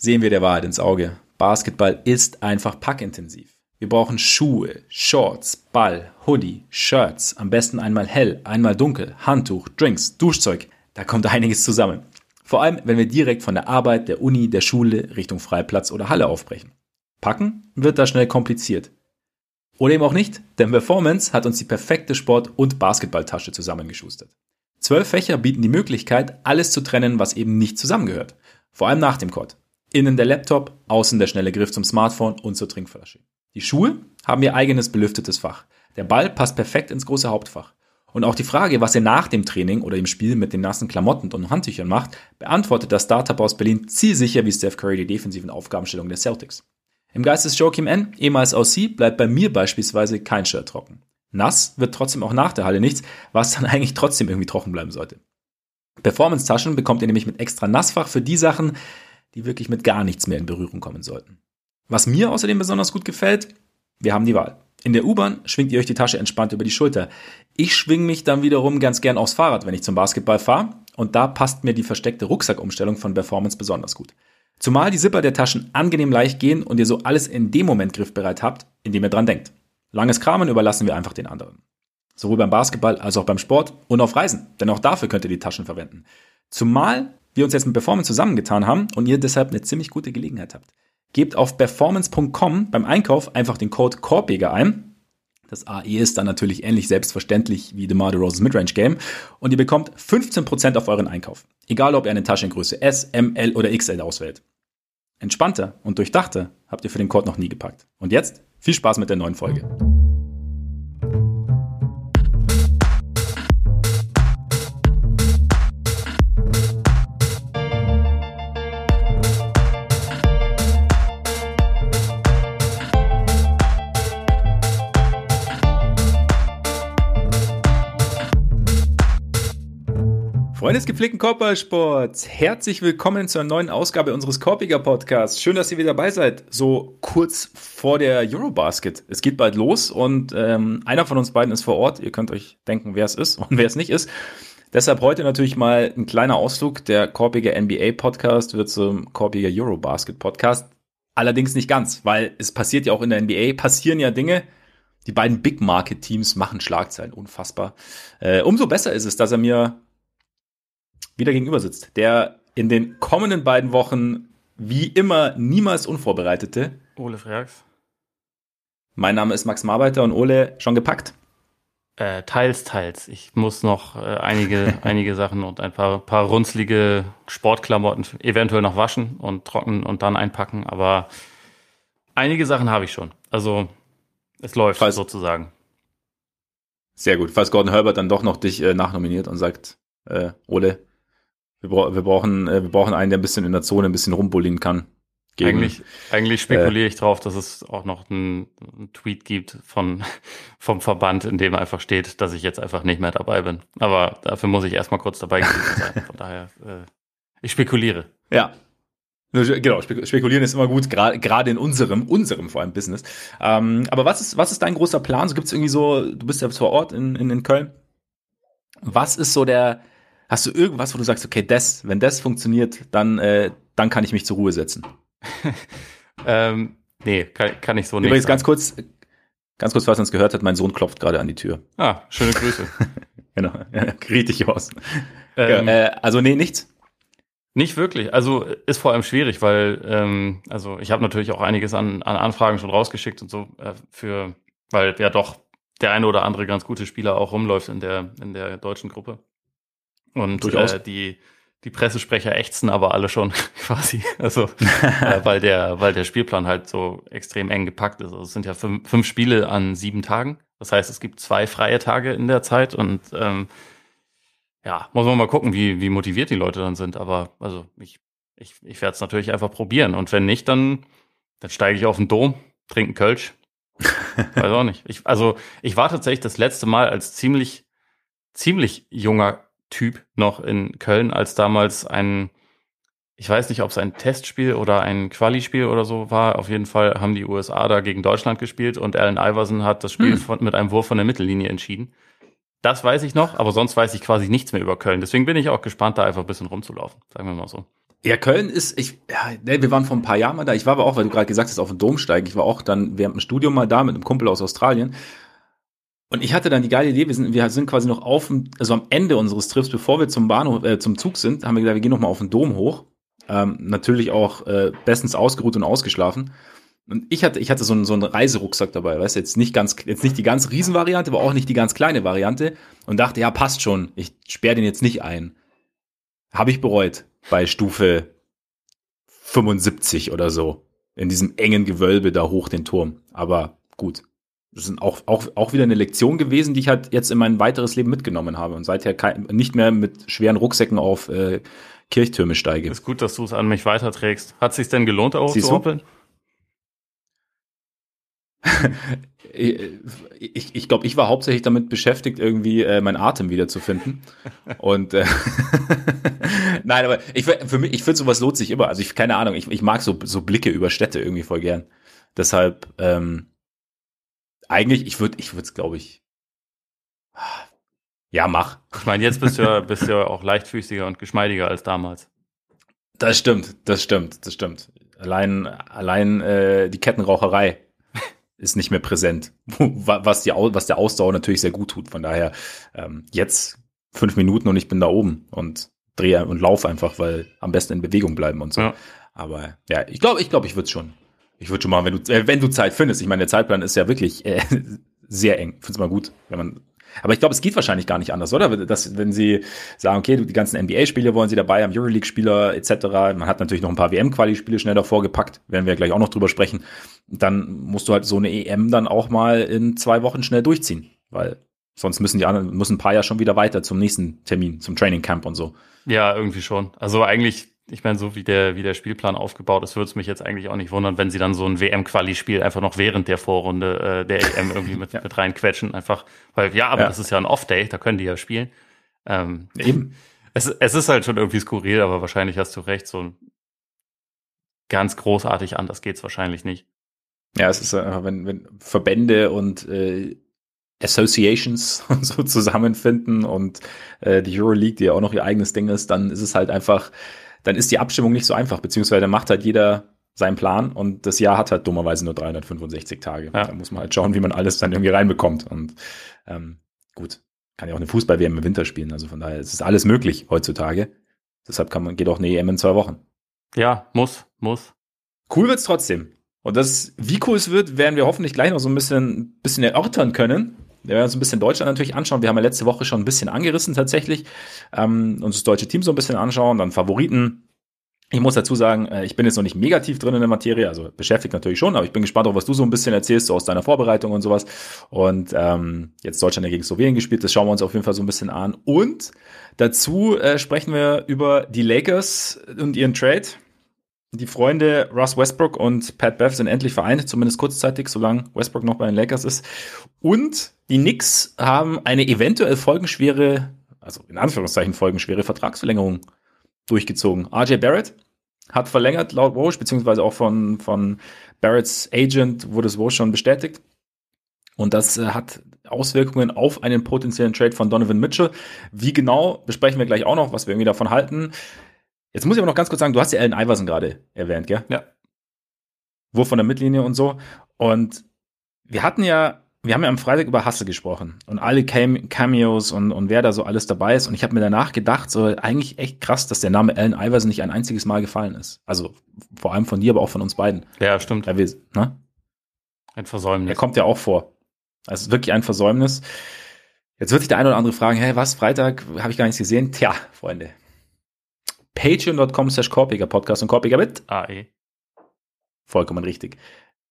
Sehen wir der Wahrheit ins Auge. Basketball ist einfach packintensiv. Wir brauchen Schuhe, Shorts, Ball, Hoodie, Shirts, am besten einmal hell, einmal dunkel, Handtuch, Drinks, Duschzeug. Da kommt einiges zusammen. Vor allem, wenn wir direkt von der Arbeit, der Uni, der Schule Richtung Freiplatz oder Halle aufbrechen. Packen wird da schnell kompliziert. Oder eben auch nicht, denn Performance hat uns die perfekte Sport- und Basketballtasche zusammengeschustert. Zwölf Fächer bieten die Möglichkeit, alles zu trennen, was eben nicht zusammengehört. Vor allem nach dem Court. Innen der Laptop, außen der schnelle Griff zum Smartphone und zur Trinkflasche. Die Schuhe haben ihr eigenes belüftetes Fach. Der Ball passt perfekt ins große Hauptfach. Und auch die Frage, was ihr nach dem Training oder im Spiel mit den nassen Klamotten und Handtüchern macht, beantwortet das Startup aus Berlin zielsicher wie Steph Curry die defensiven Aufgabenstellungen der Celtics. Im Geist des Joachim N., ehemals OC, bleibt bei mir beispielsweise kein Shirt trocken. Nass wird trotzdem auch nach der Halle nichts, was dann eigentlich trotzdem irgendwie trocken bleiben sollte. Performance-Taschen bekommt ihr nämlich mit extra Nassfach für die Sachen, die wirklich mit gar nichts mehr in Berührung kommen sollten. Was mir außerdem besonders gut gefällt, wir haben die Wahl. In der U-Bahn schwingt ihr euch die Tasche entspannt über die Schulter. Ich schwing mich dann wiederum ganz gern aufs Fahrrad, wenn ich zum Basketball fahre. Und da passt mir die versteckte Rucksackumstellung von Performance besonders gut. Zumal die Zipper der Taschen angenehm leicht gehen und ihr so alles in dem Moment griffbereit habt, in dem ihr dran denkt. Langes Kramen überlassen wir einfach den anderen. Sowohl beim Basketball als auch beim Sport und auf Reisen, denn auch dafür könnt ihr die Taschen verwenden. Zumal wir uns jetzt mit Performance zusammengetan haben und ihr deshalb eine ziemlich gute Gelegenheit habt. Gebt auf performance.com beim Einkauf einfach den Code Korbjäger ein. Das AE ist dann natürlich ähnlich selbstverständlich wie DeMar DeRozan's Midrange Game und ihr bekommt 15% auf euren Einkauf. Egal ob ihr eine Tasche in Größe S, M, L oder XL auswählt. Entspannter und durchdachter habt ihr für den Code noch nie gepackt. Und jetzt viel Spaß mit der neuen Folge. Freunde des gepflegten Korbballsports, herzlich willkommen zur neuen Ausgabe unseres Korpiger Podcasts. Schön, dass ihr wieder dabei seid, so kurz vor der Eurobasket. Es geht bald los und ähm, einer von uns beiden ist vor Ort. Ihr könnt euch denken, wer es ist und wer es nicht ist. Deshalb heute natürlich mal ein kleiner Ausflug. Der Korpiger NBA Podcast wird zum Korpiger Eurobasket Podcast. Allerdings nicht ganz, weil es passiert ja auch in der NBA, passieren ja Dinge, die beiden Big Market Teams machen Schlagzeilen, unfassbar. Äh, umso besser ist es, dass er mir wieder gegenüber sitzt, der in den kommenden beiden Wochen wie immer niemals Unvorbereitete. Ole Freaks. Mein Name ist Max Marbeiter und Ole schon gepackt. Äh, teils, teils. Ich muss noch äh, einige, einige Sachen und ein paar, paar runzlige Sportklamotten eventuell noch waschen und trocknen und dann einpacken, aber einige Sachen habe ich schon. Also es läuft Falls, sozusagen. Sehr gut. Falls Gordon Herbert dann doch noch dich äh, nachnominiert und sagt, äh, Ole, wir, bra wir, brauchen, äh, wir brauchen einen, der ein bisschen in der Zone ein bisschen rumbullen kann. Gegen, eigentlich, eigentlich spekuliere äh, ich drauf, dass es auch noch einen, einen, Tweet gibt von, vom Verband, in dem einfach steht, dass ich jetzt einfach nicht mehr dabei bin. Aber dafür muss ich erstmal kurz dabei gewesen sein. Von daher, äh, ich spekuliere. Ja, Genau, spekulieren ist immer gut, gerade in unserem, unserem vor allem Business. Ähm, aber was ist, was ist dein großer Plan? So gibt es irgendwie so, du bist ja vor Ort in, in, in Köln. Was ist so der, Hast du irgendwas, wo du sagst, okay, das, wenn das funktioniert, dann, äh, dann kann ich mich zur Ruhe setzen? ähm, nee, kann, kann ich so nicht. Übrigens ganz kurz, ganz kurz, falls man es gehört hat, mein Sohn klopft gerade an die Tür. Ah, schöne Grüße. genau, richtig aus. Ähm, ja, äh, also nee, nichts. Nicht wirklich. Also ist vor allem schwierig, weil ähm, also ich habe natürlich auch einiges an, an Anfragen schon rausgeschickt und so äh, für, weil ja doch der eine oder andere ganz gute Spieler auch rumläuft in der in der deutschen Gruppe. Und äh, die, die Pressesprecher ächzen aber alle schon quasi. Also, äh, weil der, weil der Spielplan halt so extrem eng gepackt ist. Also es sind ja fünf, fünf Spiele an sieben Tagen. Das heißt, es gibt zwei freie Tage in der Zeit und ähm, ja, muss man mal gucken, wie, wie motiviert die Leute dann sind. Aber also ich, ich, ich werde es natürlich einfach probieren. Und wenn nicht, dann, dann steige ich auf den Dom, trinke einen Kölsch. Weiß auch nicht. Ich, also ich war tatsächlich das letzte Mal als ziemlich, ziemlich junger Typ noch in Köln, als damals ein, ich weiß nicht, ob es ein Testspiel oder ein Quali-Spiel oder so war. Auf jeden Fall haben die USA da gegen Deutschland gespielt und Allen Iverson hat das Spiel hm. von, mit einem Wurf von der Mittellinie entschieden. Das weiß ich noch, aber sonst weiß ich quasi nichts mehr über Köln. Deswegen bin ich auch gespannt, da einfach ein bisschen rumzulaufen, sagen wir mal so. Ja, Köln ist, ich, ja, ne, wir waren vor ein paar Jahren mal da. Ich war aber auch, weil du gerade gesagt hast, auf dem Domsteig. Ich war auch dann während dem Studium mal da mit einem Kumpel aus Australien. Und ich hatte dann die geile Idee, wir sind, wir sind quasi noch auf also am Ende unseres Trips, bevor wir zum Bahnhof, äh, zum Zug sind, haben wir gedacht, wir gehen noch mal auf den Dom hoch. Ähm, natürlich auch äh, bestens ausgeruht und ausgeschlafen. Und ich hatte, ich hatte so einen, so einen Reiserucksack dabei, weißt du, jetzt nicht ganz, jetzt nicht die ganz Riesenvariante, aber auch nicht die ganz kleine Variante. Und dachte, ja, passt schon, ich sperre den jetzt nicht ein. Habe ich bereut bei Stufe 75 oder so. In diesem engen Gewölbe da hoch den Turm. Aber gut. Das ist auch, auch, auch wieder eine Lektion gewesen, die ich halt jetzt in mein weiteres Leben mitgenommen habe und seither kein, nicht mehr mit schweren Rucksäcken auf äh, Kirchtürme steige. Ist gut, dass du es an mich weiterträgst. Hat es sich denn gelohnt, auch Siehst zu hoppeln? ich, ich glaube, ich war hauptsächlich damit beschäftigt, irgendwie äh, meinen Atem wiederzufinden. Und äh, nein, aber ich für mich, ich finde sowas lohnt sich immer. Also ich keine Ahnung, ich, ich mag so so Blicke über Städte irgendwie voll gern. Deshalb ähm, eigentlich, ich würde, ich würde es, glaube ich, ja mach. Ich meine, jetzt bist du ja bist du ja auch leichtfüßiger und geschmeidiger als damals. Das stimmt, das stimmt, das stimmt. Allein allein äh, die Kettenraucherei ist nicht mehr präsent, was, die, was der Ausdauer natürlich sehr gut tut. Von daher ähm, jetzt fünf Minuten und ich bin da oben und drehe und laufe einfach, weil am besten in Bewegung bleiben und so. Ja. Aber ja, ich glaube, ich glaube, ich würde schon. Ich würde schon mal, wenn du, äh, wenn du Zeit findest. Ich meine, der Zeitplan ist ja wirklich äh, sehr eng. Finde es mal gut, wenn man aber ich glaube, es geht wahrscheinlich gar nicht anders, oder? Dass, wenn sie sagen, okay, die ganzen NBA-Spiele wollen sie dabei haben, Euroleague-Spieler etc. Man hat natürlich noch ein paar WM-Quali-Spiele schnell davor gepackt, werden wir gleich auch noch drüber sprechen. Dann musst du halt so eine EM dann auch mal in zwei Wochen schnell durchziehen, weil sonst müssen die anderen, müssen ein paar ja schon wieder weiter zum nächsten Termin, zum Training Camp und so. Ja, irgendwie schon. Also eigentlich ich meine, so wie der, wie der Spielplan aufgebaut ist, würde es mich jetzt eigentlich auch nicht wundern, wenn sie dann so ein WM-Quali-Spiel einfach noch während der Vorrunde äh, der EM irgendwie mit, ja. mit reinquetschen. Einfach, weil ja, aber ja. das ist ja ein Off-Day, da können die ja spielen. Ähm, Eben. Es, es ist halt schon irgendwie skurril, aber wahrscheinlich hast du recht, so ganz großartig anders geht's wahrscheinlich nicht. Ja, es ist einfach, wenn, wenn Verbände und äh, Associations so zusammenfinden und äh, die Euroleague, die ja auch noch ihr eigenes Ding ist, dann ist es halt einfach dann ist die Abstimmung nicht so einfach, beziehungsweise dann macht halt jeder seinen Plan und das Jahr hat halt dummerweise nur 365 Tage. Ja. Da muss man halt schauen, wie man alles dann irgendwie reinbekommt. Und ähm, gut, kann ja auch eine Fußball-WM im Winter spielen. Also von daher ist es alles möglich heutzutage. Deshalb kann man, geht auch eine EM in zwei Wochen. Ja, muss, muss. Cool wird's trotzdem. Und das, wie cool es wird, werden wir hoffentlich gleich noch so ein bisschen, bisschen erörtern können. Wir werden uns ein bisschen Deutschland natürlich anschauen. Wir haben ja letzte Woche schon ein bisschen angerissen tatsächlich. Ähm, uns das deutsche Team so ein bisschen anschauen, dann Favoriten. Ich muss dazu sagen, äh, ich bin jetzt noch nicht negativ drin in der Materie, also beschäftigt natürlich schon, aber ich bin gespannt auf, was du so ein bisschen erzählst, so aus deiner Vorbereitung und sowas. Und ähm, jetzt Deutschland gegen Slowenien gespielt, das schauen wir uns auf jeden Fall so ein bisschen an. Und dazu äh, sprechen wir über die Lakers und ihren Trade. Die Freunde Russ Westbrook und Pat Bev sind endlich vereint, zumindest kurzzeitig, solange Westbrook noch bei den Lakers ist. Und die Knicks haben eine eventuell folgenschwere, also in Anführungszeichen folgenschwere Vertragsverlängerung durchgezogen. RJ Barrett hat verlängert laut Woj, beziehungsweise auch von, von Barretts Agent wurde es Woj schon bestätigt. Und das äh, hat Auswirkungen auf einen potenziellen Trade von Donovan Mitchell. Wie genau, besprechen wir gleich auch noch, was wir irgendwie davon halten. Jetzt muss ich aber noch ganz kurz sagen, du hast ja Allen Iverson gerade erwähnt, gell? Ja. Wurf von der Mittellinie und so. Und wir hatten ja, wir haben ja am Freitag über Hasse gesprochen und alle Cameos und, und wer da so alles dabei ist. Und ich habe mir danach gedacht, so eigentlich echt krass, dass der Name Allen Iverson nicht ein einziges Mal gefallen ist. Also vor allem von dir, aber auch von uns beiden. Ja, stimmt. Ja, wir, ne? Ein Versäumnis. Er kommt ja auch vor. Also wirklich ein Versäumnis. Jetzt wird sich der eine oder andere fragen, hey, was, Freitag habe ich gar nichts gesehen? Tja, Freunde, patreon.com slash Korpiger Podcast und Korpiger mit AE. Vollkommen richtig.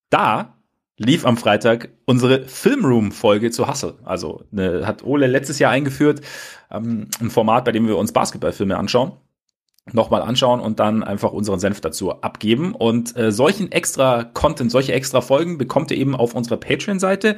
Da lief am Freitag unsere Filmroom-Folge zu Hustle. Also eine, hat Ole letztes Jahr eingeführt, ähm, ein Format, bei dem wir uns Basketballfilme anschauen nochmal anschauen und dann einfach unseren Senf dazu abgeben. Und äh, solchen extra Content, solche extra Folgen bekommt ihr eben auf unserer Patreon-Seite.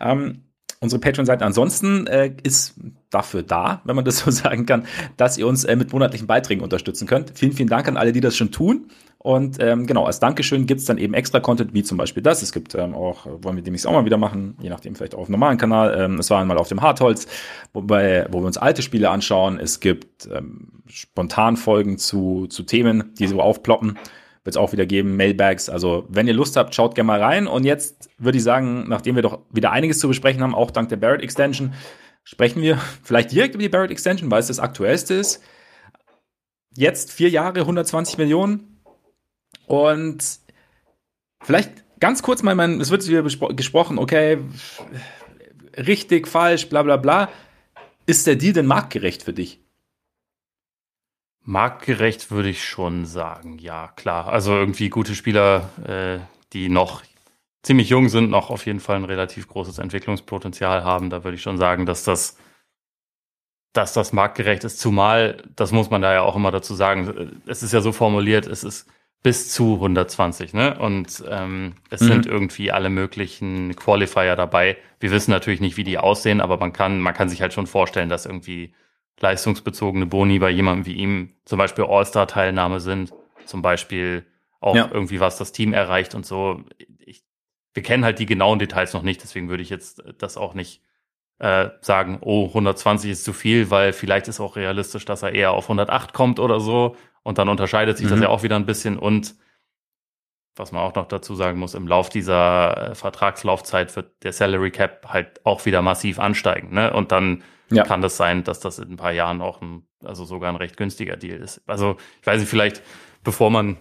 Ähm, Unsere Patreon-Seite ansonsten äh, ist dafür da, wenn man das so sagen kann, dass ihr uns äh, mit monatlichen Beiträgen unterstützen könnt. Vielen, vielen Dank an alle, die das schon tun. Und ähm, genau, als Dankeschön gibt's dann eben extra Content, wie zum Beispiel das. Es gibt ähm, auch, wollen wir demnächst auch mal wieder machen, je nachdem vielleicht auch auf dem normalen Kanal. Ähm, es war einmal auf dem Hartholz, wobei, wo wir uns alte Spiele anschauen. Es gibt ähm, Spontanfolgen zu, zu Themen, die so aufploppen. Wird es auch wieder geben, Mailbags. Also, wenn ihr Lust habt, schaut gerne mal rein. Und jetzt würde ich sagen, nachdem wir doch wieder einiges zu besprechen haben, auch dank der Barrett Extension, sprechen wir vielleicht direkt über die Barrett Extension, weil es das aktuellste ist. Jetzt vier Jahre, 120 Millionen und vielleicht ganz kurz mal, mein, es wird wieder gesprochen, okay, richtig, falsch, bla bla bla. Ist der Deal denn marktgerecht für dich? Marktgerecht würde ich schon sagen, ja, klar. Also irgendwie gute Spieler, äh, die noch ziemlich jung sind, noch auf jeden Fall ein relativ großes Entwicklungspotenzial haben. Da würde ich schon sagen, dass das, dass das marktgerecht ist. Zumal, das muss man da ja auch immer dazu sagen, es ist ja so formuliert, es ist bis zu 120, ne? Und ähm, es mhm. sind irgendwie alle möglichen Qualifier dabei. Wir wissen natürlich nicht, wie die aussehen, aber man kann, man kann sich halt schon vorstellen, dass irgendwie leistungsbezogene Boni bei jemandem wie ihm zum Beispiel All-Star-Teilnahme sind, zum Beispiel auch ja. irgendwie was das Team erreicht und so. Ich, wir kennen halt die genauen Details noch nicht, deswegen würde ich jetzt das auch nicht äh, sagen, oh, 120 ist zu viel, weil vielleicht ist auch realistisch, dass er eher auf 108 kommt oder so. Und dann unterscheidet sich mhm. das ja auch wieder ein bisschen. Und was man auch noch dazu sagen muss, im Lauf dieser äh, Vertragslaufzeit wird der Salary Cap halt auch wieder massiv ansteigen. Ne? Und dann ja. kann das sein, dass das in ein paar Jahren auch ein, also sogar ein recht günstiger Deal ist. Also ich weiß nicht, vielleicht bevor man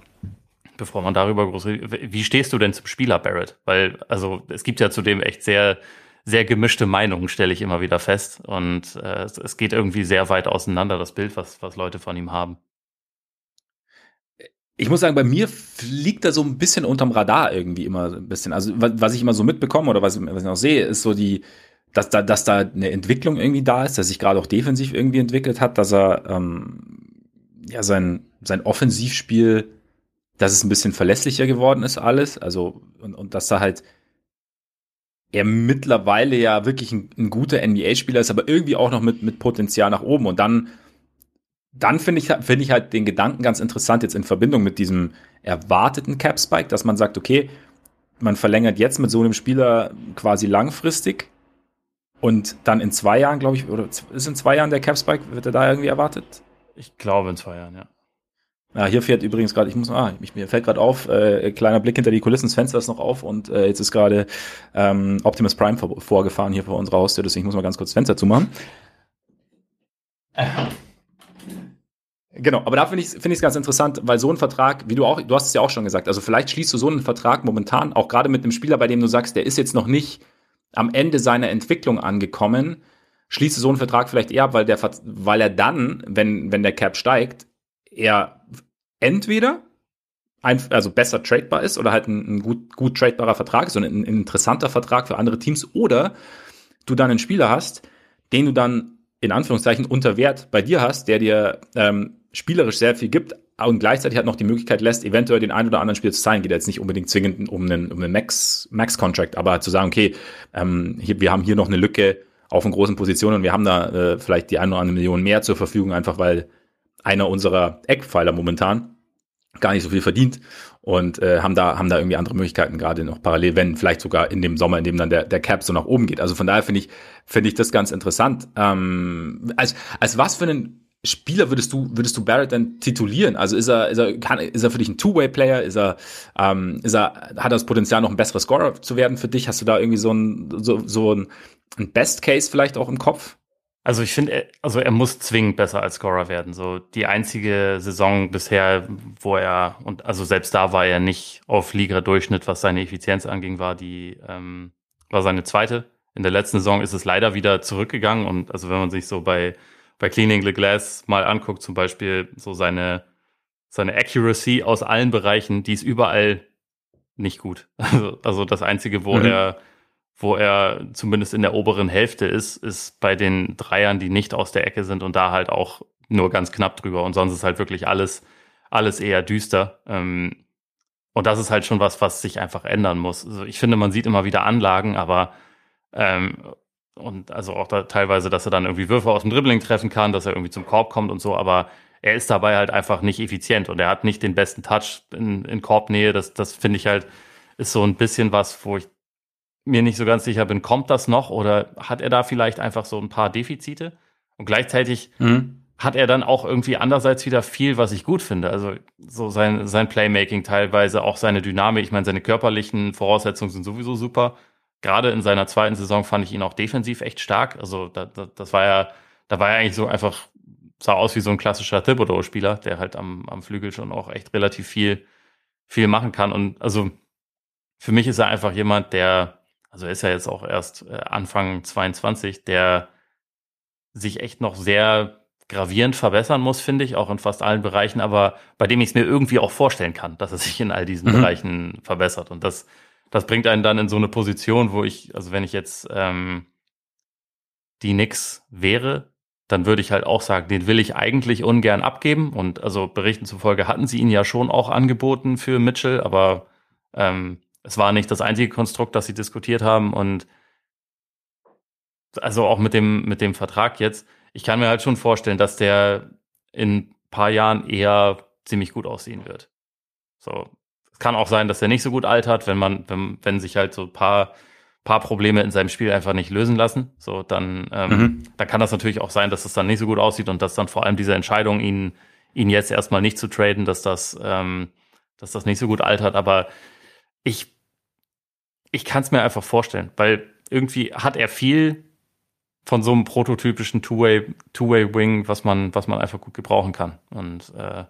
bevor man darüber groß redet, wie stehst du denn zum Spieler Barrett? Weil also es gibt ja zudem echt sehr sehr gemischte Meinungen, stelle ich immer wieder fest. Und äh, es geht irgendwie sehr weit auseinander, das Bild, was, was Leute von ihm haben ich muss sagen, bei mir fliegt er so ein bisschen unterm Radar irgendwie immer ein bisschen. Also was ich immer so mitbekomme oder was, was ich noch sehe, ist so die, dass da, dass da eine Entwicklung irgendwie da ist, dass sich gerade auch defensiv irgendwie entwickelt hat, dass er ähm, ja sein sein Offensivspiel, dass es ein bisschen verlässlicher geworden ist alles. Also und, und dass da halt er mittlerweile ja wirklich ein, ein guter NBA-Spieler ist, aber irgendwie auch noch mit mit Potenzial nach oben und dann dann finde ich, finde ich halt den Gedanken ganz interessant jetzt in Verbindung mit diesem erwarteten Cap Spike, dass man sagt, okay, man verlängert jetzt mit so einem Spieler quasi langfristig und dann in zwei Jahren, glaube ich, oder ist in zwei Jahren der Cap Spike, wird er da irgendwie erwartet? Ich glaube in zwei Jahren, ja. Ja, hier fährt übrigens gerade, ich muss, ah, mir fällt gerade auf, äh, kleiner Blick hinter die Kulissen, das Fenster ist noch auf und äh, jetzt ist gerade ähm, Optimus Prime vor, vorgefahren hier vor unserer Haustür, deswegen muss man ganz kurz das Fenster zumachen. Genau, aber da finde ich es find ganz interessant, weil so ein Vertrag, wie du auch, du hast es ja auch schon gesagt, also vielleicht schließt du so einen Vertrag momentan, auch gerade mit einem Spieler, bei dem du sagst, der ist jetzt noch nicht am Ende seiner Entwicklung angekommen, schließt du so einen Vertrag vielleicht eher ab, weil, der, weil er dann, wenn, wenn der Cap steigt, er entweder ein, also besser tradebar ist oder halt ein, ein gut, gut tradebarer Vertrag, so ein, ein interessanter Vertrag für andere Teams, oder du dann einen Spieler hast, den du dann in Anführungszeichen unter Wert bei dir hast, der dir ähm, spielerisch sehr viel gibt und gleichzeitig hat noch die Möglichkeit lässt, eventuell den einen oder anderen Spieler zu zahlen. Geht jetzt nicht unbedingt zwingend um einen, um einen Max, Max-Contract, aber zu sagen, okay, ähm, hier, wir haben hier noch eine Lücke auf einen großen Positionen und wir haben da äh, vielleicht die eine oder andere Million mehr zur Verfügung, einfach weil einer unserer Eckpfeiler momentan gar nicht so viel verdient und äh, haben da haben da irgendwie andere Möglichkeiten gerade noch parallel, wenn vielleicht sogar in dem Sommer, in dem dann der der Cap so nach oben geht. Also von daher finde ich finde ich das ganz interessant. Ähm, als als was für einen Spieler würdest du, würdest du Barrett denn titulieren? Also ist er, ist er, kann, ist er für dich ein Two-Way-Player? Ist er, ähm, ist er, hat er das Potenzial, noch ein besserer Scorer zu werden für dich? Hast du da irgendwie so ein, so, so ein, ein Best Case vielleicht auch im Kopf? Also ich finde, also er muss zwingend besser als Scorer werden. So die einzige Saison bisher, wo er und also selbst da war er nicht auf Liga-Durchschnitt, was seine Effizienz anging, war die ähm, war seine zweite. In der letzten Saison ist es leider wieder zurückgegangen und also wenn man sich so bei bei Cleaning the Glass mal anguckt, zum Beispiel so seine, seine Accuracy aus allen Bereichen, die ist überall nicht gut. Also, also das Einzige, wo mhm. er, wo er zumindest in der oberen Hälfte ist, ist bei den Dreiern, die nicht aus der Ecke sind und da halt auch nur ganz knapp drüber. Und sonst ist halt wirklich alles, alles eher düster. Ähm, und das ist halt schon was, was sich einfach ändern muss. Also ich finde, man sieht immer wieder Anlagen, aber ähm, und also auch da teilweise, dass er dann irgendwie Würfe aus dem Dribbling treffen kann, dass er irgendwie zum Korb kommt und so, aber er ist dabei halt einfach nicht effizient und er hat nicht den besten Touch in, in Korbnähe. Das, das finde ich halt, ist so ein bisschen was, wo ich mir nicht so ganz sicher bin, kommt das noch oder hat er da vielleicht einfach so ein paar Defizite? Und gleichzeitig mhm. hat er dann auch irgendwie andererseits wieder viel, was ich gut finde. Also so sein, sein Playmaking teilweise, auch seine Dynamik. Ich meine, seine körperlichen Voraussetzungen sind sowieso super. Gerade in seiner zweiten Saison fand ich ihn auch defensiv echt stark. Also da, da, das war ja, da war er eigentlich so einfach, sah aus wie so ein klassischer Thibodeau-Spieler, der halt am, am Flügel schon auch echt relativ viel, viel machen kann. Und also für mich ist er einfach jemand, der, also er ist ja jetzt auch erst äh, Anfang 22, der sich echt noch sehr gravierend verbessern muss, finde ich, auch in fast allen Bereichen, aber bei dem ich es mir irgendwie auch vorstellen kann, dass er sich in all diesen mhm. Bereichen verbessert. Und das, das bringt einen dann in so eine Position, wo ich, also wenn ich jetzt ähm, die Nix wäre, dann würde ich halt auch sagen, den will ich eigentlich ungern abgeben. Und also Berichten zufolge hatten sie ihn ja schon auch angeboten für Mitchell, aber ähm, es war nicht das einzige Konstrukt, das sie diskutiert haben. Und also auch mit dem, mit dem Vertrag jetzt, ich kann mir halt schon vorstellen, dass der in ein paar Jahren eher ziemlich gut aussehen wird. So. Es kann auch sein, dass er nicht so gut altert, wenn man, wenn, wenn sich halt so ein paar, paar Probleme in seinem Spiel einfach nicht lösen lassen. So, dann, ähm, mhm. dann kann das natürlich auch sein, dass es dann nicht so gut aussieht und dass dann vor allem diese Entscheidung, ihn, ihn jetzt erstmal nicht zu traden, dass das, ähm, dass das nicht so gut altert. Aber ich, ich kann es mir einfach vorstellen, weil irgendwie hat er viel von so einem prototypischen Two-Way, Two-Way-Wing, was man, was man einfach gut gebrauchen kann. Und äh,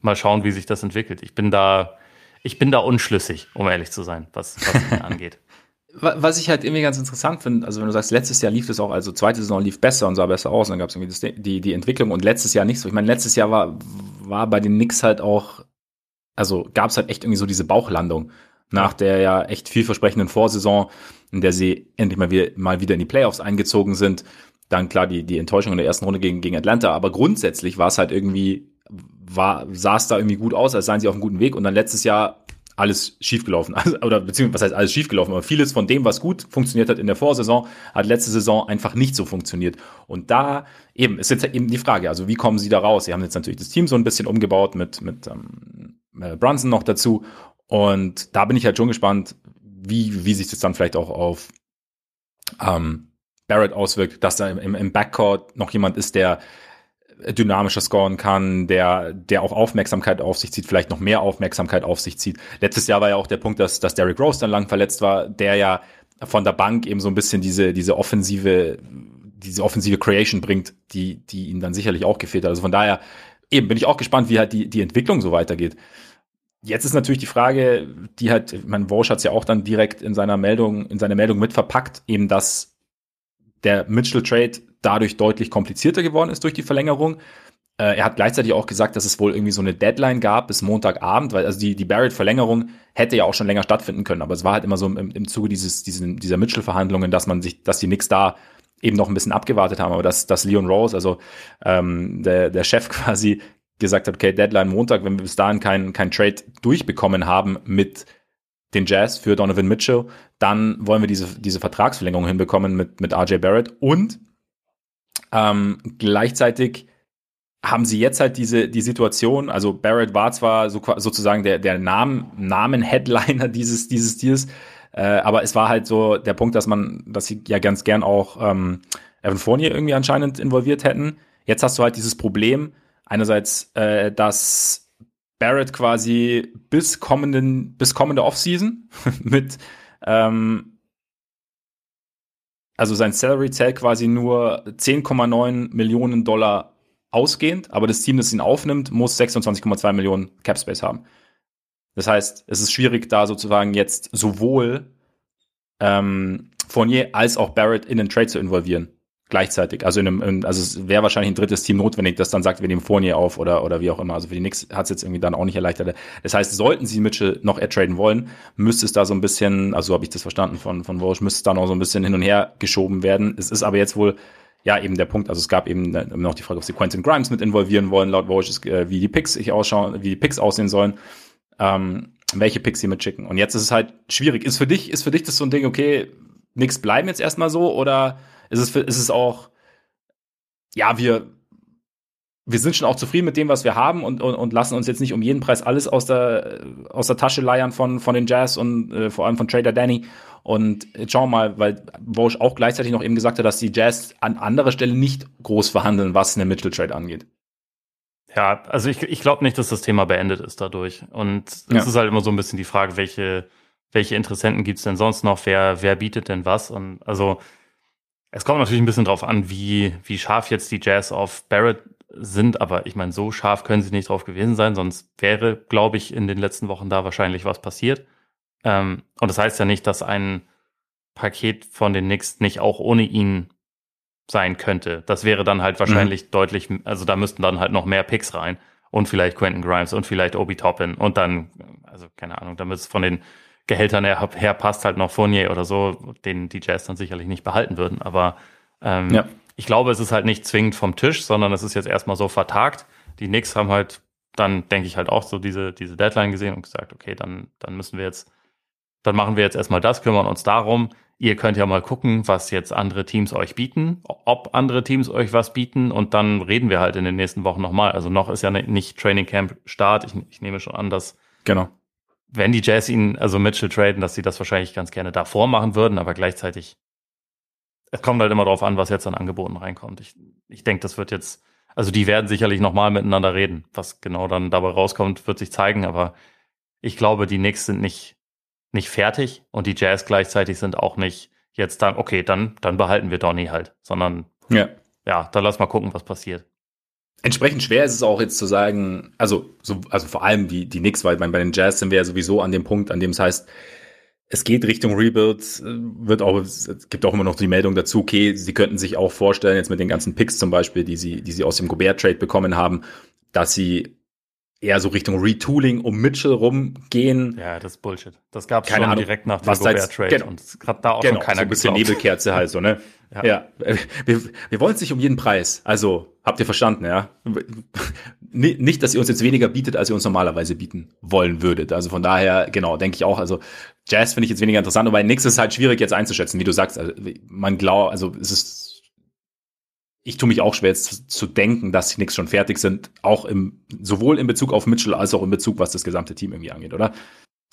mal schauen, wie sich das entwickelt. Ich bin da, ich bin da unschlüssig, um ehrlich zu sein, was, was angeht. Was ich halt irgendwie ganz interessant finde, also wenn du sagst, letztes Jahr lief es auch, also zweite Saison lief besser und sah besser aus, und dann gab es irgendwie das, die, die Entwicklung und letztes Jahr nicht so. Ich meine, letztes Jahr war, war bei den Knicks halt auch, also gab es halt echt irgendwie so diese Bauchlandung nach der ja echt vielversprechenden Vorsaison, in der sie endlich mal wieder, mal wieder in die Playoffs eingezogen sind. Dann klar die, die Enttäuschung in der ersten Runde gegen, gegen Atlanta, aber grundsätzlich war es halt irgendwie, war, sah es da irgendwie gut aus, als seien sie auf einem guten Weg und dann letztes Jahr alles schiefgelaufen. Also, oder beziehungsweise, was heißt alles schiefgelaufen? Aber vieles von dem, was gut funktioniert hat in der Vorsaison, hat letzte Saison einfach nicht so funktioniert. Und da eben ist jetzt eben die Frage, also wie kommen sie da raus? Sie haben jetzt natürlich das Team so ein bisschen umgebaut mit, mit ähm, äh, Brunson noch dazu und da bin ich halt schon gespannt, wie, wie sich das dann vielleicht auch auf ähm, Barrett auswirkt, dass da im, im Backcourt noch jemand ist, der dynamischer scoren kann, der, der auch Aufmerksamkeit auf sich zieht, vielleicht noch mehr Aufmerksamkeit auf sich zieht. Letztes Jahr war ja auch der Punkt, dass, dass Derrick Rose dann lang verletzt war, der ja von der Bank eben so ein bisschen diese, diese offensive, diese offensive Creation bringt, die, die ihm dann sicherlich auch gefehlt hat. Also von daher eben bin ich auch gespannt, wie halt die, die Entwicklung so weitergeht. Jetzt ist natürlich die Frage, die halt, ich meine, Walsh hat es ja auch dann direkt in seiner Meldung, in seiner Meldung mit verpackt, eben dass der Mitchell Trade dadurch deutlich komplizierter geworden ist durch die Verlängerung. Äh, er hat gleichzeitig auch gesagt, dass es wohl irgendwie so eine Deadline gab bis Montagabend, weil also die, die Barrett-Verlängerung hätte ja auch schon länger stattfinden können, aber es war halt immer so im, im Zuge dieses, diesen, dieser Mitchell-Verhandlungen, dass man sich, dass die Knicks da eben noch ein bisschen abgewartet haben, aber dass, dass Leon Rose, also ähm, der, der Chef quasi gesagt hat, okay, Deadline Montag, wenn wir bis dahin kein, kein Trade durchbekommen haben mit den Jazz für Donovan Mitchell, dann wollen wir diese, diese Vertragsverlängerung hinbekommen mit, mit RJ Barrett und ähm, gleichzeitig haben sie jetzt halt diese die Situation, also Barrett war zwar so, sozusagen der, der Namen, Namen-Headliner dieses, dieses Deals, äh, aber es war halt so der Punkt, dass man, dass sie ja ganz gern auch ähm, Evan Fournier irgendwie anscheinend involviert hätten. Jetzt hast du halt dieses Problem, Einerseits, äh, dass Barrett quasi bis kommenden, bis kommende Offseason mit ähm, also sein Salary zählt quasi nur 10,9 Millionen Dollar ausgehend, aber das Team, das ihn aufnimmt, muss 26,2 Millionen Cap Space haben. Das heißt, es ist schwierig, da sozusagen jetzt sowohl ähm, Fournier als auch Barrett in den Trade zu involvieren gleichzeitig. Also in einem, in, also es wäre wahrscheinlich ein drittes Team notwendig, das dann sagt, wir nehmen Fournier auf oder, oder wie auch immer. Also für die Knicks hat es jetzt irgendwie dann auch nicht erleichtert. Das heißt, sollten sie Mitchell noch ertraden wollen, müsste es da so ein bisschen, also so habe ich das verstanden von, von Walsh, müsste es da noch so ein bisschen hin und her geschoben werden. Es ist aber jetzt wohl, ja, eben der Punkt, also es gab eben noch die Frage, ob sie Quentin Grimes mit involvieren wollen, laut Walsh, äh, wie die Picks sich ausschauen, wie die Picks aussehen sollen. Ähm, welche Picks sie mitschicken. Und jetzt ist es halt schwierig. Ist für dich, ist für dich das so ein Ding, okay, Knicks bleiben jetzt erstmal so oder ist es, ist es auch, ja, wir, wir sind schon auch zufrieden mit dem, was wir haben und, und, und lassen uns jetzt nicht um jeden Preis alles aus der, aus der Tasche leiern von, von den Jazz und äh, vor allem von Trader Danny. Und jetzt schauen wir mal, weil Walsh auch gleichzeitig noch eben gesagt hat, dass die Jazz an anderer Stelle nicht groß verhandeln, was eine Mitchell-Trade angeht. Ja, also ich, ich glaube nicht, dass das Thema beendet ist dadurch. Und es ja. ist halt immer so ein bisschen die Frage, welche, welche Interessenten gibt's denn sonst noch? Wer, wer bietet denn was? Und also es kommt natürlich ein bisschen drauf an, wie, wie scharf jetzt die Jazz auf Barrett sind, aber ich meine, so scharf können sie nicht drauf gewesen sein, sonst wäre, glaube ich, in den letzten Wochen da wahrscheinlich was passiert. Ähm, und das heißt ja nicht, dass ein Paket von den Knicks nicht auch ohne ihn sein könnte. Das wäre dann halt wahrscheinlich mhm. deutlich, also da müssten dann halt noch mehr Picks rein und vielleicht Quentin Grimes und vielleicht Obi Toppin und dann, also keine Ahnung, damit es von den Gehältern her, her passt halt noch Fournier oder so, den die Jazz dann sicherlich nicht behalten würden. Aber ähm, ja. ich glaube, es ist halt nicht zwingend vom Tisch, sondern es ist jetzt erstmal so vertagt. Die Knicks haben halt dann, denke ich, halt auch so diese, diese Deadline gesehen und gesagt, okay, dann, dann müssen wir jetzt dann machen wir jetzt erstmal das, kümmern uns darum. Ihr könnt ja mal gucken, was jetzt andere Teams euch bieten, ob andere Teams euch was bieten und dann reden wir halt in den nächsten Wochen nochmal. Also noch ist ja nicht Training Camp Start. Ich, ich nehme schon an, dass genau. Wenn die Jazz ihn, also Mitchell traden, dass sie das wahrscheinlich ganz gerne davor machen würden, aber gleichzeitig, es kommt halt immer darauf an, was jetzt an Angeboten reinkommt. Ich, ich denke, das wird jetzt, also die werden sicherlich nochmal miteinander reden. Was genau dann dabei rauskommt, wird sich zeigen, aber ich glaube, die Knicks sind nicht nicht fertig und die Jazz gleichzeitig sind auch nicht jetzt dann, okay, dann, dann behalten wir Donny halt, sondern ja, ja dann lass mal gucken, was passiert. Entsprechend schwer ist es auch jetzt zu sagen, also, so, also vor allem die, die Knicks, weil bei den Jazz sind wir ja sowieso an dem Punkt, an dem es heißt, es geht Richtung Rebuild, wird auch, es gibt auch immer noch die Meldung dazu, okay, sie könnten sich auch vorstellen, jetzt mit den ganzen Picks zum Beispiel, die sie, die sie aus dem Gobert-Trade bekommen haben, dass sie eher so Richtung Retooling um Mitchell rumgehen. Ja, das ist Bullshit. Das gab es schon Ahnung, direkt nach dem Gobert-Trade genau, und gerade da auch genau, schon keiner so ein bisschen geglaubt. Nebelkerze halt so, ne? ja. ja. Wir, wir wollen es nicht um jeden Preis. Also, habt ihr verstanden, ja? Nicht, dass ihr uns jetzt weniger bietet, als ihr uns normalerweise bieten wollen würdet. Also von daher, genau, denke ich auch. Also Jazz finde ich jetzt weniger interessant, aber nix ist halt schwierig jetzt einzuschätzen, wie du sagst. Also, man glaubt, also es ist ich tue mich auch schwer jetzt zu, denken, dass die Knicks schon fertig sind, auch im, sowohl in Bezug auf Mitchell als auch in Bezug, was das gesamte Team irgendwie angeht, oder?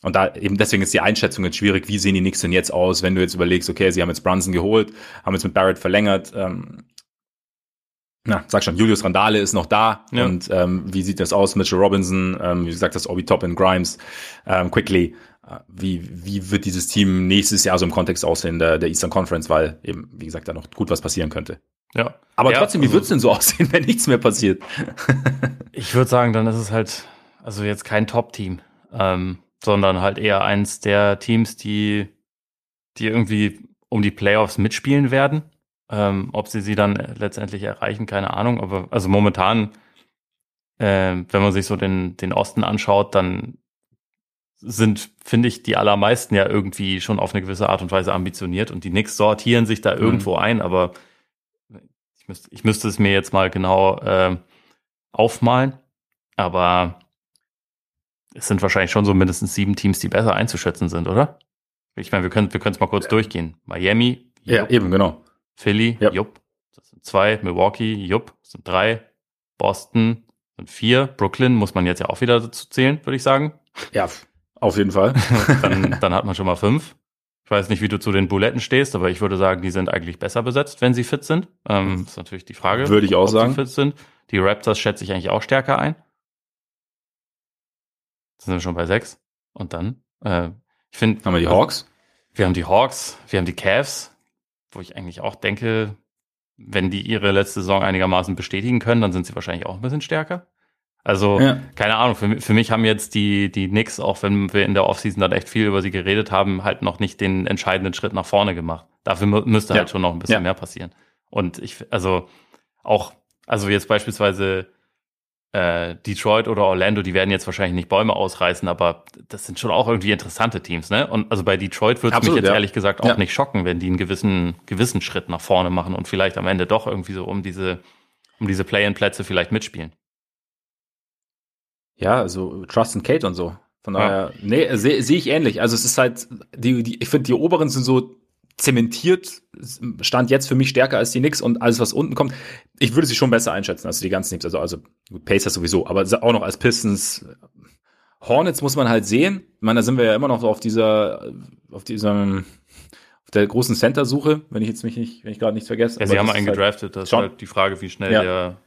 Und da eben deswegen ist die Einschätzung jetzt schwierig, wie sehen die Knicks denn jetzt aus, wenn du jetzt überlegst, okay, sie haben jetzt Brunson geholt, haben jetzt mit Barrett verlängert, ähm, na, sag schon, Julius Randale ist noch da ja. und ähm, wie sieht das aus? Mitchell Robinson, ähm, wie gesagt, das Obi Toppin, Grimes, ähm, Quickly. Äh, wie, wie wird dieses Team nächstes Jahr so im Kontext aussehen der, der Eastern Conference, weil eben, wie gesagt, da noch gut was passieren könnte. Ja. Aber ja, trotzdem, wie also, wird's denn so aussehen, wenn nichts mehr passiert? ich würde sagen, dann ist es halt, also jetzt kein Top-Team, ähm, sondern halt eher eins der Teams, die, die irgendwie um die Playoffs mitspielen werden. Ähm, ob sie sie dann letztendlich erreichen, keine Ahnung. Aber also momentan, äh, wenn man sich so den, den Osten anschaut, dann sind, finde ich, die allermeisten ja irgendwie schon auf eine gewisse Art und Weise ambitioniert und die Knicks sortieren sich da mhm. irgendwo ein, aber müsste, ich müsste es mir jetzt mal genau äh, aufmalen, aber es sind wahrscheinlich schon so mindestens sieben Teams, die besser einzuschätzen sind, oder? Ich meine, wir können wir es mal kurz ja. durchgehen. Miami, jupp. ja eben genau. Philly, ja. jupp, das sind zwei. Milwaukee, jupp, das sind drei. Boston sind vier. Brooklyn muss man jetzt ja auch wieder dazu zählen, würde ich sagen. Ja, auf jeden Fall. dann, dann hat man schon mal fünf. Ich weiß nicht, wie du zu den Buletten stehst, aber ich würde sagen, die sind eigentlich besser besetzt, wenn sie fit sind. Ähm, ist natürlich die Frage. Würde ich auch ob sagen. Sie fit sind. Die Raptors schätze ich eigentlich auch stärker ein. Sind wir schon bei sechs. Und dann, äh, ich finde. Haben wir die Hawks? Wir haben die Hawks, wir haben die Cavs, wo ich eigentlich auch denke, wenn die ihre letzte Saison einigermaßen bestätigen können, dann sind sie wahrscheinlich auch ein bisschen stärker. Also, ja. keine Ahnung, für, für, mich haben jetzt die, die Knicks, auch wenn wir in der Offseason dann echt viel über sie geredet haben, halt noch nicht den entscheidenden Schritt nach vorne gemacht. Dafür müsste ja. halt schon noch ein bisschen ja. mehr passieren. Und ich, also auch, also jetzt beispielsweise äh, Detroit oder Orlando, die werden jetzt wahrscheinlich nicht Bäume ausreißen, aber das sind schon auch irgendwie interessante Teams, ne? Und also bei Detroit würde es mich jetzt ja. ehrlich gesagt auch ja. nicht schocken, wenn die einen gewissen, gewissen Schritt nach vorne machen und vielleicht am Ende doch irgendwie so um diese, um diese Play-in-Plätze vielleicht mitspielen. Ja, also Trust and Kate und so. Von daher, ja. nee, sehe seh ich ähnlich. Also es ist halt, die, die, ich finde, die oberen sind so zementiert, stand jetzt für mich stärker als die Knicks und alles, was unten kommt. Ich würde sie schon besser einschätzen als die ganzen Teams. Also, also Pacers sowieso, aber auch noch als Pistons. Hornets muss man halt sehen. Ich meine, da sind wir ja immer noch auf dieser, auf diesem, auf der großen Center-Suche, wenn ich jetzt mich nicht, wenn ich gerade nichts vergesse. Ja, sie haben einen halt gedraftet. Das ist halt die Frage, wie schnell ja. der,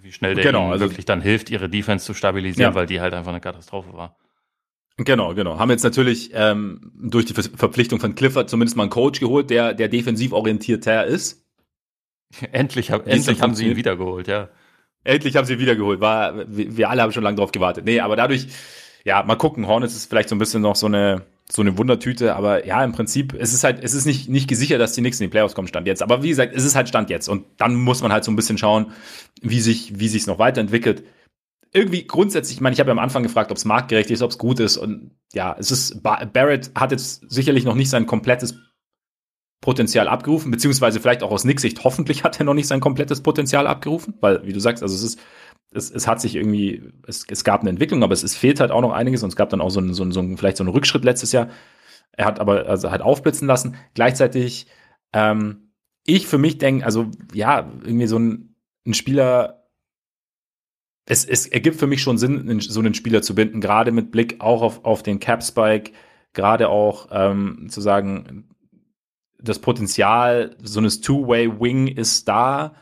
wie schnell der genau, also wirklich dann hilft, ihre Defense zu stabilisieren, ja. weil die halt einfach eine Katastrophe war. Genau, genau. Haben jetzt natürlich ähm, durch die Verpflichtung von Clifford zumindest mal einen Coach geholt, der, der defensiv orientierter ist. endlich, hab, endlich haben sie ihn wiedergeholt, ja. Endlich haben sie ihn wiedergeholt. War, wir, alle haben schon lange drauf gewartet. Nee, aber dadurch, ja, mal gucken. Hornets ist vielleicht so ein bisschen noch so eine, so eine Wundertüte, aber ja, im Prinzip, es ist halt, es ist nicht, nicht gesichert, dass die nächsten in die Playoffs kommen, Stand jetzt. Aber wie gesagt, es ist halt Stand jetzt. Und dann muss man halt so ein bisschen schauen, wie sich, wie sich es noch weiterentwickelt irgendwie grundsätzlich, ich meine, ich habe ja am Anfang gefragt, ob es marktgerecht ist, ob es gut ist. Und ja, es ist, Barrett hat jetzt sicherlich noch nicht sein komplettes Potenzial abgerufen, beziehungsweise vielleicht auch aus Nix Sicht, hoffentlich hat er noch nicht sein komplettes Potenzial abgerufen, weil, wie du sagst, also es ist, es, es hat sich irgendwie, es, es gab eine Entwicklung, aber es, es fehlt halt auch noch einiges und es gab dann auch so ein, so ein, so ein vielleicht so einen Rückschritt letztes Jahr. Er hat aber also halt aufblitzen lassen. Gleichzeitig, ähm, ich für mich denke, also ja, irgendwie so ein, ein Spieler, es, es ergibt für mich schon Sinn, so einen Spieler zu binden, gerade mit Blick auch auf, auf den Cap-Spike, gerade auch ähm, zu sagen, das Potenzial so eines Two-Way-Wing ist da.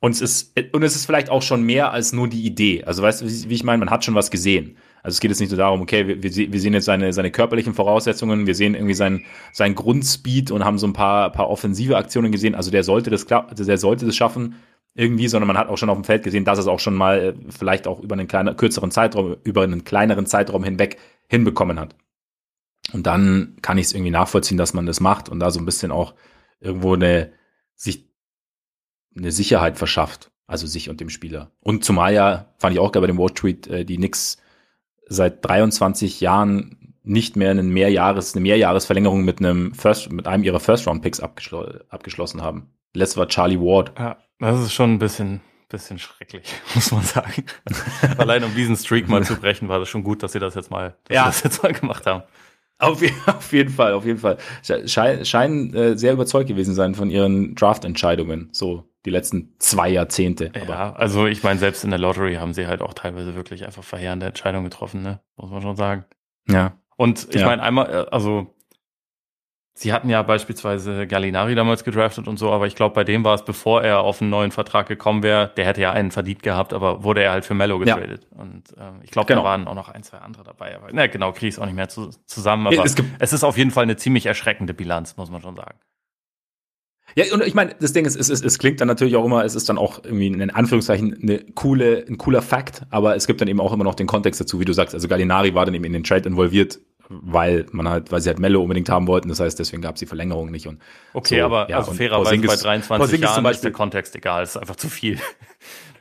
Und es ist, und es ist vielleicht auch schon mehr als nur die Idee. Also weißt du, wie, ich meine, man hat schon was gesehen. Also es geht jetzt nicht nur darum, okay, wir, wir sehen jetzt seine, seine körperlichen Voraussetzungen, wir sehen irgendwie sein, sein Grundspeed und haben so ein paar, paar offensive Aktionen gesehen. Also der sollte das, also der sollte das schaffen, irgendwie, sondern man hat auch schon auf dem Feld gesehen, dass es auch schon mal äh, vielleicht auch über einen kleinen, kürzeren Zeitraum, über einen kleineren Zeitraum hinweg hinbekommen hat. Und dann kann ich es irgendwie nachvollziehen, dass man das macht und da so ein bisschen auch irgendwo eine, sich eine Sicherheit verschafft, also sich und dem Spieler. Und zumal ja, fand ich auch gerade bei dem Word-Tweet, äh, die Knicks seit 23 Jahren nicht mehr einen Mehrjahres, eine Mehrjahresverlängerung mit einem First, mit einem ihrer First-Round-Picks abgeschl abgeschlossen haben. Letztes war Charlie Ward. Ja. Das ist schon ein bisschen, bisschen schrecklich, muss man sagen. Allein um diesen Streak mal zu brechen, war das schon gut, dass sie das jetzt mal, dass ja. das jetzt mal gemacht haben. Auf, auf, jeden Fall, auf jeden Fall. Schein, scheinen äh, sehr überzeugt gewesen sein von ihren Draft-Entscheidungen, so die letzten zwei Jahrzehnte. Ja, Aber. also ich meine, selbst in der Lottery haben sie halt auch teilweise wirklich einfach verheerende Entscheidungen getroffen, ne? Muss man schon sagen. Ja. Und ich ja. meine, einmal, äh, also Sie hatten ja beispielsweise Gallinari damals gedraftet und so, aber ich glaube, bei dem war es, bevor er auf einen neuen Vertrag gekommen wäre, der hätte ja einen verdient gehabt, aber wurde er halt für Mello getradet. Ja. Und äh, ich glaube, genau. da waren auch noch ein, zwei andere dabei. Aber na, genau, kriege ich es auch nicht mehr zu, zusammen. Aber es, es, ist auf jeden Fall eine ziemlich erschreckende Bilanz, muss man schon sagen. Ja, und ich meine, das Ding ist, es, es, es klingt dann natürlich auch immer, es ist dann auch irgendwie in Anführungszeichen eine coole, ein cooler Fakt, aber es gibt dann eben auch immer noch den Kontext dazu, wie du sagst. Also Gallinari war dann eben in den Trade involviert, weil man halt, weil sie halt Mello unbedingt haben wollten. Das heißt, deswegen gab es die Verlängerung nicht. Und okay, so, aber ja, also fairerweise bei 23 Porzingis Jahren ist der Kontext egal. Es ist einfach zu viel.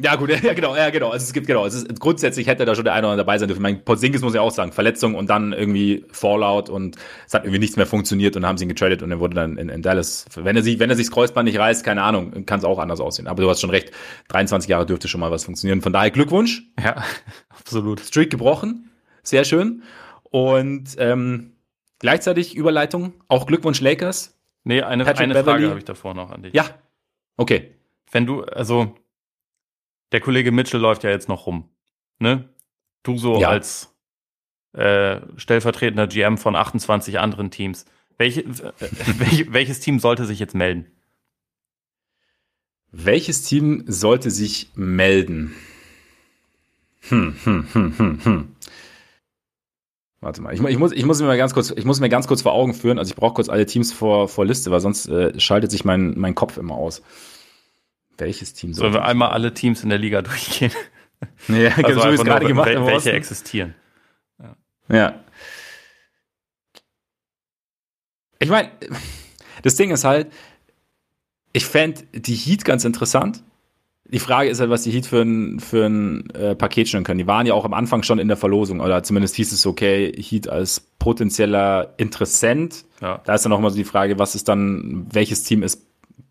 Ja, gut, ja, genau, ja, genau. Also es gibt, genau, es ist, grundsätzlich hätte da schon der eine oder andere dabei sein dürfen. Ich meine, Porzingis muss ja auch sagen, Verletzung und dann irgendwie Fallout und es hat irgendwie nichts mehr funktioniert und haben sie ihn getradet und er wurde dann in, in Dallas. Wenn er sich, wenn er sich das Kreuzband nicht reißt, keine Ahnung, kann es auch anders aussehen. Aber du hast schon recht, 23 Jahre dürfte schon mal was funktionieren. Von daher Glückwunsch. Ja, absolut. Streak gebrochen. Sehr schön. Und ähm, gleichzeitig Überleitung, auch Glückwunsch Lakers. Nee, eine, eine Frage habe ich davor noch an dich. Ja. Okay. Wenn du, also der Kollege Mitchell läuft ja jetzt noch rum. Ne? Du so ja. als äh, stellvertretender GM von 28 anderen Teams. Welche, äh, welch, welches Team sollte sich jetzt melden? Welches Team sollte sich melden? Hm, hm, hm, hm, hm. Warte mal, ich, ich, muss, ich, muss mir mal ganz kurz, ich muss mir ganz kurz vor Augen führen. Also ich brauche kurz alle Teams vor, vor Liste, weil sonst äh, schaltet sich mein, mein Kopf immer aus. Welches Team soll Sollen wir einmal alle Teams in der Liga durchgehen? Ja, also so wie es gerade gemacht wel Welche existieren. Ja. ja. Ich meine, das Ding ist halt, ich fände die Heat ganz interessant, die Frage ist halt, was die Heat für ein, für ein äh, Paket stellen können. Die waren ja auch am Anfang schon in der Verlosung, oder zumindest hieß es okay, Heat als potenzieller Interessent. Ja. Da ist dann auch mal so die Frage, was ist dann, welches Team ist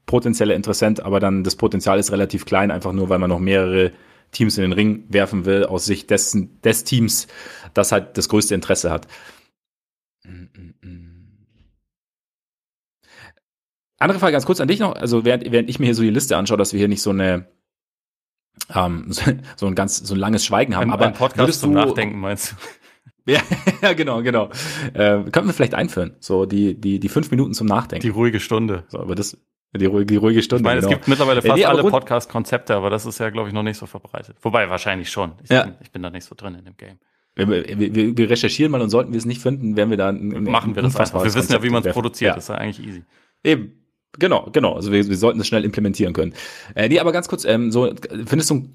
potenzieller Interessent, aber dann das Potenzial ist relativ klein, einfach nur, weil man noch mehrere Teams in den Ring werfen will, aus Sicht dessen, des Teams, das halt das größte Interesse hat. andere Frage ganz kurz an dich noch. Also während, während ich mir hier so die Liste anschaue, dass wir hier nicht so eine ähm, so, so ein ganz so ein langes Schweigen haben. Ein, aber ein Podcast zum Nachdenken meinst du? Ja, ja, genau, genau. Äh, könnten wir vielleicht einführen. So die, die, die fünf Minuten zum Nachdenken. Die ruhige Stunde. So, aber das, die ruhige, die ruhige Stunde. Ich meine, genau. es gibt mittlerweile fast nee, alle. Podcast-Konzepte, aber das ist ja, glaube ich, noch nicht so verbreitet. Wobei, wahrscheinlich schon. Ich, Ja. bin, ich bin da nicht so drin in dem Game. Wir, wir, wir, recherchieren mal und sollten wir es nicht finden, werden wir da ein, Machen wir das einfach. Wir wissen ja, wie man es produziert. Ja. Das ist ja eigentlich easy. Eben. Genau, genau. Also wir, wir sollten das schnell implementieren können. Äh, nee, aber ganz kurz, ähm, so findest du,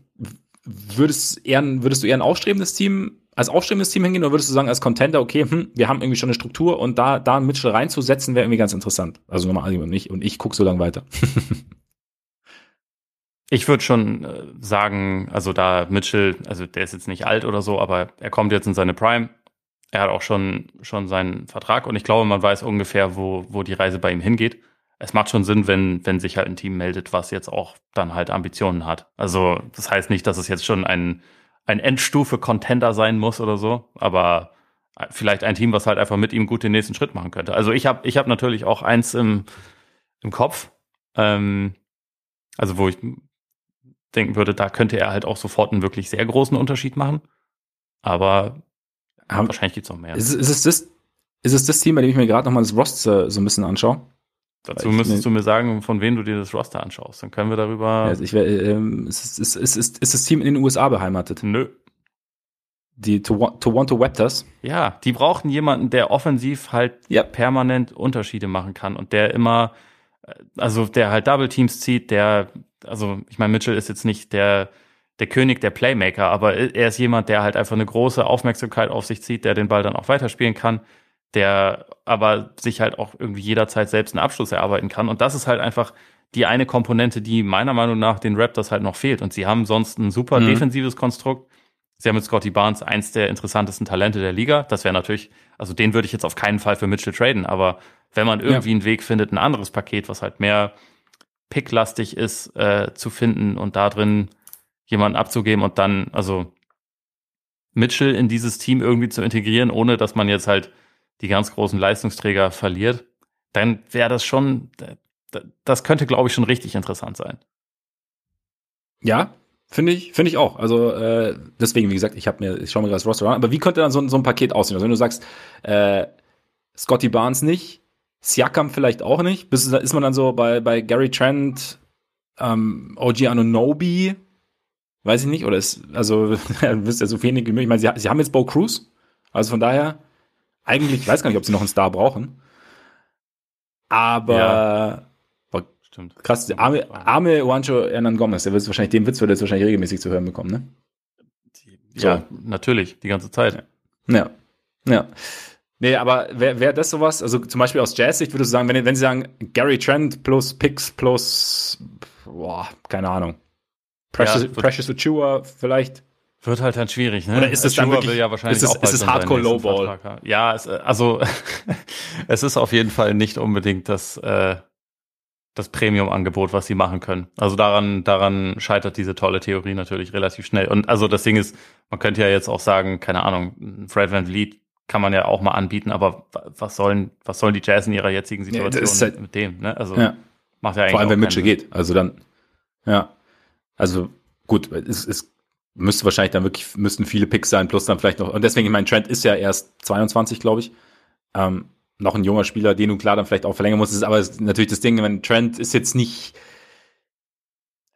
würdest, eher, würdest du eher ein aufstrebendes Team, als aufstrebendes Team hingehen oder würdest du sagen, als Contender, okay, hm, wir haben irgendwie schon eine Struktur und da, da einen Mitchell reinzusetzen, wäre irgendwie ganz interessant. Also nochmal und ich und ich gucke so lange weiter. Ich würde schon äh, sagen, also da Mitchell, also der ist jetzt nicht alt oder so, aber er kommt jetzt in seine Prime. Er hat auch schon, schon seinen Vertrag und ich glaube, man weiß ungefähr, wo, wo die Reise bei ihm hingeht. Es macht schon Sinn, wenn, wenn sich halt ein Team meldet, was jetzt auch dann halt Ambitionen hat. Also, das heißt nicht, dass es jetzt schon ein, ein Endstufe-Contender sein muss oder so, aber vielleicht ein Team, was halt einfach mit ihm gut den nächsten Schritt machen könnte. Also ich habe ich hab natürlich auch eins im, im Kopf, ähm, also wo ich denken würde, da könnte er halt auch sofort einen wirklich sehr großen Unterschied machen. Aber Haben- wahrscheinlich gibt's noch mehr. Ist, es- ist, es das, ist es das Team, bei dem ich mir gerade nochmal das Roster so ein bisschen anschaue? Dazu müsstest du mir sagen, von wem du dir das Roster anschaust. Dann können wir darüber. Also ich wär, ähm, ist, ist, ist, ist, ist das Team in den USA beheimatet? Nö. Die Toronto Raptors? Ja, die brauchten jemanden, der offensiv halt Ja. permanent Unterschiede machen kann und der immer, äh, also der halt Double Teams zieht, der, also ich meine, Mitchell ist jetzt nicht der, der König der Playmaker, aber er ist jemand, der halt einfach eine große Aufmerksamkeit auf sich zieht, der den Ball dann auch weiterspielen kann, der aber sich halt auch irgendwie jederzeit selbst einen Abschluss erarbeiten kann. Und das ist halt einfach die eine Komponente, die meiner Meinung nach den Raptors halt noch fehlt. Und sie haben sonst ein super Mhm. defensives Konstrukt. Sie haben mit Scotty Barnes eins der interessantesten Talente der Liga. Das wäre natürlich, also den würde ich jetzt auf keinen Fall für Mitchell traden, aber wenn man irgendwie einen Weg findet, ein anderes Paket, was halt mehr picklastig ist, äh, zu finden und da drin jemanden abzugeben und dann, also Mitchell in dieses Team irgendwie zu integrieren, ohne dass man jetzt halt die ganz großen Leistungsträger verliert, dann wäre das schon, das könnte, glaube ich, schon richtig interessant sein. Ja, finde ich, finde ich auch. Also äh, deswegen, wie gesagt, ich habe mir, ich schaue mir gerade das Roster an. Aber wie könnte dann so, ein- so ein Paket aussehen? Also wenn du sagst, äh, Scotty Barnes nicht, Siakam vielleicht auch nicht, bis, ist man dann so bei, bei Gary Trent, ähm, OG Anunobi, weiß ich nicht, oder ist, also, wisst ja so wenig wie möglich. Ich meine, sie, sie haben jetzt Bo Cruz, also von daher, eigentlich, ich weiß gar nicht, ob sie noch einen Star brauchen. Aber Ja. Stimmt. krass, der arme, arme Juancho Hernan Gomez, der wird wahrscheinlich, den Witz wird er jetzt wahrscheinlich regelmäßig zu hören bekommen, ne? Ja, natürlich, die ganze Zeit. Ja. Ja. Nee, aber wäre wär das sowas, also zum Beispiel aus Jazz-Sicht würdest du sagen, wenn, wenn sie sagen, Gary Trent plus Picks plus, boah, keine Ahnung. Precious, Ja, Precious Achua vielleicht. Wird halt dann schwierig, ne? Oder ist es dann Achua wirklich- ja wahrscheinlich ist es- auch ist es Hardcore Lowball? Ja, es, äh, also es ist auf jeden Fall nicht unbedingt das, äh, das Premium-Angebot, was sie machen können. Also daran, daran scheitert diese tolle Theorie natürlich relativ schnell. Und also das Ding ist, man könnte ja jetzt auch sagen, keine Ahnung, ein Fred Van Vliet kann man ja auch mal anbieten, aber wa- was sollen, was sollen die Jazz in ihrer jetzigen Ja, Situation ist halt- mit dem, ne? Also Ja. macht ja eigentlich Vor allem, wenn Mitchell geht. Also dann, ja. Also gut, es, es müsste wahrscheinlich dann wirklich, müssten viele Picks sein, plus dann vielleicht noch, und deswegen, ich meine, Trent ist ja erst 22, glaube ich. Ähm, noch ein junger Spieler, den du klar dann vielleicht auch verlängern musst. Ist aber es ist natürlich das Ding, wenn Trent ist jetzt nicht,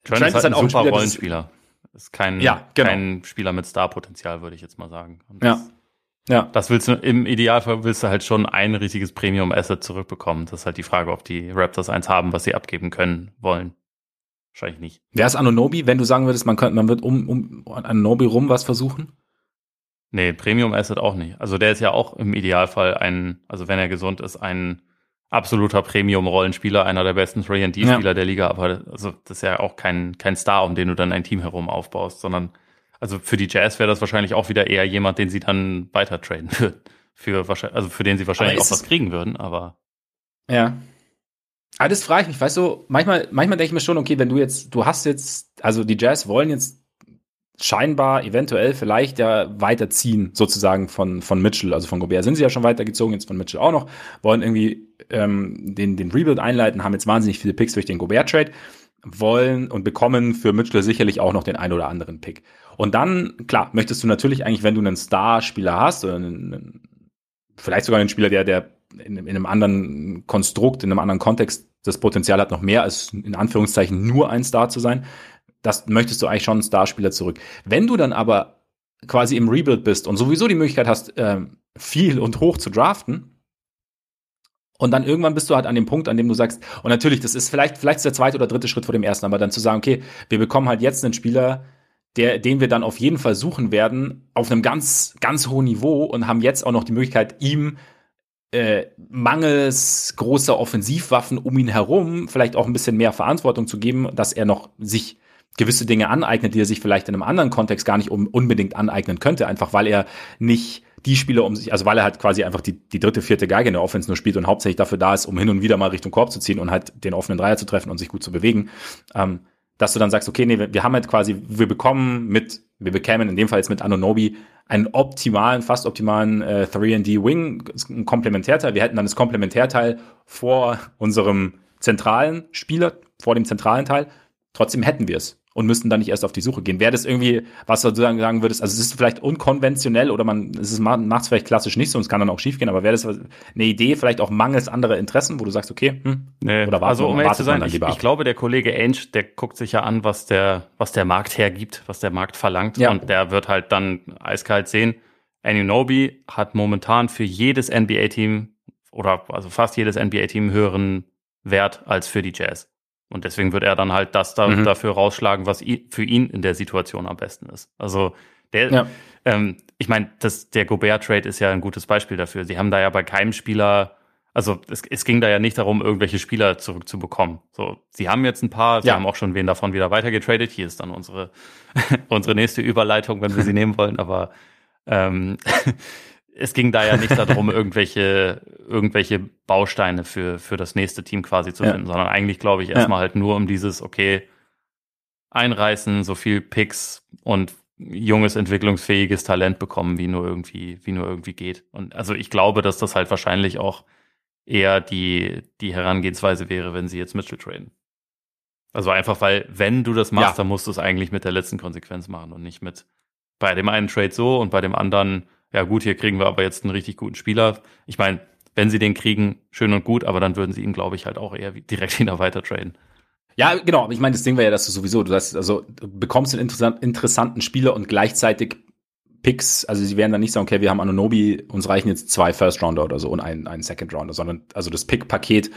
Trent, Trent ist halt ein auch ein super Spieler, das- Rollenspieler. Ist kein, Ja, genau. kein Spieler mit Star-Potenzial, würde ich jetzt mal sagen. Und Ja. das- ja, Das willst du, im Idealfall willst du halt schon ein riesiges Premium-Asset zurückbekommen. Das ist halt die Frage, ob die Raptors eins haben, was sie abgeben können, wollen. Wahrscheinlich nicht. Wer ist Anunobi, wenn du sagen würdest, man könnte, man wird um, um Anunobi rum was versuchen? Nee, Premium-Asset auch nicht. Also der ist ja auch im Idealfall ein, also wenn er gesund ist, ein absoluter Premium-Rollenspieler, einer der besten 3D-Spieler der Liga, aber also das ist ja auch kein, kein Star, um den du dann ein Team herum aufbaust, sondern also für die Jazz wäre das wahrscheinlich auch wieder eher jemand, den sie dann weiter traden würden. Für wahrscheinlich, also für den sie wahrscheinlich auch was es- kriegen würden, aber Ja. Ah, das frage ich mich, weißt du, manchmal, manchmal denke ich mir schon, okay, wenn du jetzt, du hast jetzt, also die Jazz wollen jetzt scheinbar, eventuell, vielleicht ja weiterziehen, sozusagen von, von Mitchell, also von Gobert sind sie ja schon weitergezogen, jetzt von Mitchell auch noch, wollen irgendwie ähm, den, den Rebuild einleiten, haben jetzt wahnsinnig viele Picks durch den Gobert-Trade, wollen und bekommen für Mitchell sicherlich auch noch den ein oder anderen Pick. Und dann, klar, möchtest du natürlich eigentlich, wenn du einen Star-Spieler hast, oder einen, vielleicht sogar einen Spieler, der, der in, in einem anderen Konstrukt, in einem anderen Kontext das Potenzial hat, noch mehr als in Anführungszeichen nur ein Star zu sein, das möchtest du eigentlich schon einen Starspieler zurück. Wenn du dann aber quasi im Rebuild bist und sowieso die Möglichkeit hast, ähm, viel und hoch zu draften, und dann irgendwann bist du halt an dem Punkt, an dem du sagst, und natürlich, das ist vielleicht, vielleicht ist der zweite oder dritte Schritt vor dem ersten, aber dann zu sagen, okay, wir bekommen halt jetzt einen Spieler, der, den wir dann auf jeden Fall suchen werden, auf einem ganz, ganz hohen Niveau und haben jetzt auch noch die Möglichkeit, ihm äh, mangels großer Offensivwaffen um ihn herum vielleicht auch ein bisschen mehr Verantwortung zu geben, dass er noch sich gewisse Dinge aneignet, die er sich vielleicht in einem anderen Kontext gar nicht unbedingt aneignen könnte, einfach weil er nicht die Spieler um sich, also weil er halt quasi einfach die, die dritte, vierte Geige in der Offense nur spielt und hauptsächlich dafür da ist, um hin und wieder mal Richtung Korb zu ziehen und halt den offenen Dreier zu treffen und sich gut zu bewegen, ähm, dass du dann sagst, okay, nee, wir haben halt quasi, wir bekommen mit, wir bekämen in dem Fall jetzt mit Anonobi einen optimalen, fast optimalen äh, 3D-Wing, ein Komplementärteil. Wir hätten dann das Komplementärteil vor unserem zentralen Spieler, vor dem zentralen Teil. Trotzdem hätten wir es und müssten dann nicht erst auf die Suche gehen. Wäre das irgendwie, was du sagen würdest, also es ist vielleicht unkonventionell oder man, es macht es vielleicht klassisch nicht so und es kann dann auch schief gehen, aber wäre das eine Idee, vielleicht auch mangels anderer Interessen, wo du sagst, okay, hm, nee, oder warte, also um ehrlich zu sein, ich, ich, glaube, der Kollege Ainge, der guckt sich ja an, was der, was der Markt hergibt, was der Markt verlangt ja. und der wird halt dann eiskalt sehen. Anunobi hat momentan für jedes NBA-Team oder also fast jedes NBA-Team höheren Wert als für die Jazz. Und deswegen wird er dann halt das da, mhm. dafür rausschlagen, was für ihn in der Situation am besten ist. Also der, ja. ähm, ich meine, der Gobert-Trade ist ja ein gutes Beispiel dafür. Sie haben da ja bei keinem Spieler, also es, es ging da ja nicht darum, irgendwelche Spieler zurückzubekommen. So, sie haben jetzt ein paar, sie ja. haben auch schon wen davon wieder weitergetradet. Hier ist dann unsere, unsere nächste Überleitung, wenn wir sie nehmen wollen, aber ähm, es ging da ja nicht darum, irgendwelche, irgendwelche Bausteine für, für das nächste Team quasi zu finden, sondern eigentlich glaube ich erstmal ja. halt nur um dieses, okay, einreißen, so viel Picks und junges, entwicklungsfähiges Talent bekommen, wie nur irgendwie, wie nur irgendwie geht. Und also ich glaube, dass das halt wahrscheinlich auch eher die, die Herangehensweise wäre, wenn sie jetzt Mitchell traden. Also einfach, weil, wenn du das machst, ja. dann musst du es eigentlich mit der letzten Konsequenz machen und nicht mit bei dem einen Trade so und bei dem anderen ja gut, hier kriegen wir aber jetzt einen richtig guten Spieler. Ich meine, wenn sie den kriegen, schön und gut, aber dann würden sie ihn, glaube ich, halt auch eher direkt wieder weiter traden. Ja, genau. Aber ich meine, das Ding wäre ja, dass du sowieso, du hast, also du bekommst einen interessant, interessanten Spieler und gleichzeitig Picks, also sie werden dann nicht sagen, okay, wir haben Anonobi, uns reichen jetzt zwei First Rounder oder so und einen, einen Second Rounder, sondern also das Pick-Paket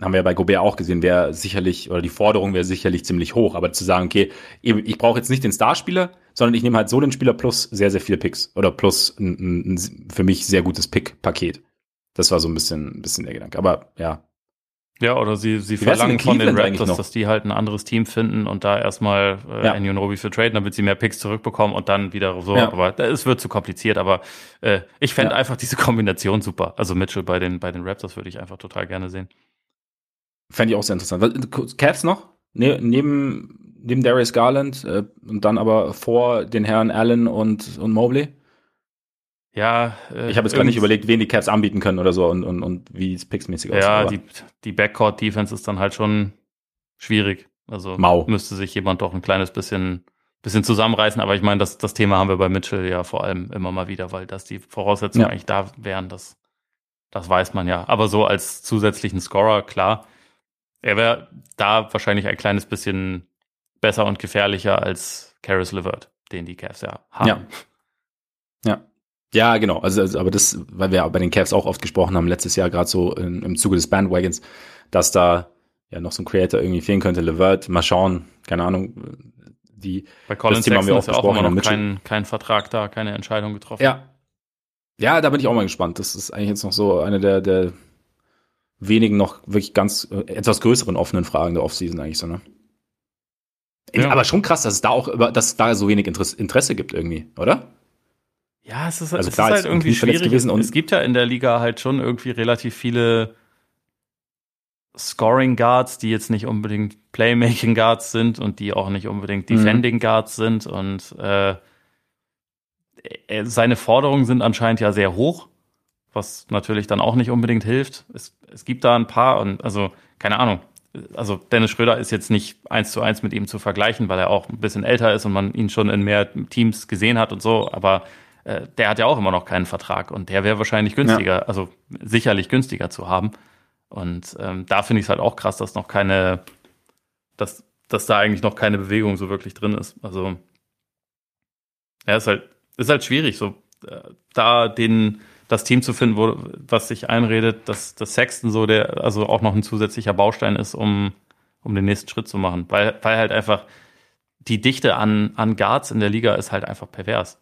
haben wir ja bei Gobert auch gesehen, wäre sicherlich, oder die Forderung wäre sicherlich ziemlich hoch, aber zu sagen, okay, ich brauche jetzt nicht den Starspieler, sondern ich nehme halt so den Spieler plus sehr, sehr viele Picks oder plus ein, ein für mich sehr gutes Pick-Paket. Das war so ein bisschen, ein bisschen der Gedanke. Aber ja. Ja, oder sie, sie verlangen von den Raptors, dass die halt ein anderes Team finden und da erstmal äh, ja. Anunobi für traden, damit sie mehr Picks zurückbekommen und dann wieder so. Ja. Aber es wird zu kompliziert. Aber äh, ich fände ja. einfach diese Kombination super. Also Mitchell bei den, bei den Raptors würde ich einfach total gerne sehen. Fände ich auch sehr interessant. Cavs noch? Ne, neben, neben Darius Garland äh, und dann aber vor den Herren Allen und, und Mobley? Ja, äh, ich habe jetzt gar nicht überlegt, wen die Cavs anbieten können oder so und, und, und wie es pixmäßig aussieht. Ja, die, die Backcourt-Defense ist dann halt schon schwierig. Also Mau. müsste sich jemand doch ein kleines bisschen, bisschen zusammenreißen. Aber ich meine, das, das Thema haben wir bei Mitchell ja vor allem immer mal wieder, weil das die Voraussetzungen ja. eigentlich da wären, das, das weiß man ja. Aber so als zusätzlichen Scorer, klar, er wäre da wahrscheinlich ein kleines bisschen besser und gefährlicher als Karis LeVert, den die Cavs ja haben. Ja. Ja. Ja, genau. Also, also, aber das, weil wir bei den Cavs auch oft gesprochen haben, letztes Jahr gerade so in, im Zuge des Bandwagons, dass da ja noch so ein Creator irgendwie fehlen könnte. LeVert, mal schauen, keine Ahnung. Die, bei Thema haben wir auch ist ja auch immer noch kein, kein Vertrag da, keine Entscheidung getroffen. Ja. Ja, da bin ich auch mal gespannt. Das ist eigentlich jetzt noch so eine der, der wenigen noch wirklich ganz äh, etwas größeren offenen Fragen der Offseason eigentlich so, ne? Ja. Aber schon krass, dass es da auch über, dass es da so wenig Interesse gibt irgendwie, oder? Ja, es ist, also es klar, ist halt irgendwie schwierig. Gewesen und es gibt ja in der Liga halt schon irgendwie relativ viele Scoring Guards, die jetzt nicht unbedingt Playmaking Guards sind und die auch nicht unbedingt mhm. Defending mhm. Guards sind. Und äh, seine Forderungen sind anscheinend ja sehr hoch, was natürlich dann auch nicht unbedingt hilft. Es, es gibt da ein paar und also keine Ahnung. Also Dennis Schröder ist jetzt nicht eins zu eins mit ihm zu vergleichen, weil er auch ein bisschen älter ist und man ihn schon in mehr Teams gesehen hat und so. Aber äh, der hat ja auch immer noch keinen Vertrag und der wäre wahrscheinlich günstiger, ja. also sicherlich günstiger zu haben. Und ähm, da finde ich es halt auch krass, dass noch keine, dass, dass da eigentlich noch keine Bewegung so wirklich drin ist. Also ja, ist halt, ist halt schwierig, so äh, da den das Team zu finden, wo, was sich einredet, dass das Sexton so der, also auch noch ein zusätzlicher Baustein ist, um, um den nächsten Schritt zu machen. Weil, weil halt einfach die Dichte an, an Guards in der Liga ist halt einfach pervers.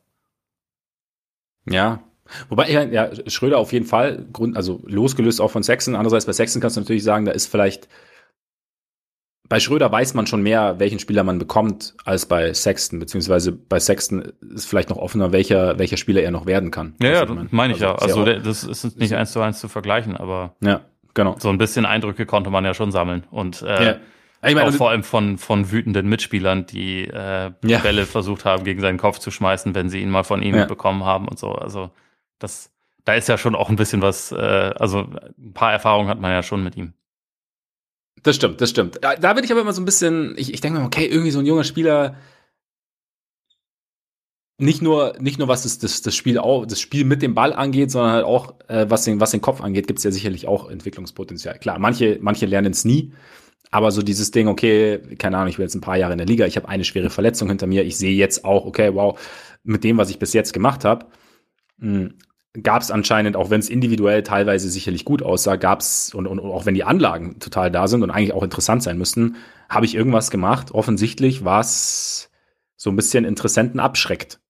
Ja. Wobei, ja, Schröder auf jeden Fall, Grund, also losgelöst auch von Sexton. Andererseits bei Sexton kannst du natürlich sagen, da ist vielleicht, bei Schröder weiß man schon mehr, welchen Spieler man bekommt, als bei Sexton, beziehungsweise bei Sexton ist vielleicht noch offener, welcher, welcher Spieler er noch werden kann. Ja, ja, meine mein ich also, ja. Also das ist nicht eins zu eins zu vergleichen, aber ja, genau. so ein bisschen Eindrücke konnte man ja schon sammeln. Und äh, ja. Ich meine, auch vor allem von, von wütenden Mitspielern, die äh, ja. Bälle versucht haben, gegen seinen Kopf zu schmeißen, wenn sie ihn mal von ihm ja. bekommen haben und so. Also das, da ist ja schon auch ein bisschen was, äh, also ein paar Erfahrungen hat man ja schon mit ihm. Das stimmt, das stimmt. Da, bin ich aber immer so ein bisschen, ich, ich denke mir, okay, irgendwie so ein junger Spieler, nicht nur, nicht nur was das, das, das, Spiel auch, das Spiel mit dem Ball angeht, sondern halt auch, äh, was, den, was den Kopf angeht, gibt es ja sicherlich auch Entwicklungspotenzial. Klar, manche, manche lernen es nie, aber so dieses Ding, okay, keine Ahnung, ich bin jetzt ein paar Jahre in der Liga, ich habe eine schwere Verletzung hinter mir, ich sehe jetzt auch, okay, wow, mit dem, was ich bis jetzt gemacht habe, hm, gab es anscheinend, auch wenn es individuell teilweise sicherlich gut aussah, gab es, und, und, und auch wenn die Anlagen total da sind und eigentlich auch interessant sein müssten, habe ich irgendwas gemacht, offensichtlich, was so ein bisschen Interessenten abschreckt.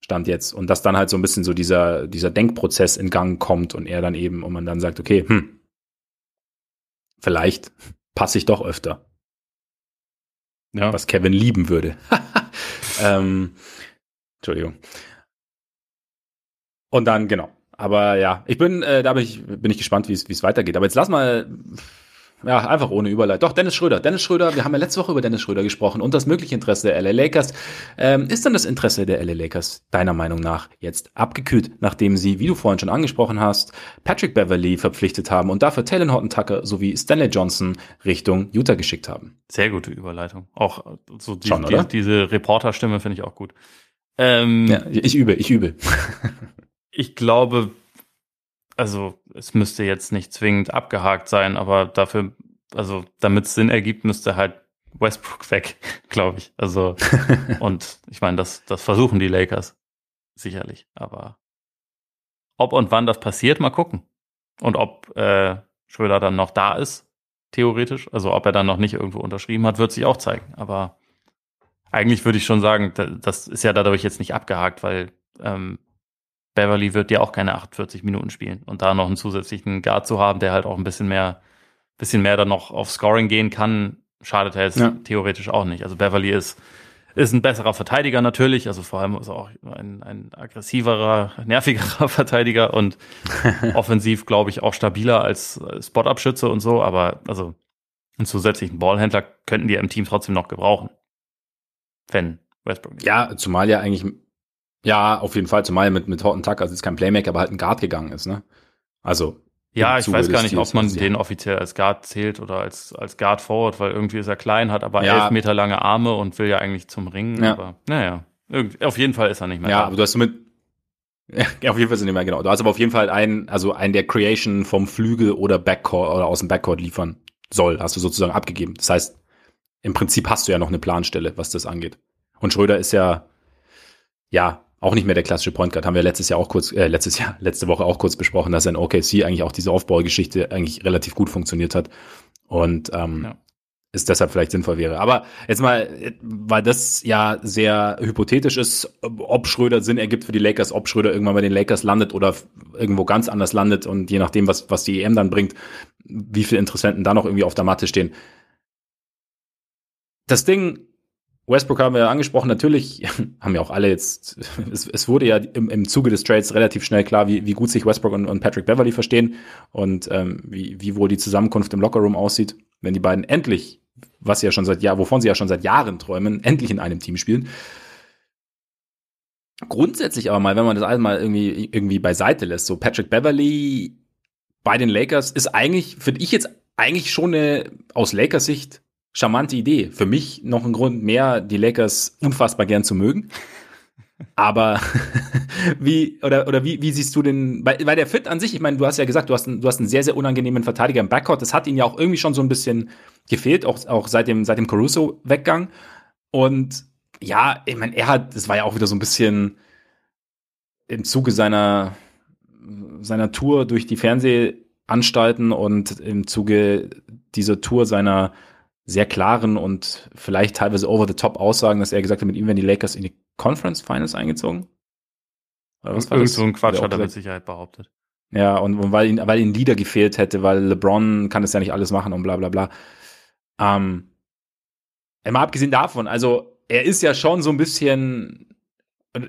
Stand jetzt. Und dass dann halt so ein bisschen so dieser, dieser Denkprozess in Gang kommt und er dann eben, und man dann sagt, okay, hm, vielleicht passe ich doch öfter. Ja. Was Kevin lieben würde. ähm, Entschuldigung. Und dann, genau. Aber ja, ich bin, äh, da bin ich, bin ich gespannt, wie es weitergeht. Aber jetzt lass mal ja, einfach ohne Überleitung. Doch, Dennis Schröder. Dennis Schröder, wir haben ja letzte Woche über Dennis Schröder gesprochen und das mögliche Interesse der LA Lakers. Ähm, ist dann das Interesse der LA Lakers deiner Meinung nach jetzt abgekühlt, nachdem sie, wie du vorhin schon angesprochen hast, Patrick Beverly verpflichtet haben und dafür Taylor Horton Tucker sowie Stanley Johnson Richtung Utah geschickt haben? Sehr gute Überleitung. Auch so die, schon, die, diese Reporterstimme finde ich auch gut. Ähm, ja, ich übe, ich übe. ich glaube, also es müsste jetzt nicht zwingend abgehakt sein, aber dafür, also damit es Sinn ergibt, müsste halt Westbrook weg, glaube ich. Also und ich meine, das, das versuchen die Lakers sicherlich, aber ob und wann das passiert, mal gucken. Und ob äh, Schröder dann noch da ist, theoretisch, also ob er dann noch nicht irgendwo unterschrieben hat, wird sich auch zeigen. Aber eigentlich würde ich schon sagen, das ist ja dadurch jetzt nicht abgehakt, weil ähm, Beverly wird ja auch keine 48 Minuten spielen. Und da noch einen zusätzlichen Guard zu haben, der halt auch ein bisschen mehr, bisschen mehr dann noch auf Scoring gehen kann, schadet er jetzt ja. theoretisch auch nicht. Also Beverly ist, ist ein besserer Verteidiger natürlich, also vor allem ist er auch ein, ein aggressiverer, nervigerer Verteidiger und offensiv, glaube ich, auch stabiler als Spot-Up-Schütze und so, aber also einen zusätzlichen Ballhändler könnten die im Team trotzdem noch gebrauchen. Wenn Westbrook nicht. Ja, zumal ja eigentlich ja, auf jeden Fall, zumal mit, mit Horton Tucker, also ist kein Playmaker, aber halt ein Guard gegangen ist, ne? Also. Ja, ich weiß gar nicht, ob man den offiziell als Guard zählt oder als, als Guard Forward, weil irgendwie ist er klein, hat aber ja. elf Meter lange Arme und will ja eigentlich zum Ringen. Ja. Aber naja, auf jeden Fall ist er nicht mehr. Ja, da. aber du hast mit, ja, auf jeden Fall sind nicht mehr genau. Du hast aber auf jeden Fall einen, also einen, der Creation vom Flügel oder Backcourt oder aus dem Backcourt liefern soll, hast du sozusagen abgegeben. Das heißt, im Prinzip hast du ja noch eine Planstelle, was das angeht. Und Schröder ist ja, ja, auch nicht mehr der klassische Point Guard. Haben wir letztes Jahr auch kurz, äh, letztes Jahr, letzte Woche auch kurz besprochen, dass in OKC eigentlich auch diese Aufbaugeschichte eigentlich relativ gut funktioniert hat. Und ähm, ja. es deshalb vielleicht sinnvoll wäre. Aber jetzt mal, weil das ja sehr hypothetisch ist, ob Schröder Sinn ergibt für die Lakers, ob Schröder irgendwann bei den Lakers landet oder irgendwo ganz anders landet und je nachdem, was, was die EM dann bringt, wie viele Interessenten da noch irgendwie auf der Matte stehen. Das Ding Westbrook haben wir ja angesprochen, natürlich haben ja auch alle jetzt, es, es wurde ja im, im Zuge des Trades relativ schnell klar, wie, wie gut sich Westbrook und, und Patrick Beverly verstehen und ähm, wie, wie wohl die Zusammenkunft im Lockerroom aussieht, wenn die beiden endlich, was sie ja schon seit Jahren, wovon sie ja schon seit Jahren träumen, endlich in einem Team spielen. Grundsätzlich aber mal, wenn man das alles mal irgendwie, irgendwie beiseite lässt, so Patrick Beverly bei den Lakers ist eigentlich, finde ich jetzt eigentlich schon eine aus Lakers Sicht charmante Idee. Für mich noch ein Grund mehr, die Lakers unfassbar gern zu mögen. Aber wie oder oder wie, wie siehst du den bei, bei der Fit an sich? Ich meine, du hast ja gesagt, du hast du hast einen sehr sehr unangenehmen Verteidiger im Backcourt. Das hat ihn ja auch irgendwie schon so ein bisschen gefehlt, auch auch seit dem seit dem Caruso Weggang. Und ja, ich meine, er hat, das war ja auch wieder so ein bisschen im Zuge seiner seiner Tour durch die Fernsehanstalten und im Zuge dieser Tour seiner sehr klaren und vielleicht teilweise over-the-top Aussagen, dass er gesagt hat, mit ihm werden die Lakers in die Conference Finals eingezogen. Oder was war Irgend das? so ein Quatsch hat er mit Sicherheit behauptet. Ja, und, und weil ihn, weil ihn Leader gefehlt hätte, weil LeBron kann das ja nicht alles machen und bla bla bla. Ähm, mal abgesehen davon, also er ist ja schon so ein bisschen,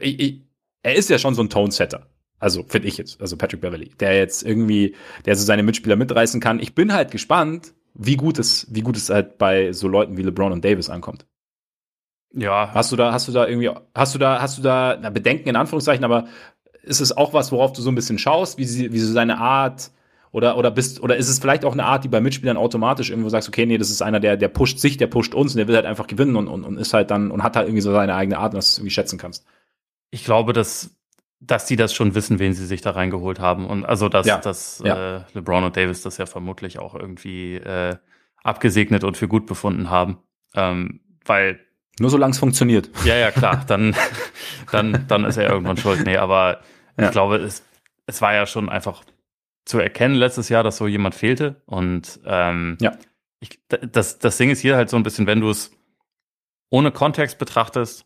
ich, ich, er ist ja schon so ein Tone-Setter. Also finde ich jetzt, also Patrick Beverly, der jetzt irgendwie, der so seine Mitspieler mitreißen kann. Ich bin halt gespannt, wie gut es, wie gut es halt bei so Leuten wie LeBron und Davis ankommt. Ja. Hast du da, hast du da irgendwie, hast du da, hast du da na, Bedenken in Anführungszeichen, aber ist es auch was, worauf du so ein bisschen schaust, wie sie, wie so seine Art oder, oder bist, oder ist es vielleicht auch eine Art, die bei Mitspielern automatisch irgendwo sagst, okay, nee, das ist einer, der, der pusht sich, der pusht uns und der will halt einfach gewinnen und, und, und ist halt dann und hat halt irgendwie so seine eigene Art, was du irgendwie schätzen kannst. Ich glaube, dass dass die das schon wissen, wen sie sich da reingeholt haben. Und also, dass, ja. dass ja. Äh, LeBron und Davis das ja vermutlich auch irgendwie äh, abgesegnet und für gut befunden haben. Ähm, weil. Nur solange es funktioniert. Ja, ja, klar. Dann, dann, dann ist er irgendwann schuld. Nee, aber ja. ich glaube, es, es war ja schon einfach zu erkennen letztes Jahr, dass so jemand fehlte. Und ähm, ja. ich, das, das Ding ist hier halt so ein bisschen, wenn du es ohne Kontext betrachtest,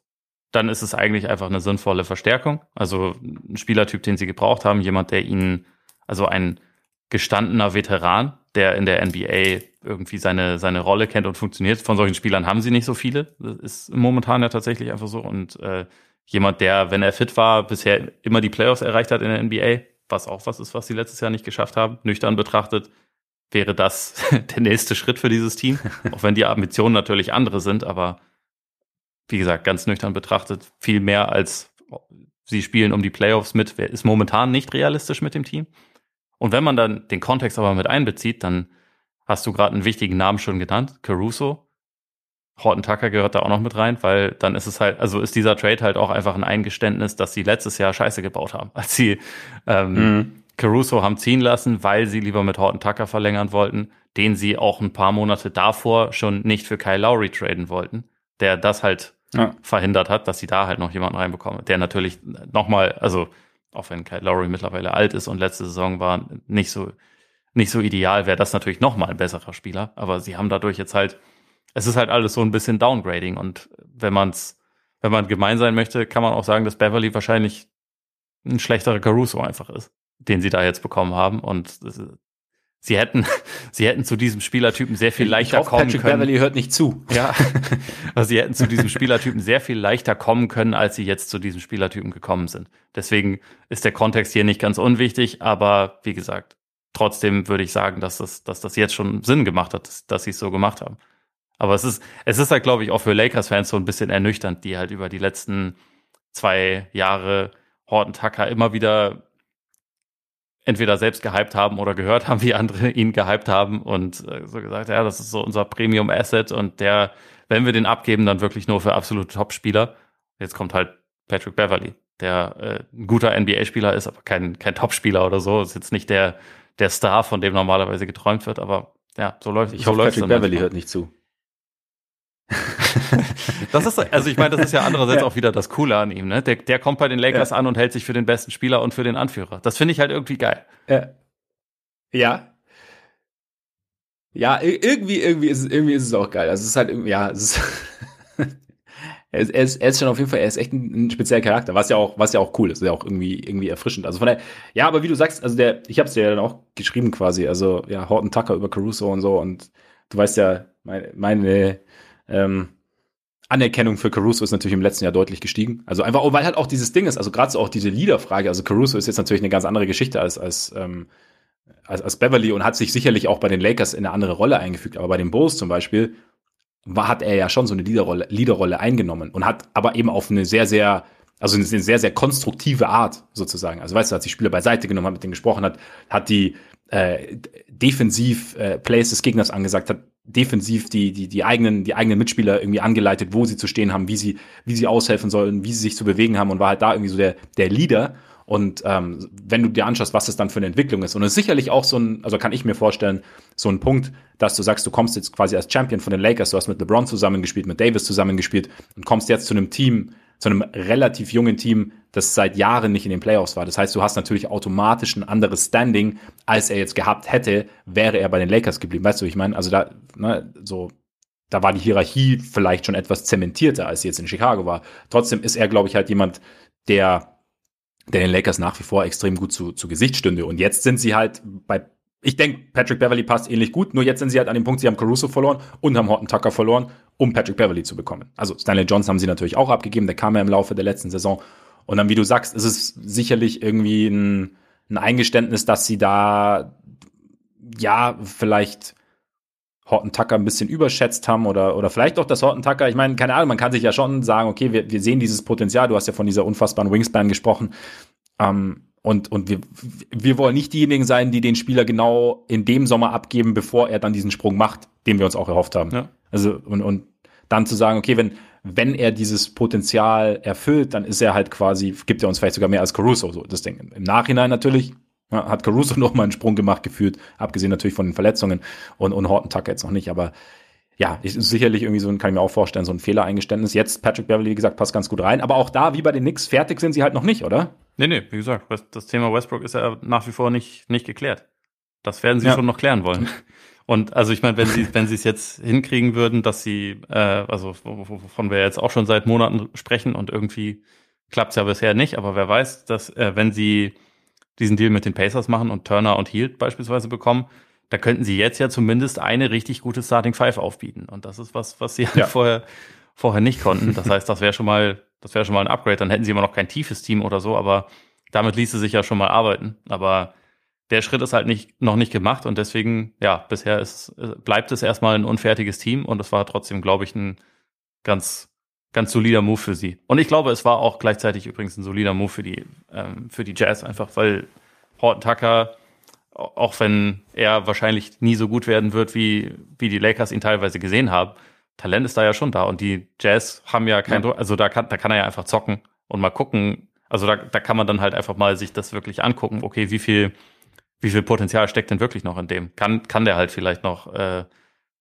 dann ist es eigentlich einfach eine sinnvolle Verstärkung. Also ein Spielertyp, den sie gebraucht haben, jemand, der ihnen, also ein gestandener Veteran, der in der NBA irgendwie seine, seine Rolle kennt und funktioniert. Von solchen Spielern haben sie nicht so viele. Das ist momentan ja tatsächlich einfach so. Und äh, jemand, der, wenn er fit war, bisher immer die Playoffs erreicht hat in der NBA, was auch was ist, was sie letztes Jahr nicht geschafft haben, nüchtern betrachtet, wäre das der nächste Schritt für dieses Team. auch wenn die Ambitionen natürlich andere sind, aber wie gesagt, ganz nüchtern betrachtet, viel mehr als sie spielen um die Playoffs mit, ist momentan nicht realistisch mit dem Team. Und wenn man dann den Kontext aber mit einbezieht, dann hast du gerade einen wichtigen Namen schon genannt, Caruso. Horton Tucker gehört da auch noch mit rein, weil dann ist es halt, also ist dieser Trade halt auch einfach ein Eingeständnis, dass sie letztes Jahr Scheiße gebaut haben, als sie ähm, mhm. Caruso haben ziehen lassen, weil sie lieber mit Horton Tucker verlängern wollten, den sie auch ein paar Monate davor schon nicht für Kyle Lowry traden wollten, der das halt ja. verhindert hat, dass sie da halt noch jemanden reinbekommen, der natürlich nochmal, also auch wenn Kyle Lowry mittlerweile alt ist und letzte Saison war nicht so nicht so ideal, wäre das natürlich nochmal ein besserer Spieler. Aber sie haben dadurch jetzt halt, es ist halt alles so ein bisschen Downgrading. Und wenn man's, wenn man gemein sein möchte, kann man auch sagen, dass Beverly wahrscheinlich ein schlechterer Caruso einfach ist, den sie da jetzt bekommen haben. Und Sie hätten, sie hätten zu diesem Spielertypen sehr viel leichter ich hoffe, kommen Patrick können. Beverly hört nicht zu. Ja, also sie hätten zu diesem Spielertypen sehr viel leichter kommen können, als sie jetzt zu diesem Spielertypen gekommen sind. Deswegen ist der Kontext hier nicht ganz unwichtig, aber wie gesagt, trotzdem würde ich sagen, dass das, dass das jetzt schon Sinn gemacht hat, dass, dass sie es so gemacht haben. Aber es ist, es ist halt, glaube ich, auch für Lakers-Fans so ein bisschen ernüchternd, die halt über die letzten zwei Jahre Horton Tucker immer wieder entweder selbst gehypt haben oder gehört haben, wie andere ihn gehypt haben und äh, so gesagt, ja, das ist so unser Premium Asset und der, wenn wir den abgeben, dann wirklich nur für absolute Top-Spieler. Jetzt kommt halt Patrick Beverly, der äh, ein guter NBA-Spieler ist, aber kein, kein Top-Spieler oder so. Ist jetzt nicht der, der Star, von dem normalerweise geträumt wird, aber ja, so läuft Ich so hoffe, Patrick Beverly hört nicht zu. das ist, also ich meine, das ist ja andererseits ja. auch wieder das Coole an ihm, ne? Der, der kommt bei den Lakers ja. an und hält sich für den besten Spieler und für den Anführer. Das finde ich halt irgendwie geil. Ja. Ja. Ja, irgendwie, irgendwie ist es, irgendwie ist es auch geil. Also es ist halt irgendwie, ja, es ist, er ist, er ist, er ist schon auf jeden Fall, er ist echt ein, ein spezieller Charakter, was ja auch, was ja auch cool ist, ist ja auch irgendwie, irgendwie erfrischend. Also von der, ja, aber wie du sagst, also der, ich habe es dir ja dann auch geschrieben quasi, also ja, Horton Tucker über Caruso und so und du weißt ja, meine, meine ähm, Anerkennung für Caruso ist natürlich im letzten Jahr deutlich gestiegen. Also einfach, weil halt auch dieses Ding ist, also gerade so auch diese Leaderfrage, also Caruso ist jetzt natürlich eine ganz andere Geschichte als, als, ähm, als, als Beverly und hat sich sicherlich auch bei den Lakers in eine andere Rolle eingefügt. Aber bei den Bulls zum Beispiel war, hat er ja schon so eine Leaderrolle, Leaderrolle eingenommen und hat aber eben auf eine sehr, sehr, also eine sehr, sehr konstruktive Art sozusagen. Also weißt du, hat die Spieler beiseite genommen, hat mit denen gesprochen, hat, hat die äh, defensiv äh, Plays des Gegners angesagt, hat defensiv die, die, die eigenen, die eigenen Mitspieler irgendwie angeleitet, wo sie zu stehen haben, wie sie, wie sie aushelfen sollen, wie sie sich zu bewegen haben und war halt da irgendwie so der, der Leader. Und ähm, wenn du dir anschaust, was das dann für eine Entwicklung ist, und es ist sicherlich auch so ein, also kann ich mir vorstellen, so ein Punkt, dass du sagst, du kommst jetzt quasi als Champion von den Lakers, du hast mit LeBron zusammengespielt, mit Davis zusammengespielt und kommst jetzt zu einem Team, zu einem relativ jungen Team, das seit Jahren nicht in den Playoffs war. Das heißt, du hast natürlich automatisch ein anderes Standing, als er jetzt gehabt hätte, wäre er bei den Lakers geblieben. Weißt du, ich meine, also da, ne, so, da war die Hierarchie vielleicht schon etwas zementierter, als sie jetzt in Chicago war. Trotzdem ist er, glaube ich, halt jemand, der, der den Lakers nach wie vor extrem gut zu, zu Gesicht stünde. Und jetzt sind sie halt bei ich denke, Patrick Beverly passt ähnlich gut, nur jetzt sind sie halt an dem Punkt, sie haben Caruso verloren und haben Horton Tucker verloren, um Patrick Beverly zu bekommen. Also Stanley Johnson haben sie natürlich auch abgegeben, der kam ja im Laufe der letzten Saison. Und dann, wie du sagst, ist es sicherlich irgendwie ein, ein Eingeständnis, dass sie da ja vielleicht Horton Tucker ein bisschen überschätzt haben oder, oder vielleicht auch das Horton Tucker. Ich meine, keine Ahnung, man kann sich ja schon sagen, okay, wir, wir sehen dieses Potenzial. Du hast ja von dieser unfassbaren Wingspan gesprochen. Ähm, und, und wir, wir wollen nicht diejenigen sein, die den Spieler genau in dem Sommer abgeben, bevor er dann diesen Sprung macht, den wir uns auch erhofft haben. Ja. Also, und, und dann zu sagen, okay, wenn, wenn er dieses Potenzial erfüllt, dann ist er halt quasi, gibt er uns vielleicht sogar mehr als Caruso, so das Ding. Im Nachhinein natürlich ja, hat Caruso noch mal einen Sprung gemacht gefühlt, abgesehen natürlich von den Verletzungen und, und Horton Tucker jetzt noch nicht, aber ja, ist sicherlich irgendwie so ein, kann ich mir auch vorstellen, so ein Fehlereingeständnis. Jetzt Patrick Beverly, wie gesagt, passt ganz gut rein. Aber auch da, wie bei den Knicks, fertig sind sie halt noch nicht, oder? Nee, nee, wie gesagt, das Thema Westbrook ist ja nach wie vor nicht, nicht geklärt. Das werden sie ja. schon noch klären wollen. Und also ich meine, wenn sie wenn sie es jetzt hinkriegen würden, dass sie, äh, also wovon wir jetzt auch schon seit Monaten sprechen und irgendwie klappt es ja bisher nicht, aber wer weiß, dass äh, wenn sie diesen Deal mit den Pacers machen und Turner und Hield beispielsweise bekommen, da könnten sie jetzt ja zumindest eine richtig gute Starting Five aufbieten. Und das ist was, was sie halt ja. vorher, vorher nicht konnten. Das heißt, das wäre schon mal, das wäre schon mal ein Upgrade. Dann hätten sie immer noch kein tiefes Team oder so, aber damit ließe sich ja schon mal arbeiten. Aber der Schritt ist halt nicht, noch nicht gemacht und deswegen, ja, bisher ist, bleibt es erstmal ein unfertiges Team und es war trotzdem, glaube ich, ein ganz, ganz solider Move für sie. Und ich glaube, es war auch gleichzeitig übrigens ein solider Move für die, ähm, für die Jazz, einfach weil Horton Tucker auch wenn er wahrscheinlich nie so gut werden wird, wie, wie die Lakers ihn teilweise gesehen haben. Talent ist da ja schon da und die Jazz haben ja kein, ja. also da kann, da kann er ja einfach zocken und mal gucken. Also da, da kann man dann halt einfach mal sich das wirklich angucken. Okay, wie viel, wie viel Potenzial steckt denn wirklich noch in dem? Kann, kann der halt vielleicht noch äh,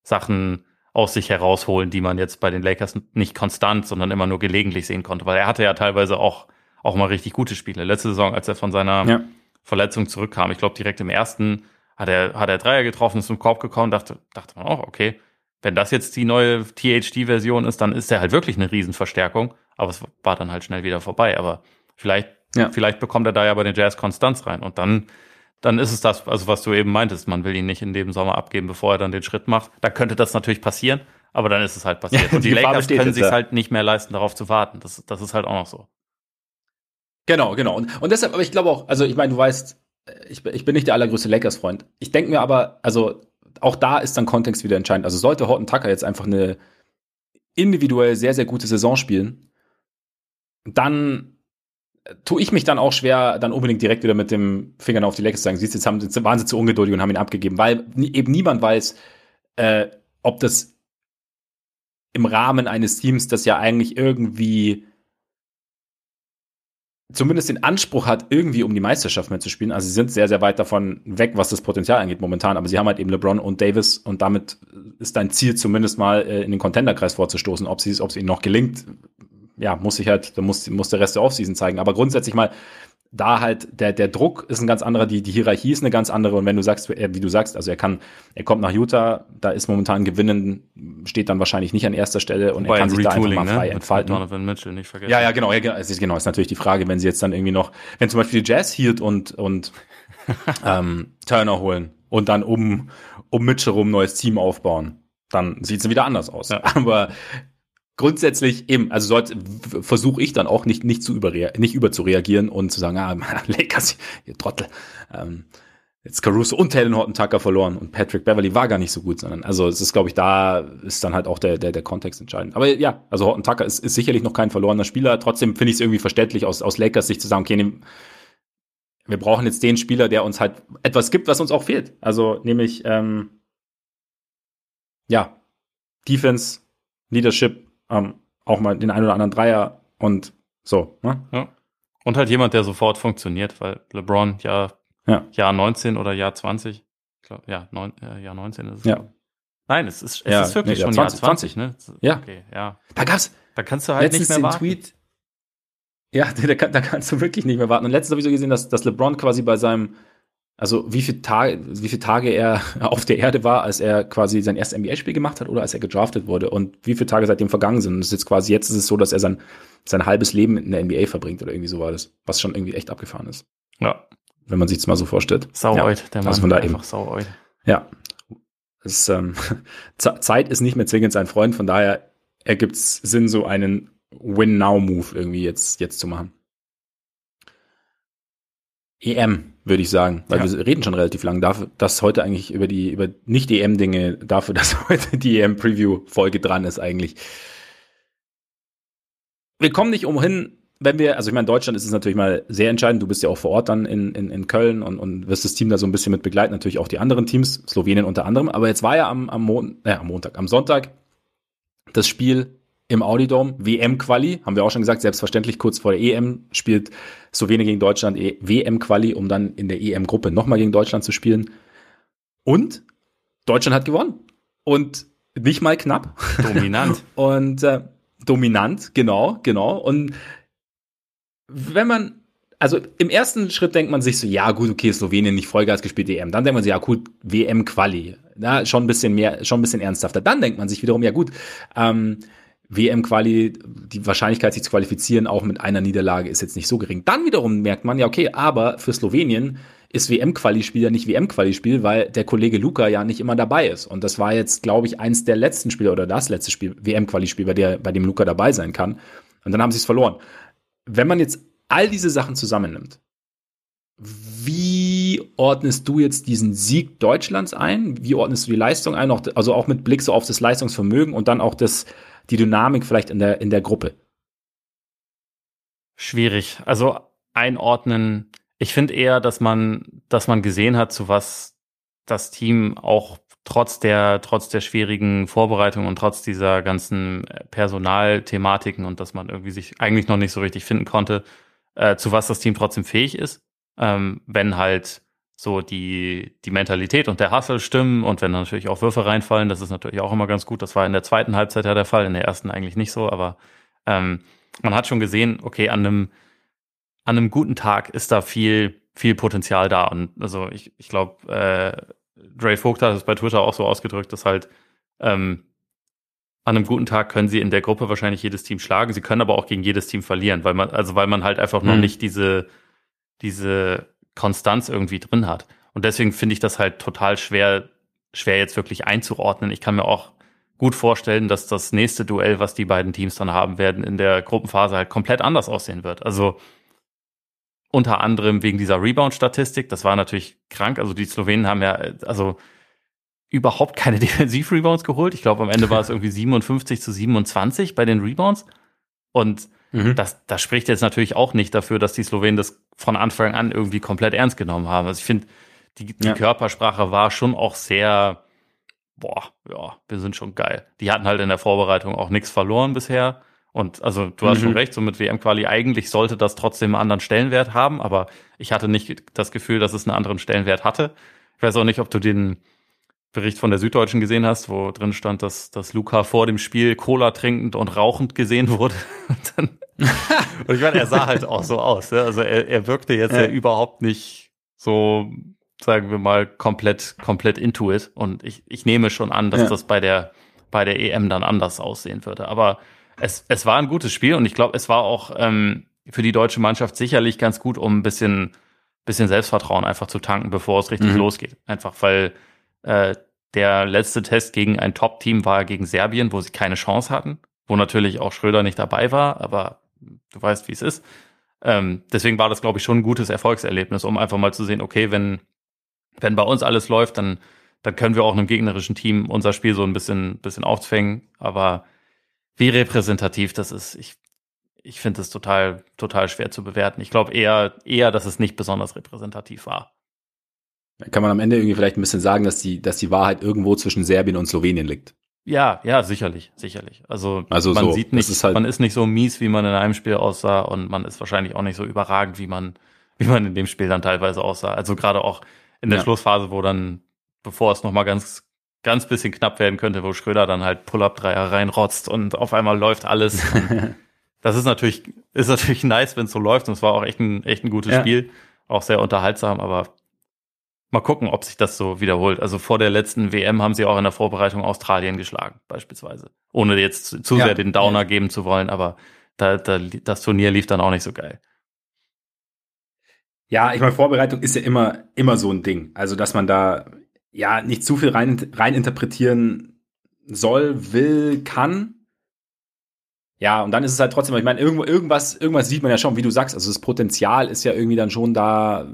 Sachen aus sich herausholen, die man jetzt bei den Lakers nicht konstant, sondern immer nur gelegentlich sehen konnte, weil er hatte ja teilweise auch, auch mal richtig gute Spiele. Letzte Saison, als er von seiner ja. Verletzung zurückkam. Ich glaube, direkt im ersten hat er, hat er Dreier getroffen, ist zum Korb gekommen, dachte, dachte man auch, okay, wenn das jetzt die neue THD-Version ist, dann ist er halt wirklich eine Riesenverstärkung. Aber es war dann halt schnell wieder vorbei. Aber vielleicht, ja. vielleicht bekommt er da ja bei den Jazz Konstanz rein. Und dann, dann ist es das, also was du eben meintest, man will ihn nicht in dem Sommer abgeben, bevor er dann den Schritt macht. Da könnte das natürlich passieren, aber dann ist es halt passiert. Ja, und die, die Lakers können sich halt nicht mehr leisten, darauf zu warten. Das, das ist halt auch noch so. Genau, genau. Und, und deshalb, aber ich glaube auch, also ich meine, du weißt, ich, ich bin nicht der allergrößte Lakers-Freund. Ich denke mir aber, also auch da ist dann Kontext wieder entscheidend. Also sollte Horton Tucker jetzt einfach eine individuell sehr, sehr gute Saison spielen, dann tue ich mich dann auch schwer, dann unbedingt direkt wieder mit dem Finger auf die Lakers zu sagen, siehst jetzt, haben, jetzt waren sie zu ungeduldig und haben ihn abgegeben, weil eben niemand weiß, äh, ob das im Rahmen eines Teams, das ja eigentlich irgendwie zumindest den Anspruch hat, irgendwie um die Meisterschaft mitzuspielen. Also sie sind sehr, sehr weit davon weg, was das Potenzial angeht momentan. Aber sie haben halt eben LeBron und Davis und damit ist dein Ziel zumindest mal äh, in den Contenderkreis vorzustoßen. Ob es ihnen noch gelingt, ja, muss sich halt, da muss, muss der Rest der Offseason zeigen. Aber grundsätzlich mal da halt der, der Druck ist ein ganz anderer, die, die Hierarchie ist eine ganz andere. Und wenn du sagst, wie du sagst, also er kann, er kommt nach Utah, da ist momentan Gewinnen, steht dann wahrscheinlich nicht an erster Stelle und Wobei er kann sich da einfach mal ne? frei ne? entfalten. Donovan Mitchell nicht vergessen. Ja, ja, genau, ja, es ist, genau, ist natürlich die Frage, wenn sie jetzt dann irgendwie noch, wenn zum Beispiel die Jazz hielt und, und ähm, Turner holen und dann um, um Mitchell rum neues Team aufbauen, dann sieht es wieder anders aus. Ja. Aber grundsätzlich eben, also versuche ich dann auch nicht, nicht zu überrea nicht überzureagieren und zu sagen, ah, Lakers, ihr Trottel. Ähm, jetzt Caruso und Taylor Horton Tucker verloren und Patrick Beverly war gar nicht so gut, sondern also es ist, glaube ich, da ist dann halt auch der, der, der Kontext entscheidend. Aber ja, also Horton Tucker ist, ist sicherlich noch kein verlorener Spieler. Trotzdem finde ich es irgendwie verständlich aus, aus Lakers Sicht zu sagen, okay, nehm, wir brauchen jetzt den Spieler, der uns halt etwas gibt, was uns auch fehlt. Also nämlich, ähm, ja, Defense, Leadership, ähm, auch mal den einen oder anderen Dreier und so. Ne? Ja. Und halt jemand, der sofort funktioniert, weil LeBron ja, ja. Jahr 19 oder Jahr 20, ich glaub, ja, neun, äh, Jahr 19 ist es. Ja. Nein, es ist, es ja, ist wirklich nee, schon 20, Jahr 20, 20, ne? Ja. Okay, ja. Da gab's. Da kannst du halt nicht mehr warten. Tweet, ja, da, da, kannst du wirklich nicht mehr warten. Und letztens habe ich so gesehen, dass, dass LeBron quasi bei seinem also wie viele Tage, wie viele Tage er auf der Erde war, als er quasi sein erstes NBA-Spiel gemacht hat oder als er gedraftet wurde und wie viele Tage seitdem vergangen sind. Und es ist jetzt quasi, jetzt ist es so, dass er sein, sein halbes Leben in der NBA verbringt oder irgendwie so war das, was schon irgendwie echt abgefahren ist. Ja. Wenn man sich das mal so vorstellt. Saueut, ja. der Mann. Also von da einfach saueut. Ja. Es, ähm, Zeit ist nicht mehr zwingend sein Freund, von daher ergibt es Sinn, so einen Win-Now-Move irgendwie jetzt, jetzt zu machen. EM, würde ich sagen, weil ja. wir reden schon relativ lang. Dafür, dass heute eigentlich über die, über nicht EM-Dinge, dafür, dass heute die EM-Preview-Folge dran ist eigentlich. Wir kommen nicht umhin, wenn wir, also ich meine, in Deutschland ist es natürlich mal sehr entscheidend, du bist ja auch vor Ort dann in, in, in Köln und, und wirst das Team da so ein bisschen mit begleiten, natürlich auch die anderen Teams, Slowenien unter anderem, aber jetzt war ja am, am, Mon äh, am Montag, am Sonntag das Spiel im Audidome, WM-Quali, haben wir auch schon gesagt, selbstverständlich kurz vor der EM spielt Slowenien gegen Deutschland e WM-Quali, um dann in der EM-Gruppe nochmal gegen Deutschland zu spielen. Und Deutschland hat gewonnen. Und nicht mal knapp. Dominant. und äh, dominant, genau, genau. Und wenn man, also im ersten Schritt denkt man sich so, ja gut, okay, Slowenien nicht Vollgas gespielt, EM. Dann denkt man sich, ja gut, WM-Quali. Ja, schon ein bisschen mehr, schon ein bisschen ernsthafter. Dann denkt man sich wiederum, ja gut, ähm, WM-Quali, die Wahrscheinlichkeit, sich zu qualifizieren, auch mit einer Niederlage ist jetzt nicht so gering. Dann wiederum merkt man, ja, okay, aber für Slowenien ist WM-Quali-Spiel ja nicht WM-Quali-Spiel, weil der Kollege Luca ja nicht immer dabei ist. Und das war jetzt, glaube ich, eins der letzten Spiele oder das letzte Spiel, WM-Quali-Spiel, bei, bei dem Luca dabei sein kann. Und dann haben sie es verloren. Wenn man jetzt all diese Sachen zusammennimmt, wie ordnest du jetzt diesen Sieg Deutschlands ein? Wie ordnest du die Leistung ein? Also auch mit Blick so auf das Leistungsvermögen und dann auch das, die Dynamik vielleicht in der, in der Gruppe? Schwierig. Also einordnen. Ich finde eher, dass man, dass man gesehen hat, zu was das Team auch trotz der, trotz der schwierigen Vorbereitung und trotz dieser ganzen Personalthematiken und dass man irgendwie sich eigentlich noch nicht so richtig finden konnte, äh, zu was das Team trotzdem fähig ist, ähm, wenn halt so die, die Mentalität und der Hassel stimmen und wenn natürlich auch Würfe reinfallen, das ist natürlich auch immer ganz gut. Das war in der zweiten Halbzeit ja der Fall, in der ersten eigentlich nicht so, aber ähm, man hat schon gesehen, okay, an einem, an einem guten Tag ist da viel, viel Potenzial da. Und also ich, ich glaube, äh, Dre Vogt hat es bei Twitter auch so ausgedrückt, dass halt ähm, an einem guten Tag können sie in der Gruppe wahrscheinlich jedes Team schlagen. Sie können aber auch gegen jedes Team verlieren, weil man, also weil man halt einfach mhm. noch nicht diese, diese Konstanz irgendwie drin hat. Und deswegen finde ich das halt total schwer, schwer jetzt wirklich einzuordnen. Ich kann mir auch gut vorstellen, dass das nächste Duell, was die beiden Teams dann haben werden, in der Gruppenphase halt komplett anders aussehen wird. Also unter anderem wegen dieser Rebound-Statistik. Das war natürlich krank. Also die Slowenen haben ja, also überhaupt keine Defensiv-Rebounds geholt. Ich glaube, am Ende war es irgendwie 57 zu 27 bei den Rebounds. Und Mhm. Das, das spricht jetzt natürlich auch nicht dafür, dass die Slowenen das von Anfang an irgendwie komplett ernst genommen haben. Also ich finde, die, die ja. Körpersprache war schon auch sehr, boah, ja, wir sind schon geil. Die hatten halt in der Vorbereitung auch nichts verloren bisher. Und also du hast mhm. schon recht, so mit WM-Quali eigentlich sollte das trotzdem einen anderen Stellenwert haben, aber ich hatte nicht das Gefühl, dass es einen anderen Stellenwert hatte. Ich weiß auch nicht, ob du den Bericht von der Süddeutschen gesehen hast, wo drin stand, dass, dass Luca vor dem Spiel Cola trinkend und rauchend gesehen wurde. Und, dann, und ich meine, er sah halt auch so aus. Ja? Also er, er wirkte jetzt ja. ja überhaupt nicht so, sagen wir mal, komplett, komplett into it. Und ich, ich nehme schon an, dass ja. das bei der, bei der EM dann anders aussehen würde. Aber es, es war ein gutes Spiel und ich glaube, es war auch ähm, für die deutsche Mannschaft sicherlich ganz gut, um ein bisschen, bisschen Selbstvertrauen einfach zu tanken, bevor es richtig mhm. losgeht. Einfach weil äh, der letzte Test gegen ein Top-Team war gegen Serbien, wo sie keine Chance hatten, wo natürlich auch Schröder nicht dabei war, aber du weißt, wie es ist. Ähm, deswegen war das, glaube ich, schon ein gutes Erfolgserlebnis, um einfach mal zu sehen, okay, wenn, wenn bei uns alles läuft, dann, dann können wir auch einem gegnerischen Team unser Spiel so ein bisschen, bisschen aufzwängen. Aber wie repräsentativ das ist, ich, ich finde es total, total schwer zu bewerten. Ich glaube eher, eher, dass es nicht besonders repräsentativ war. Kann man am Ende irgendwie vielleicht ein bisschen sagen, dass die, dass die Wahrheit irgendwo zwischen Serbien und Slowenien liegt? Ja, ja, sicherlich, sicherlich. Also, also man so, sieht nicht, ist halt man ist nicht so mies, wie man in einem Spiel aussah und man ist wahrscheinlich auch nicht so überragend, wie man, wie man in dem Spiel dann teilweise aussah. Also gerade auch in der ja. Schlussphase, wo dann, bevor es nochmal ganz, ganz bisschen knapp werden könnte, wo Schröder dann halt Pull-Up-Dreier reinrotzt und auf einmal läuft alles. das ist natürlich, ist natürlich nice, wenn es so läuft und es war auch echt ein, echt ein gutes ja. Spiel. Auch sehr unterhaltsam, aber Mal gucken, ob sich das so wiederholt. Also vor der letzten WM haben sie auch in der Vorbereitung Australien geschlagen, beispielsweise. Ohne jetzt zu ja, sehr den Downer geben zu wollen, aber da, da, das Turnier lief dann auch nicht so geil. Ja, ich meine, Vorbereitung ist ja immer, immer so ein Ding. Also, dass man da ja nicht zu viel rein, rein interpretieren soll, will, kann. Ja, und dann ist es halt trotzdem, ich meine, irgendwo, irgendwas, irgendwas sieht man ja schon, wie du sagst. Also das Potenzial ist ja irgendwie dann schon da,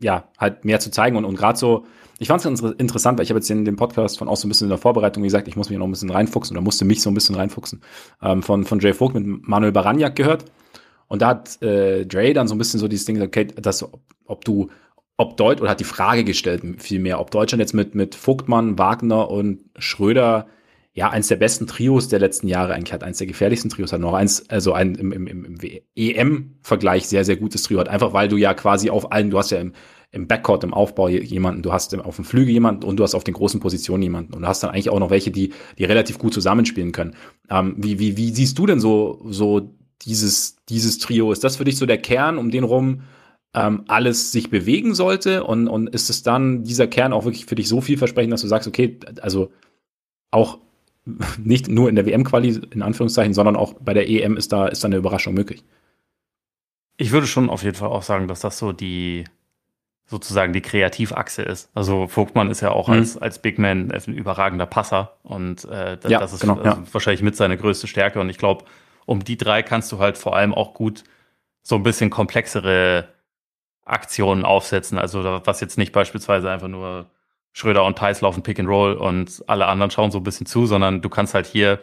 ja, halt mehr zu zeigen und, und gerade so, ich fand es interessant, weil ich habe jetzt in dem Podcast von auch so ein bisschen in der Vorbereitung gesagt, ich muss mich noch ein bisschen reinfuchsen oder musste mich so ein bisschen reinfuchsen, ähm, von, von Jay Vogt mit Manuel Baranjak gehört. Und da hat äh, Dre dann so ein bisschen so dieses Ding gesagt, okay, das, ob du, ob Deutsch, oder hat die Frage gestellt, vielmehr, ob Deutschland jetzt mit, mit Vogtmann, Wagner und Schröder ja, eins der besten Trios der letzten Jahre eigentlich hat, eins der gefährlichsten Trios hat noch eins, also ein im, im, im EM-Vergleich sehr, sehr gutes Trio hat. Einfach weil du ja quasi auf allen, du hast ja im, im Backcourt, im Aufbau jemanden, du hast auf dem Flügel jemanden und du hast auf den großen Positionen jemanden. Und du hast dann eigentlich auch noch welche, die, die relativ gut zusammenspielen können. Ähm, wie, wie, wie siehst du denn so, so dieses, dieses Trio? Ist das für dich so der Kern, um den rum ähm, alles sich bewegen sollte? Und, und ist es dann dieser Kern auch wirklich für dich so vielversprechend, dass du sagst, okay, also auch nicht nur in der WM-Quali, in Anführungszeichen, sondern auch bei der EM ist da, ist da eine Überraschung möglich. Ich würde schon auf jeden Fall auch sagen, dass das so die, sozusagen die Kreativachse ist. Also Vogtmann ist ja auch mhm. als, als Big Man ein überragender Passer und äh, das, ja, das ist genau, also ja. wahrscheinlich mit seine größte Stärke und ich glaube, um die drei kannst du halt vor allem auch gut so ein bisschen komplexere Aktionen aufsetzen. Also was jetzt nicht beispielsweise einfach nur Schröder und Thais laufen Pick and Roll und alle anderen schauen so ein bisschen zu, sondern du kannst halt hier,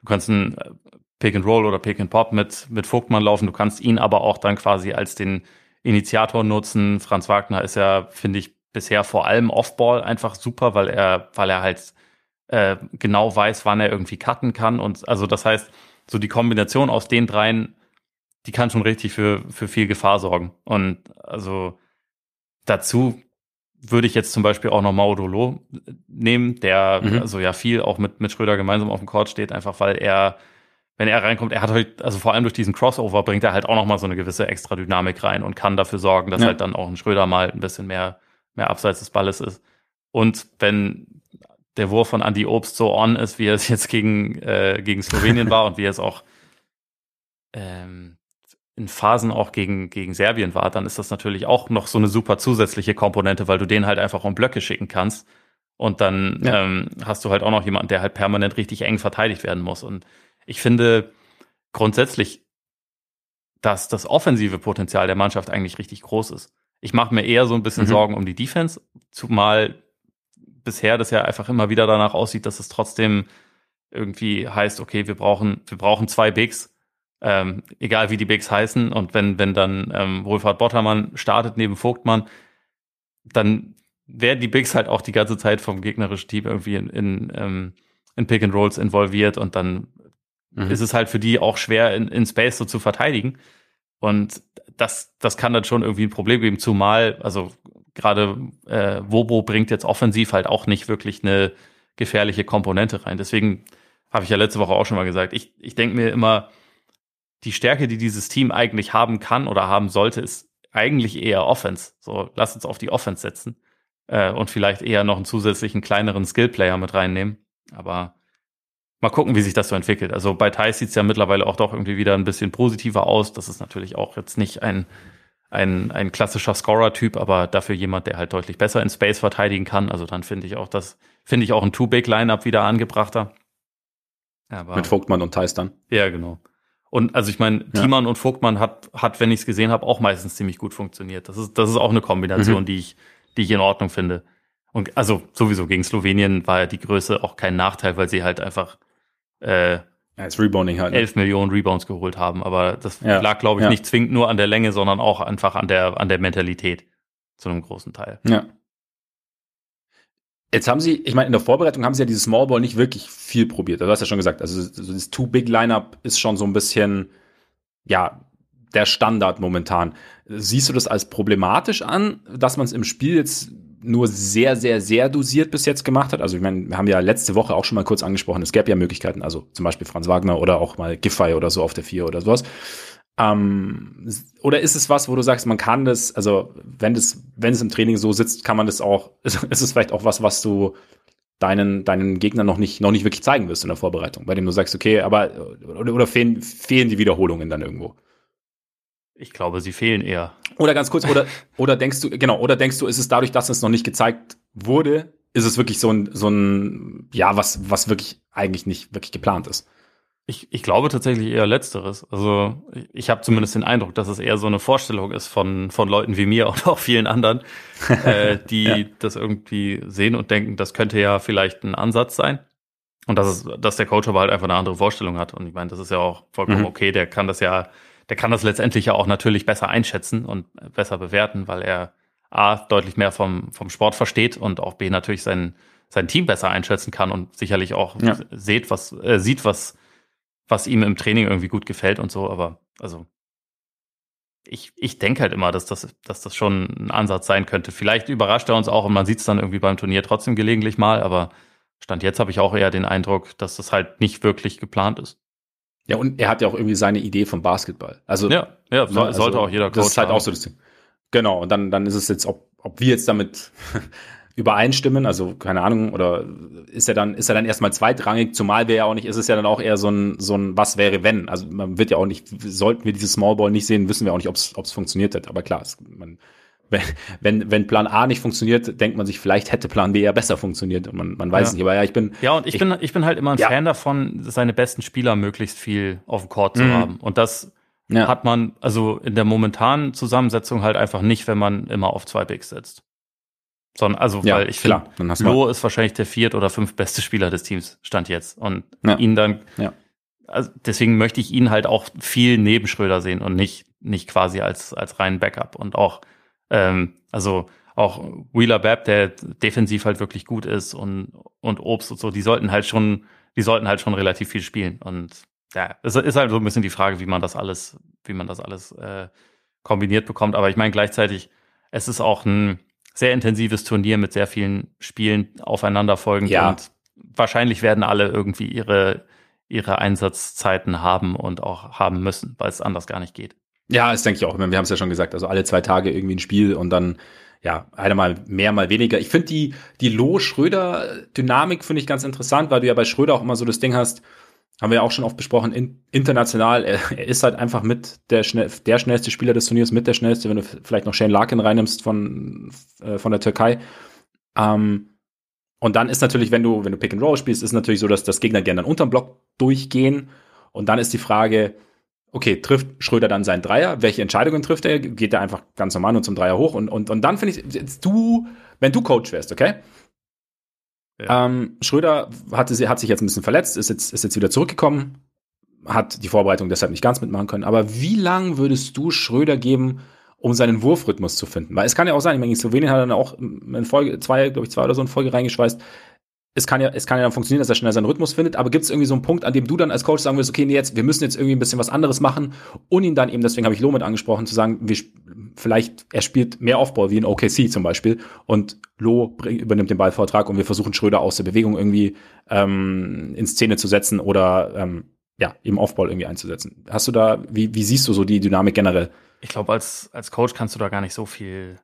du kannst ein äh, Pick and Roll oder Pick and Pop mit, mit Vogtmann laufen, du kannst ihn aber auch dann quasi als den Initiator nutzen. Franz Wagner ist ja, finde ich, bisher vor allem Offball einfach super, weil er, weil er halt äh, genau weiß, wann er irgendwie cutten kann. Und also das heißt, so die Kombination aus den dreien, die kann schon richtig für, für viel Gefahr sorgen. Und also dazu würde ich jetzt zum Beispiel auch noch Maudolo nehmen, der mhm. also ja viel auch mit, mit Schröder gemeinsam auf dem Court steht, einfach weil er, wenn er reinkommt, er hat halt, also vor allem durch diesen Crossover bringt er halt auch nochmal so eine gewisse extra Dynamik rein und kann dafür sorgen, dass ja. halt dann auch ein Schröder mal ein bisschen mehr, mehr abseits des Balles ist. Und wenn der Wurf von Andy Obst so on ist, wie er es jetzt gegen, äh, gegen Slowenien war und wie er es auch ähm, in Phasen auch gegen, gegen Serbien war, dann ist das natürlich auch noch so eine super zusätzliche Komponente, weil du den halt einfach um Blöcke schicken kannst. Und dann ja. ähm, hast du halt auch noch jemanden, der halt permanent richtig eng verteidigt werden muss. Und ich finde grundsätzlich, dass das offensive Potenzial der Mannschaft eigentlich richtig groß ist. Ich mache mir eher so ein bisschen mhm. Sorgen um die Defense, zumal bisher das ja einfach immer wieder danach aussieht, dass es trotzdem irgendwie heißt, okay, wir brauchen, wir brauchen zwei Bigs ähm, egal wie die Bigs heißen. Und wenn, wenn dann ähm, Wohlfahrt Bottermann startet neben Vogtmann, dann werden die Bigs halt auch die ganze Zeit vom gegnerischen Team irgendwie in, in, ähm, in Pick and Rolls involviert und dann mhm. ist es halt für die auch schwer in, in Space so zu verteidigen. Und das, das kann dann schon irgendwie ein Problem geben, zumal, also gerade äh, Wobo bringt jetzt offensiv halt auch nicht wirklich eine gefährliche Komponente rein. Deswegen habe ich ja letzte Woche auch schon mal gesagt, ich, ich denke mir immer, die Stärke, die dieses Team eigentlich haben kann oder haben sollte, ist eigentlich eher Offense. So, lass uns auf die Offense setzen äh, und vielleicht eher noch einen zusätzlichen kleineren Skillplayer mit reinnehmen. Aber mal gucken, wie sich das so entwickelt. Also bei Thais sieht es ja mittlerweile auch doch irgendwie wieder ein bisschen positiver aus. Das ist natürlich auch jetzt nicht ein, ein, ein klassischer Scorer-Typ, aber dafür jemand, der halt deutlich besser in Space verteidigen kann. Also dann finde ich auch das, finde ich auch ein Two-Big-Lineup wieder angebrachter. Ja, Mit Vogtmann und Theis dann. Ja, genau. Und also ich meine, ja. Thiemann und Vogtmann hat, hat, wenn ich es gesehen habe, auch meistens ziemlich gut funktioniert. Das ist, das ist auch eine Kombination, mhm. die ich, die ich in Ordnung finde. Und also sowieso gegen Slowenien war ja die Größe auch kein Nachteil, weil sie halt einfach äh, als Rebounding halt. Ne? 11 Millionen Rebounds geholt haben. Aber das ja. lag, glaube ich, ja. nicht zwingend nur an der Länge, sondern auch einfach an der, an der Mentalität zu einem großen Teil. Ja. Jetzt haben sie, ich meine, in der Vorbereitung haben sie ja dieses Small Ball nicht wirklich viel probiert. Also, du hast ja schon gesagt, also so das Too-Big-Lineup ist schon so ein bisschen, ja, der Standard momentan. Siehst du das als problematisch an, dass man es im Spiel jetzt nur sehr, sehr, sehr dosiert bis jetzt gemacht hat? Also, ich meine, wir haben ja letzte Woche auch schon mal kurz angesprochen, es gäbe ja Möglichkeiten, also zum Beispiel Franz Wagner oder auch mal Giffey oder so auf der Vier oder sowas. Ähm, oder ist es was, wo du sagst, man kann das, also wenn das, wenn es im Training so sitzt, kann man das auch, ist, ist es vielleicht auch was, was du deinen, deinen Gegnern noch nicht, noch nicht wirklich zeigen wirst in der Vorbereitung, bei dem du sagst, okay, aber, oder, oder fehlen, fehlen die Wiederholungen dann irgendwo? Ich glaube, sie fehlen eher. Oder ganz kurz, oder, oder denkst du, genau, oder denkst du, ist es dadurch, dass es noch nicht gezeigt wurde, ist es wirklich so ein, so ein, ja, was, was wirklich eigentlich nicht wirklich geplant ist? Ich, ich glaube tatsächlich eher Letzteres. Also ich habe zumindest den Eindruck, dass es eher so eine Vorstellung ist von, von Leuten wie mir und auch vielen anderen, äh, die ja. das irgendwie sehen und denken, das könnte ja vielleicht ein Ansatz sein. Und dass, es, dass der Coach aber halt einfach eine andere Vorstellung hat. Und ich meine, das ist ja auch vollkommen mhm. okay. Der kann das ja, der kann das letztendlich ja auch natürlich besser einschätzen und besser bewerten, weil er A, deutlich mehr vom, vom Sport versteht und auch B, natürlich sein, sein Team besser einschätzen kann und sicherlich auch ja. sieht, was, äh, sieht, was was ihm im Training irgendwie gut gefällt und so, aber also ich, ich denke halt immer, dass das, dass das schon ein Ansatz sein könnte. Vielleicht überrascht er uns auch und man sieht es dann irgendwie beim Turnier trotzdem gelegentlich mal, aber Stand jetzt habe ich auch eher den Eindruck, dass das halt nicht wirklich geplant ist. Ja, und er hat ja auch irgendwie seine Idee vom Basketball. Also, ja, ja so, also, sollte auch jeder Coach Das ist halt haben. auch so das Ding. Genau, und dann, dann ist es jetzt, ob, ob wir jetzt damit übereinstimmen, also keine Ahnung, oder ist er dann, ist er dann erstmal zweitrangig, zumal wir ja auch nicht, ist es ja dann auch eher so ein, so ein Was wäre wenn. Also man wird ja auch nicht, sollten wir dieses Small Ball nicht sehen, wissen wir auch nicht, ob es funktioniert hat. Aber klar, es, man, wenn, wenn Plan A nicht funktioniert, denkt man sich, vielleicht hätte Plan B ja besser funktioniert und man, man weiß ja. nicht. Aber ja, ich bin. Ja, und ich, ich bin, ich bin halt immer ein ja. Fan davon, seine besten Spieler möglichst viel auf dem Court zu mhm. haben. Und das ja. hat man also in der momentanen Zusammensetzung halt einfach nicht, wenn man immer auf zwei Bigs setzt. Sondern, also, ja, weil ich finde, Lo ist wahrscheinlich der viert oder fünf beste Spieler des Teams, stand jetzt. Und ja. ihn dann, ja. also deswegen möchte ich ihn halt auch viel neben Schröder sehen und nicht, nicht quasi als, als reinen Backup. Und auch, ähm, also auch Wheeler Babb, der defensiv halt wirklich gut ist und, und Obst und so, die sollten halt schon, die sollten halt schon relativ viel spielen. Und ja, es ist halt so ein bisschen die Frage, wie man das alles, wie man das alles äh, kombiniert bekommt. Aber ich meine gleichzeitig, es ist auch ein, sehr intensives Turnier mit sehr vielen Spielen aufeinanderfolgend ja. und wahrscheinlich werden alle irgendwie ihre, ihre Einsatzzeiten haben und auch haben müssen, weil es anders gar nicht geht. Ja, das denke ich auch. Wir haben es ja schon gesagt, also alle zwei Tage irgendwie ein Spiel und dann ja, einer mal mehr, mal weniger. Ich finde die, die Loh-Schröder-Dynamik finde ich ganz interessant, weil du ja bei Schröder auch immer so das Ding hast, haben wir ja auch schon oft besprochen, in, international, er, er, ist halt einfach mit der, schnell, der schnellste Spieler des Turniers, mit der schnellste, wenn du vielleicht noch Shane Larkin reinnimmst von, äh, von der Türkei. Ähm, und dann ist natürlich, wenn du, wenn du Pick and Roll spielst, ist natürlich so, dass das Gegner gerne dann unterm Block durchgehen. Und dann ist die Frage, okay, trifft Schröder dann seinen Dreier? Welche Entscheidungen trifft er? Geht er einfach ganz normal nur zum Dreier hoch? Und, und, und dann finde ich, du, wenn du Coach wärst, okay? Ja. Ähm, Schröder hatte, hat sich jetzt ein bisschen verletzt, ist jetzt, ist jetzt wieder zurückgekommen, hat die Vorbereitung deshalb nicht ganz mitmachen können. Aber wie lang würdest du Schröder geben, um seinen Wurfrhythmus zu finden? Weil es kann ja auch sein, ich meine, in Slowenien hat er dann auch in Folge, zwei, glaube ich, zwei oder so in Folge reingeschweißt. Es kann ja, es kann ja dann funktionieren, dass er schnell seinen Rhythmus findet, aber gibt es irgendwie so einen Punkt, an dem du dann als Coach sagen wirst, okay, nee, jetzt, wir müssen jetzt irgendwie ein bisschen was anderes machen und ihn dann eben, deswegen habe ich Lomit angesprochen, zu sagen, wir, vielleicht, er spielt mehr Offball wie in OKC zum Beispiel und Lo übernimmt den Ballvortrag und wir versuchen Schröder aus der Bewegung irgendwie ähm, in Szene zu setzen oder ähm, ja, eben Offball irgendwie einzusetzen. Hast du da, wie, wie siehst du so die Dynamik generell? Ich glaube, als, als Coach kannst du da gar nicht so viel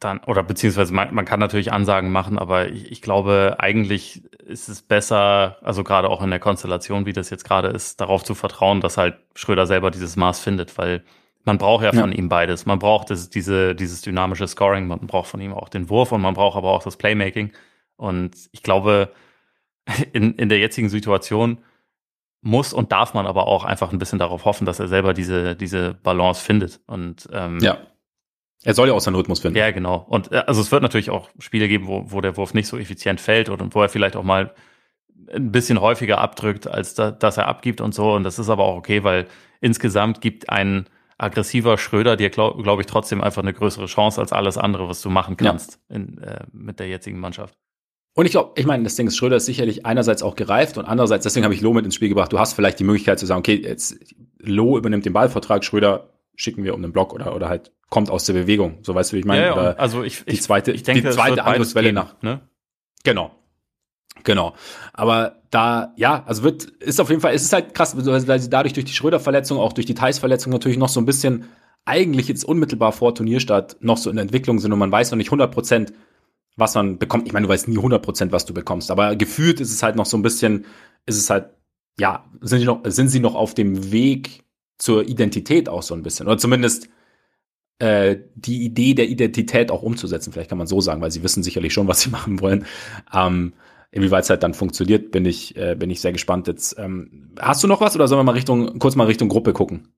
dann, oder beziehungsweise man, man kann natürlich Ansagen machen, aber ich, ich glaube, eigentlich ist es besser, also gerade auch in der Konstellation, wie das jetzt gerade ist, darauf zu vertrauen, dass halt Schröder selber dieses Maß findet, weil man braucht ja von ja. ihm beides. Man braucht das, diese, dieses dynamische Scoring, man braucht von ihm auch den Wurf und man braucht aber auch das Playmaking. Und ich glaube, in, in der jetzigen Situation muss und darf man aber auch einfach ein bisschen darauf hoffen, dass er selber diese, diese Balance findet. Und ähm, ja. Er soll ja auch seinen Rhythmus finden. Ja, genau. Und äh, also es wird natürlich auch Spiele geben, wo, wo der Wurf nicht so effizient fällt und wo er vielleicht auch mal ein bisschen häufiger abdrückt, als da, dass er abgibt und so. Und das ist aber auch okay, weil insgesamt gibt ein aggressiver Schröder dir, glaube glaub ich, trotzdem einfach eine größere Chance als alles andere, was du machen kannst ja. in, äh, mit der jetzigen Mannschaft. Und ich glaube, ich meine, das Ding ist, Schröder ist sicherlich einerseits auch gereift und andererseits, deswegen habe ich Loh mit ins Spiel gebracht. Du hast vielleicht die Möglichkeit zu sagen, okay, jetzt Loh übernimmt den Ballvertrag, Schröder schicken wir um den Block oder, oder halt kommt aus der Bewegung. So weißt du, wie ich meine? Ja, ja, also ich, die zweite, ich denke, die zweite Angriffswelle nach. Ne? Genau. Genau. Aber da, ja, also wird, ist auf jeden Fall, es ist halt krass, weil sie dadurch durch die Schröder-Verletzung, auch durch die Thais-Verletzung natürlich noch so ein bisschen eigentlich jetzt unmittelbar vor Turnierstart noch so in Entwicklung sind und man weiß noch nicht 100 Prozent, was man bekommt. Ich meine, du weißt nie 100 Prozent, was du bekommst, aber gefühlt ist es halt noch so ein bisschen, ist es halt, ja, sind sie noch, sind sie noch auf dem Weg zur Identität auch so ein bisschen oder zumindest äh, die Idee der Identität auch umzusetzen. Vielleicht kann man so sagen, weil sie wissen sicherlich schon, was sie machen wollen. Ähm, inwieweit es halt dann funktioniert, bin ich, äh, bin ich sehr gespannt jetzt. Ähm, hast du noch was oder sollen wir mal Richtung, kurz mal Richtung Gruppe gucken?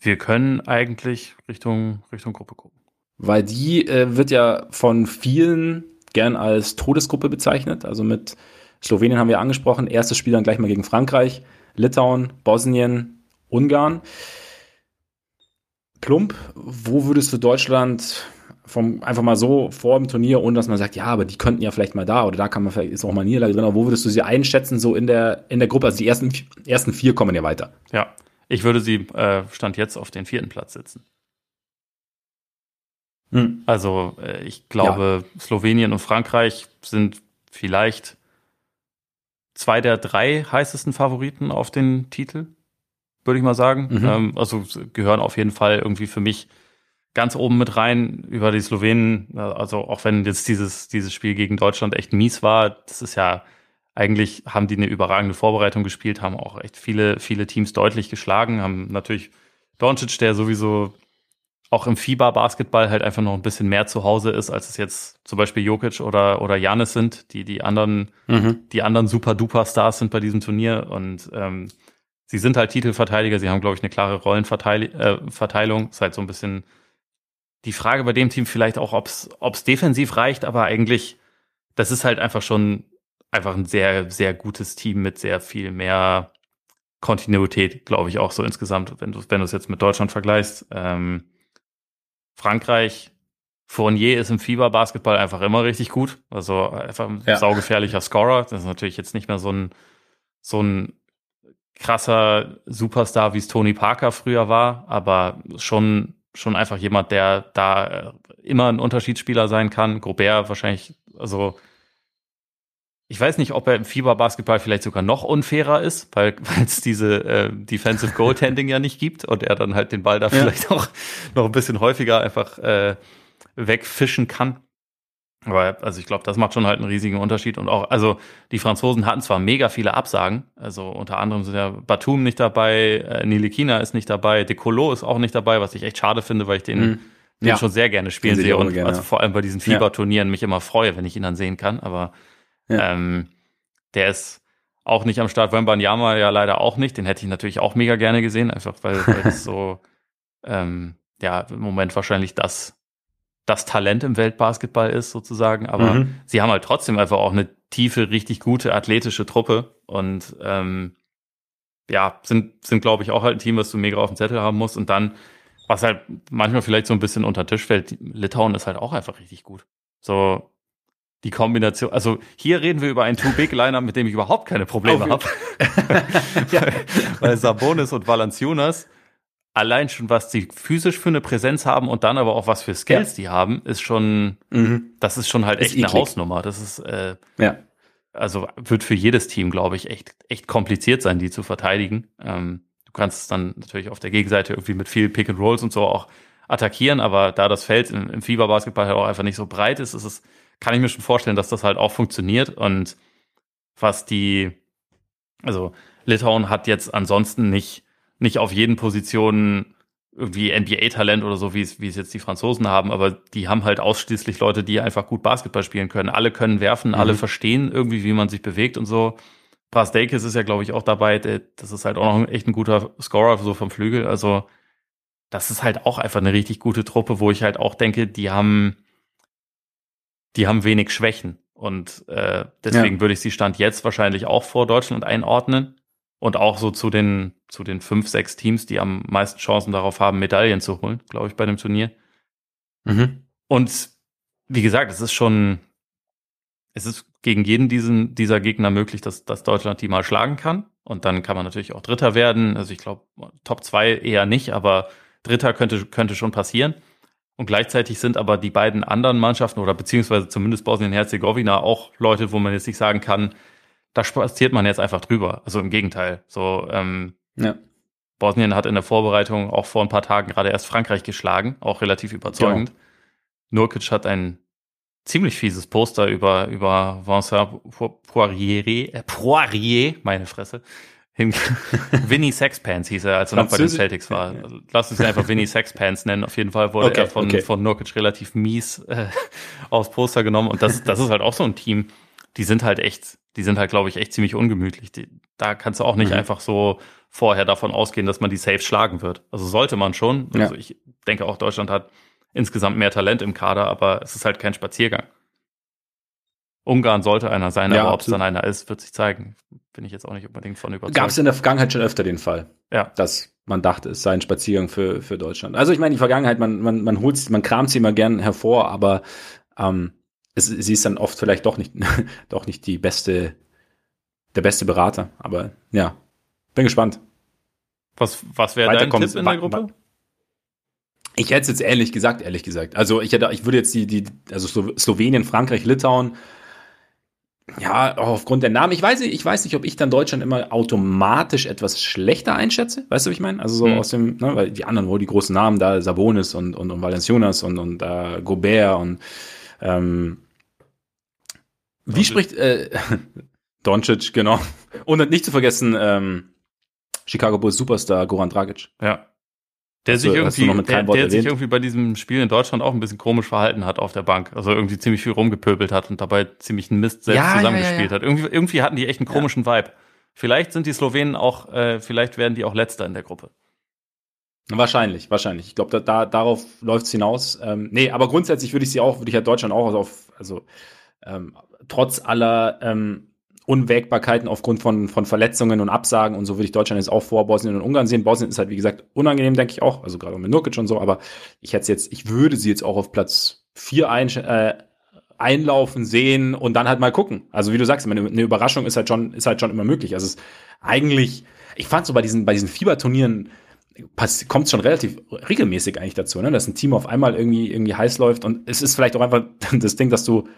Wir können eigentlich Richtung, Richtung Gruppe gucken. Weil die äh, wird ja von vielen gern als Todesgruppe bezeichnet. Also mit Slowenien haben wir angesprochen. Erstes Spiel dann gleich mal gegen Frankreich, Litauen, Bosnien, Ungarn. Plump, wo würdest du Deutschland vom, einfach mal so vor dem Turnier, ohne dass man sagt, ja, aber die könnten ja vielleicht mal da oder da kann man vielleicht, ist auch mal Niederlage drin, aber wo würdest du sie einschätzen, so in der, in der Gruppe? Also die ersten, ersten vier kommen ja weiter. Ja, ich würde sie, äh, Stand jetzt, auf den vierten Platz setzen. Hm. Also, äh, ich glaube, ja. Slowenien und Frankreich sind vielleicht zwei der drei heißesten Favoriten auf den Titel, würde ich mal sagen. Mhm. Ähm, also gehören auf jeden Fall irgendwie für mich ganz oben mit rein über die Slowenen. Also auch wenn jetzt dieses, dieses Spiel gegen Deutschland echt mies war, das ist ja eigentlich haben die eine überragende Vorbereitung gespielt, haben auch echt viele, viele Teams deutlich geschlagen, haben natürlich Doncic, der sowieso auch im FIBA-Basketball halt einfach noch ein bisschen mehr zu Hause ist, als es jetzt zum Beispiel Jokic oder, oder Janis sind, die die anderen, mhm. die anderen super-duper-Stars sind bei diesem Turnier und ähm, sie sind halt Titelverteidiger, sie haben, glaube ich, eine klare Rollenverteilung, äh, ist halt so ein bisschen die Frage bei dem Team vielleicht auch, ob es defensiv reicht, aber eigentlich, das ist halt einfach schon einfach ein sehr, sehr gutes Team mit sehr viel mehr Kontinuität, glaube ich, auch so insgesamt, wenn du wenn du es jetzt mit Deutschland vergleichst. Ähm, Frankreich, Fournier ist im Fieber-Basketball einfach immer richtig gut. Also einfach ein ja. saugefährlicher Scorer. Das ist natürlich jetzt nicht mehr so ein, so ein krasser Superstar, wie es Tony Parker früher war, aber schon schon einfach jemand, der da äh, immer ein Unterschiedsspieler sein kann. Gobert wahrscheinlich, also ich weiß nicht, ob er im Fieber-Basketball vielleicht sogar noch unfairer ist, weil es diese äh, Defensive Goaltending ja nicht gibt und er dann halt den Ball da ja. vielleicht auch noch ein bisschen häufiger einfach äh, wegfischen kann. Aber also ich glaube, das macht schon halt einen riesigen Unterschied. Und auch, also die Franzosen hatten zwar mega viele Absagen, also unter anderem sind ja Batum nicht dabei, äh, Nilikina ist nicht dabei, Decolo ist auch nicht dabei, was ich echt schade finde, weil ich den, mhm. den ja. schon sehr gerne spielen sehe und gerne. also vor allem bei diesen Fieberturnieren mich immer freue, wenn ich ihn dann sehen kann. Aber ja. ähm, der ist auch nicht am Start. Wembanyama ja leider auch nicht. Den hätte ich natürlich auch mega gerne gesehen, einfach weil, weil das so ähm, ja im Moment wahrscheinlich das das Talent im Weltbasketball ist, sozusagen. Aber mhm. sie haben halt trotzdem einfach auch eine tiefe, richtig gute athletische Truppe und ähm, ja, sind, sind glaube ich, auch halt ein Team, was du mega auf dem Zettel haben musst. Und dann, was halt manchmal vielleicht so ein bisschen unter den Tisch fällt, Litauen ist halt auch einfach richtig gut. So die Kombination, also hier reden wir über einen Too-Big-Liner, mit dem ich überhaupt keine Probleme habe. ja. Weil Sabonis und Valanciunas allein schon, was die physisch für eine Präsenz haben und dann aber auch was für Skills ja. die haben, ist schon, mhm. das ist schon halt echt eine Hausnummer. Das ist, äh, ja. also wird für jedes Team, glaube ich, echt, echt kompliziert sein, die zu verteidigen. Ähm, du kannst es dann natürlich auf der Gegenseite irgendwie mit viel Pick and Rolls und so auch attackieren, aber da das Feld im, im Fieberbasketball halt auch einfach nicht so breit ist, ist es, kann ich mir schon vorstellen, dass das halt auch funktioniert und was die, also Litauen hat jetzt ansonsten nicht nicht auf jeden Positionen irgendwie NBA-Talent oder so, wie es, wie es jetzt die Franzosen haben, aber die haben halt ausschließlich Leute, die einfach gut Basketball spielen können. Alle können werfen, mhm. alle verstehen irgendwie, wie man sich bewegt und so. Brasdeikis ist ja, glaube ich, auch dabei. Das ist halt auch noch echt ein guter Scorer so vom Flügel. Also das ist halt auch einfach eine richtig gute Truppe, wo ich halt auch denke, die haben, die haben wenig Schwächen. Und äh, deswegen ja. würde ich sie Stand jetzt wahrscheinlich auch vor Deutschland einordnen. Und auch so zu den, zu den fünf, sechs Teams, die am meisten Chancen darauf haben, Medaillen zu holen, glaube ich, bei dem Turnier. Mhm. Und wie gesagt, es ist schon, es ist gegen jeden diesen, dieser Gegner möglich, dass, dass Deutschland die mal schlagen kann. Und dann kann man natürlich auch Dritter werden. Also ich glaube, Top 2 eher nicht, aber Dritter könnte, könnte schon passieren. Und gleichzeitig sind aber die beiden anderen Mannschaften oder beziehungsweise zumindest Bosnien-Herzegowina auch Leute, wo man jetzt nicht sagen kann, da spaziert man jetzt einfach drüber. Also im Gegenteil. So, ähm, ja. Bosnien hat in der Vorbereitung auch vor ein paar Tagen gerade erst Frankreich geschlagen, auch relativ überzeugend. Genau. Nurkic hat ein ziemlich fieses Poster über, über Vincent Poirier, äh, Poirier, meine Fresse, Vinny Sexpants hieß er, als er noch bei den Celtics war. Also, lass uns ihn einfach Vinny Sexpants nennen. Auf jeden Fall wurde okay, er von, okay. von Nurkic relativ mies äh, aufs Poster genommen. Und das, das ist halt auch so ein Team, die sind halt echt, die sind halt, glaube ich, echt ziemlich ungemütlich. Die, da kannst du auch nicht mhm. einfach so vorher davon ausgehen, dass man die safe schlagen wird. Also sollte man schon. Also ja. ich denke auch, Deutschland hat insgesamt mehr Talent im Kader, aber es ist halt kein Spaziergang. Ungarn sollte einer sein, ja, aber ob es dann einer ist, wird sich zeigen. Bin ich jetzt auch nicht unbedingt von überzeugt. Gab es in der Vergangenheit schon öfter den Fall, ja. dass man dachte, es sei ein Spaziergang für, für Deutschland. Also ich meine, die Vergangenheit, man, man, man holt man kramt sie immer gern hervor, aber ähm, es, sie ist dann oft vielleicht doch nicht, doch nicht die beste, der beste Berater. Aber ja, bin gespannt. Was, was wäre dein Tipp in der Gruppe? Ich hätte es jetzt ehrlich gesagt, ehrlich gesagt. Also ich hätte, ich würde jetzt die, die, also Slowenien, Frankreich, Litauen, ja, auch aufgrund der Namen. Ich weiß nicht, ich weiß nicht, ob ich dann Deutschland immer automatisch etwas schlechter einschätze. Weißt du, was ich meine? Also so mhm. aus dem, ne, weil die anderen, wo die großen Namen da, Sabonis und, und, und Valenciunas und, und äh, Gobert und ähm, wie Doncic. spricht äh, Doncic, genau. Und nicht zu vergessen, ähm, Chicago Bulls Superstar Goran Dragic. Ja. Der, sich, irgendwie, der, der sich irgendwie bei diesem Spiel in Deutschland auch ein bisschen komisch verhalten hat auf der Bank. Also irgendwie ziemlich viel rumgepöbelt hat und dabei ziemlich einen Mist selbst ja, zusammengespielt ja, ja, hat. Irgendwie, irgendwie hatten die echt einen komischen Vibe. Vielleicht sind die Slowenen auch, äh, vielleicht werden die auch Letzter in der Gruppe. Wahrscheinlich, wahrscheinlich. Ich glaube, da, da, darauf läuft es hinaus. Ähm, nee, aber grundsätzlich würde ich sie auch, würde ich ja Deutschland auch auf, also ähm, trotz aller ähm, Unwägbarkeiten aufgrund von, von Verletzungen und Absagen und so würde ich Deutschland jetzt auch vor Bosnien und Ungarn sehen. Bosnien ist halt, wie gesagt, unangenehm, denke ich auch, also gerade mit Nurkic und so, aber ich hätte jetzt, ich würde sie jetzt auch auf Platz vier ein, äh, einlaufen sehen und dann halt mal gucken. Also wie du sagst, eine, eine Überraschung ist halt schon, ist halt schon immer möglich. Also es ist eigentlich, ich fand so bei diesen, bei diesen Fieberturnieren, kommt es schon relativ regelmäßig eigentlich dazu, ne? dass ein Team auf einmal irgendwie, irgendwie heiß läuft und es ist vielleicht auch einfach das Ding, dass du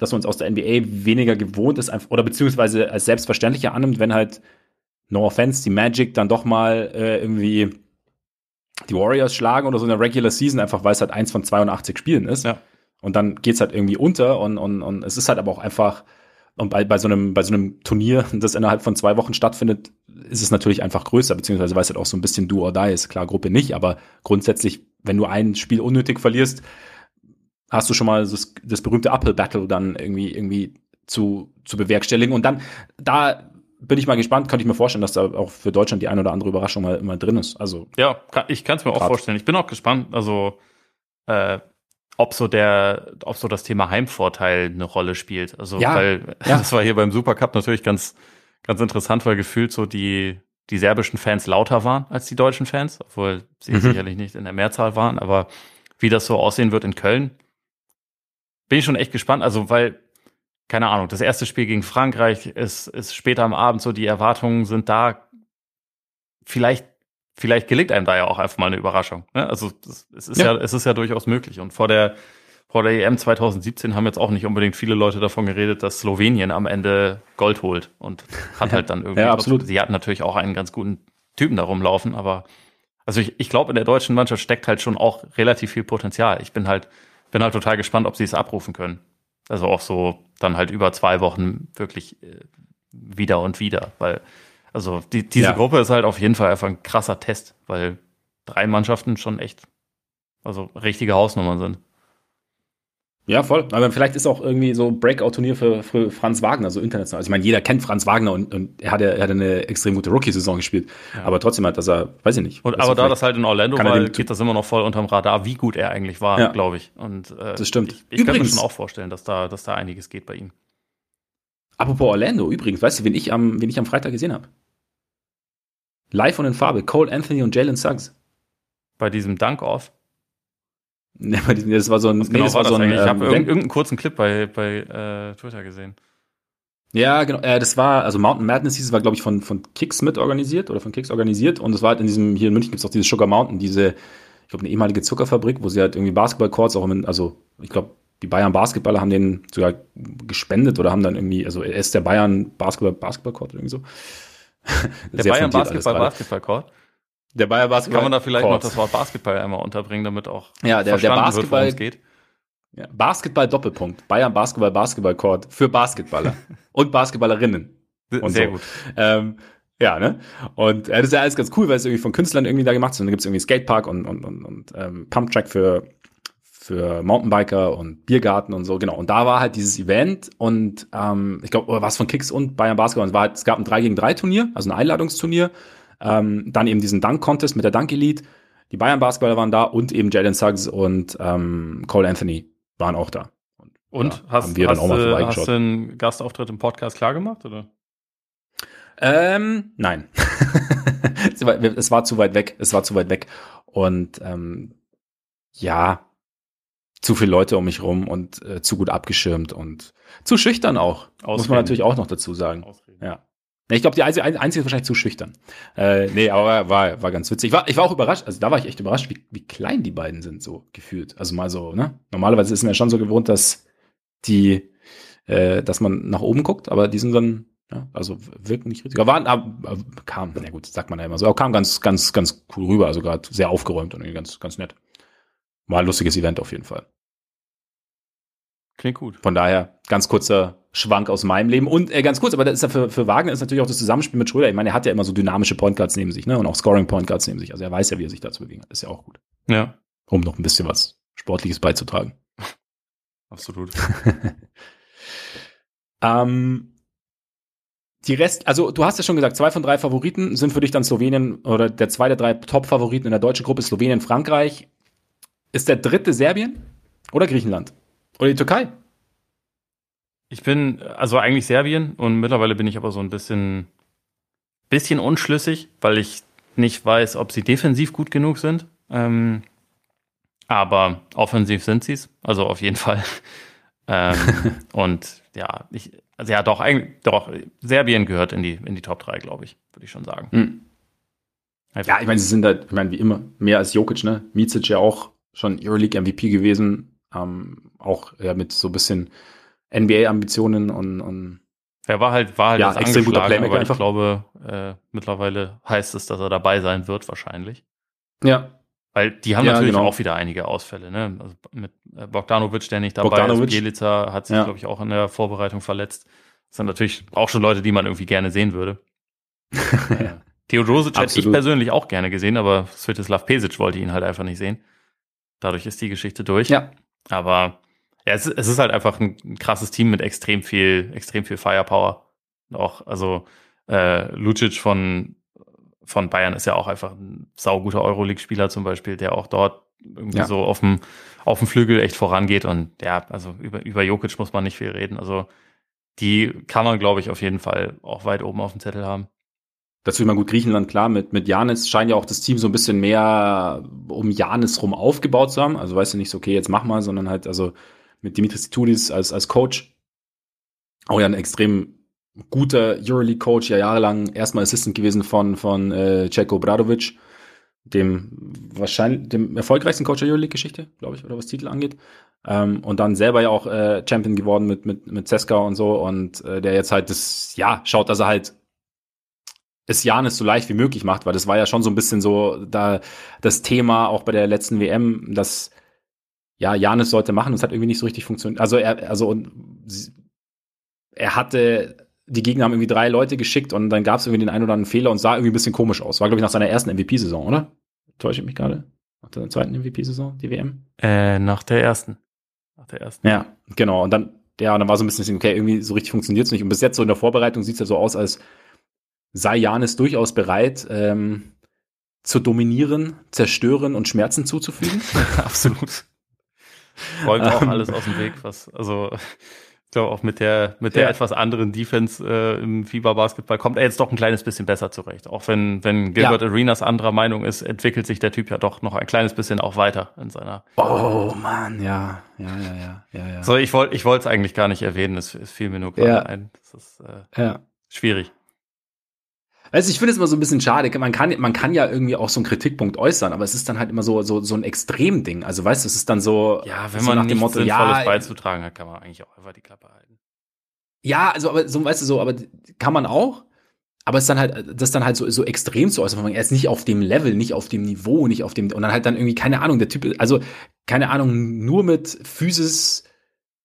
dass man uns aus der NBA weniger gewohnt ist, oder beziehungsweise als selbstverständlicher annimmt, wenn halt, no offense, die Magic dann doch mal äh, irgendwie die Warriors schlagen oder so in der Regular Season, einfach weil es halt eins von 82 Spielen ist. Ja. Und dann geht's halt irgendwie unter und, und, und es ist halt aber auch einfach, und bei, bei, so einem, bei so einem Turnier, das innerhalb von zwei Wochen stattfindet, ist es natürlich einfach größer, beziehungsweise weil es halt auch so ein bisschen do or die ist. Klar, Gruppe nicht, aber grundsätzlich, wenn du ein Spiel unnötig verlierst, hast du schon mal das, das berühmte Apple Battle dann irgendwie, irgendwie zu, zu bewerkstelligen. Und dann, da bin ich mal gespannt, könnte ich mir vorstellen, dass da auch für Deutschland die eine oder andere Überraschung mal, mal drin ist. Also ja, kann, ich kann es mir grad. auch vorstellen. Ich bin auch gespannt, also äh, ob so der, ob so das Thema Heimvorteil eine Rolle spielt. Also ja, weil ja. das war hier beim Supercup natürlich ganz, ganz interessant, weil gefühlt so die die serbischen Fans lauter waren als die deutschen Fans, obwohl sie mhm. sicherlich nicht in der Mehrzahl waren. Aber wie das so aussehen wird in Köln, bin ich schon echt gespannt. Also, weil, keine Ahnung, das erste Spiel gegen Frankreich ist, ist später am Abend so, die Erwartungen sind da. Vielleicht, vielleicht gelingt einem da ja auch einfach mal eine Überraschung. Ne? Also, das, es ist ja. ja, es ist ja durchaus möglich. Und vor der, vor der EM 2017 haben jetzt auch nicht unbedingt viele Leute davon geredet, dass Slowenien am Ende Gold holt und hat halt dann irgendwie. ja, absolut. Sie hatten natürlich auch einen ganz guten Typen da rumlaufen, aber also ich, ich glaube, in der deutschen Mannschaft steckt halt schon auch relativ viel Potenzial. Ich bin halt, bin halt total gespannt, ob sie es abrufen können. Also auch so dann halt über zwei Wochen wirklich äh, wieder und wieder, weil also die, diese ja. Gruppe ist halt auf jeden Fall einfach ein krasser Test, weil drei Mannschaften schon echt, also richtige Hausnummern sind. Ja, voll. Aber vielleicht ist auch irgendwie so Breakout-Turnier für, für Franz Wagner, so international. Also ich meine, jeder kennt Franz Wagner und, und er, hat ja, er hat eine extrem gute Rookie-Saison gespielt. Ja. Aber trotzdem hat das er, weiß ich nicht. Und, aber da das halt in Orlando war, geht das immer noch voll unterm Radar, wie gut er eigentlich war, ja. glaube ich. Und äh, das stimmt. Ich, ich kann mir schon auch vorstellen, dass da, dass da einiges geht bei ihm. Apropos Orlando, übrigens, weißt du, wen ich am, wen ich am Freitag gesehen habe? Live und in Farbe, Cole Anthony und Jalen Suggs. Bei diesem Dunk-Off? Das war so ein. Was genau nee, war, war so ein, ich ähm, habe irgendeinen kurzen Clip bei, bei äh, Twitter gesehen. Ja, genau. Äh, das war, also Mountain Madness hieß es, war, glaube ich, von, von Kicks mit organisiert oder von Kicks organisiert. Und es war halt in diesem, hier in München gibt es auch dieses Sugar Mountain, diese, ich glaube, eine ehemalige Zuckerfabrik, wo sie halt irgendwie Basketball-Courts auch in, also ich glaube, die Bayern Basketballer haben den sogar gespendet oder haben dann irgendwie, also er ist der Bayern Basketball, Basketball-Court irgendwie so. Der Bayern Basketball, Basketball-Court? Der Bayer Basketball. Kann man da vielleicht Court. noch das Wort Basketball einmal unterbringen, damit auch ja, der, der Basketball wird, geht? Ja, Basketball Doppelpunkt. Bayern Basketball Basketball Court für Basketballer und Basketballerinnen. Und Sehr so. gut. Ähm, ja, ne? Und äh, das ist ja alles ganz cool, weil es irgendwie von Künstlern irgendwie da gemacht ist. Und dann gibt es irgendwie Skatepark und, und, und, und ähm, Pumptrack für, für Mountainbiker und Biergarten und so, genau. Und da war halt dieses Event und ähm, ich glaube, was von Kicks und Bayern Basketball. Und es, war halt, es gab ein 3 gegen 3 Turnier, also ein Einladungsturnier ähm, dann eben diesen Dunk-Contest mit der Dunk-Elite. Die Bayern-Basketballer waren da und eben Jalen Suggs und ähm, Cole Anthony waren auch da. Und, und ja, hast, wir hast, dann auch mal hast du einen Gastauftritt im Podcast klar gemacht, oder? Ähm, nein. es war zu weit weg. Es war zu weit weg. Und ähm, ja, zu viele Leute um mich rum und äh, zu gut abgeschirmt und zu schüchtern auch. Ausreden. Muss man natürlich auch noch dazu sagen. Ausreden. Ja. Ich glaube, die einzige, einzige ist wahrscheinlich zu schüchtern. Äh, nee, aber war, war ganz witzig. Ich war, ich war auch überrascht, also da war ich echt überrascht, wie, wie klein die beiden sind, so gefühlt. Also mal so, ne? Normalerweise ist mir ja schon so gewohnt, dass die, äh, dass man nach oben guckt, aber die sind dann, ja, also wirken nicht richtig. Waren, aber, kam, na gut, sagt man ja immer so, aber kam ganz, ganz, ganz cool rüber, also gerade sehr aufgeräumt und ganz, ganz nett. War ein lustiges Event auf jeden Fall. Klingt gut. Von daher, ganz kurzer Schwank aus meinem Leben. Und äh, ganz kurz, aber das ist ja für, für Wagner ist natürlich auch das Zusammenspiel mit Schröder. Ich meine, er hat ja immer so dynamische Point Guards neben sich, ne? Und auch Scoring Point Guards neben sich. Also er weiß ja, wie er sich dazu bewegen hat. Ist ja auch gut. Ja. Um noch ein bisschen was Sportliches beizutragen. Absolut. ähm, die Rest, also du hast ja schon gesagt, zwei von drei Favoriten sind für dich dann Slowenien oder der zwei der drei Top-Favoriten in der deutschen Gruppe ist Slowenien, Frankreich. Ist der dritte Serbien oder Griechenland? Oder die Türkei? Ich bin, also eigentlich Serbien und mittlerweile bin ich aber so ein bisschen, bisschen unschlüssig, weil ich nicht weiß, ob sie defensiv gut genug sind. Ähm, aber offensiv sind sie es, also auf jeden Fall. ähm, und ja, ich, also ja, doch, eigentlich, doch, Serbien gehört in die, in die Top 3, glaube ich, würde ich schon sagen. Hm. Ja, ich meine, sie sind halt, ich meine, wie immer, mehr als Jokic, ne? Micic ja auch schon Euroleague MVP gewesen, ähm, auch ja, mit so ein bisschen NBA-Ambitionen und, und er war halt, war halt ja, extrem guter Playmaker aber ich glaube, äh, mittlerweile heißt es, dass er dabei sein wird, wahrscheinlich. Ja. Weil die haben ja, natürlich genau. auch wieder einige Ausfälle, ne? Also mit äh, Bogdanovic, der nicht dabei Bogdanovic. ist, Bielica hat sich, ja. glaube ich, auch in der Vorbereitung verletzt. Das sind natürlich auch schon Leute, die man irgendwie gerne sehen würde. ja. Theodosic hätte ich persönlich auch gerne gesehen, aber Svetislav Pesic wollte ihn halt einfach nicht sehen. Dadurch ist die Geschichte durch. Ja. Aber ja, es, es ist halt einfach ein, ein, krasses Team mit extrem viel, extrem viel Firepower. Auch, also äh, Lucic von, von Bayern ist ja auch einfach ein sauguter Euroleague-Spieler zum Beispiel, der auch dort irgendwie ja. so auf dem, auf dem Flügel echt vorangeht. Und ja, also über, über Jokic muss man nicht viel reden. Also die kann man, glaube ich, auf jeden Fall auch weit oben auf dem Zettel haben. Dazu immer gut Griechenland, klar, mit, mit Janis scheint ja auch das Team so ein bisschen mehr um Janis rum aufgebaut zu haben. Also weißt du nicht so, okay, jetzt mach mal, sondern halt, also mit Dimitris Tudis als, als Coach. Auch ja ein extrem guter Euroleague-Coach, ja jahrelang erstmal Assistant gewesen von, von äh, Ceko Bradovic, dem wahrscheinlich dem erfolgreichsten Coach der Euroleague-Geschichte, glaube ich, oder was Titel angeht. Ähm, und dann selber ja auch äh, Champion geworden mit, mit, mit Ceska und so und äh, der jetzt halt das, ja, schaut, dass er halt es Janis so leicht wie möglich macht, weil das war ja schon so ein bisschen so da das Thema auch bei der letzten WM, dass ja Janis sollte machen, das hat irgendwie nicht so richtig funktioniert. Also er also und er hatte die Gegner haben irgendwie drei Leute geschickt und dann gab es irgendwie den einen oder anderen Fehler und sah irgendwie ein bisschen komisch aus. War glaube ich nach seiner ersten MVP-Saison, oder? Täusche ich mich gerade? Nach der zweiten MVP-Saison, die WM? Äh, nach der ersten. nach der ersten. Ja, genau. Und dann, ja, dann war so ein bisschen, okay, irgendwie so richtig funktioniert es nicht. Und bis jetzt so in der Vorbereitung sieht es ja so aus, als sei Janis durchaus bereit, ähm, zu dominieren, zerstören und Schmerzen zuzufügen. Absolut. Räumt auch ähm. alles aus dem Weg, was, also ich glaube auch mit der mit der ja. etwas anderen Defense äh, im Fieberbasketball kommt er jetzt doch ein kleines bisschen besser zurecht. Auch wenn wenn Gilbert ja. Arenas anderer Meinung ist, entwickelt sich der Typ ja doch noch ein kleines bisschen auch weiter in seiner. Oh man, ja, ja, ja, ja, ja. ja. So ich wollte ich wollte es eigentlich gar nicht erwähnen. Es, es fiel mir nur gerade ein. Das ist äh, ja. schwierig. Weißt du, ich finde es immer so ein bisschen schade. Man kann, man kann ja irgendwie auch so einen Kritikpunkt äußern, aber es ist dann halt immer so, so, so ein Extremding. Also weißt du, es ist dann so. Ja, wenn man nach dem Motto, Sinnvolles ja, beizutragen hat, kann man eigentlich auch einfach die Klappe halten. Ja, also, aber so, weißt du, so, aber kann man auch. Aber es ist dann halt, das dann halt so, so extrem zu äußern. Er ist nicht auf dem Level, nicht auf dem Niveau, nicht auf dem, und dann halt dann irgendwie, keine Ahnung, der Typ, also, keine Ahnung, nur mit Physis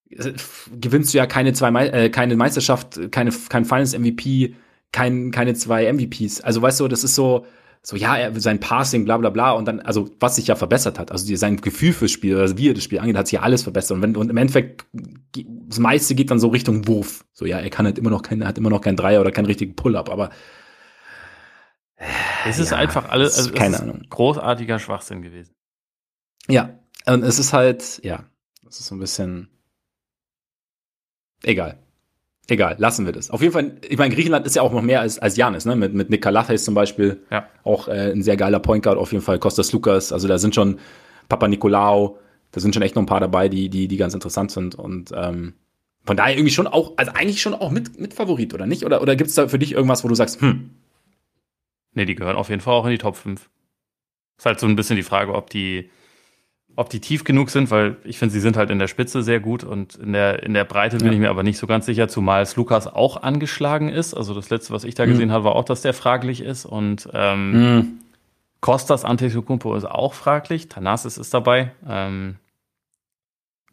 äh, gewinnst du ja keine zwei, äh, keine Meisterschaft, keine, kein Finals MVP, kein, keine zwei MVPs. Also weißt du, das ist so, so ja, er, sein Passing, bla bla bla und dann, also was sich ja verbessert hat, also die, sein Gefühl fürs Spiel, also wie er das Spiel angeht, hat sich ja alles verbessert und, wenn, und im Endeffekt das meiste geht dann so Richtung Wurf. So ja, er kann halt immer noch kein, hat immer noch kein Dreier oder keinen richtigen Pull-up, aber es ist ja, einfach alles, also keine Ahnung, großartiger Schwachsinn gewesen. Ja, und es ist halt, ja, es ist so ein bisschen egal. Egal, lassen wir das. Auf jeden Fall, ich meine, Griechenland ist ja auch noch mehr als, als Janis, ne? Mit, mit Nick Kalathis zum Beispiel. Ja. Auch äh, ein sehr geiler Point Guard, auf jeden Fall. Kostas Lukas, also da sind schon Papa Nikolaou, da sind schon echt noch ein paar dabei, die, die, die ganz interessant sind. Und ähm, von daher irgendwie schon auch, also eigentlich schon auch mit, mit Favorit, oder nicht? Oder, oder gibt es da für dich irgendwas, wo du sagst, hm? Nee, die gehören auf jeden Fall auch in die Top 5. Ist halt so ein bisschen die Frage, ob die ob die tief genug sind, weil ich finde, sie sind halt in der Spitze sehr gut und in der, in der Breite bin ja. ich mir aber nicht so ganz sicher, zumal es Lukas auch angeschlagen ist. Also das letzte, was ich da mhm. gesehen habe, war auch, dass der fraglich ist und ähm, mhm. Kostas Antetokounmpo ist auch fraglich, Thanasis ist dabei. Ähm,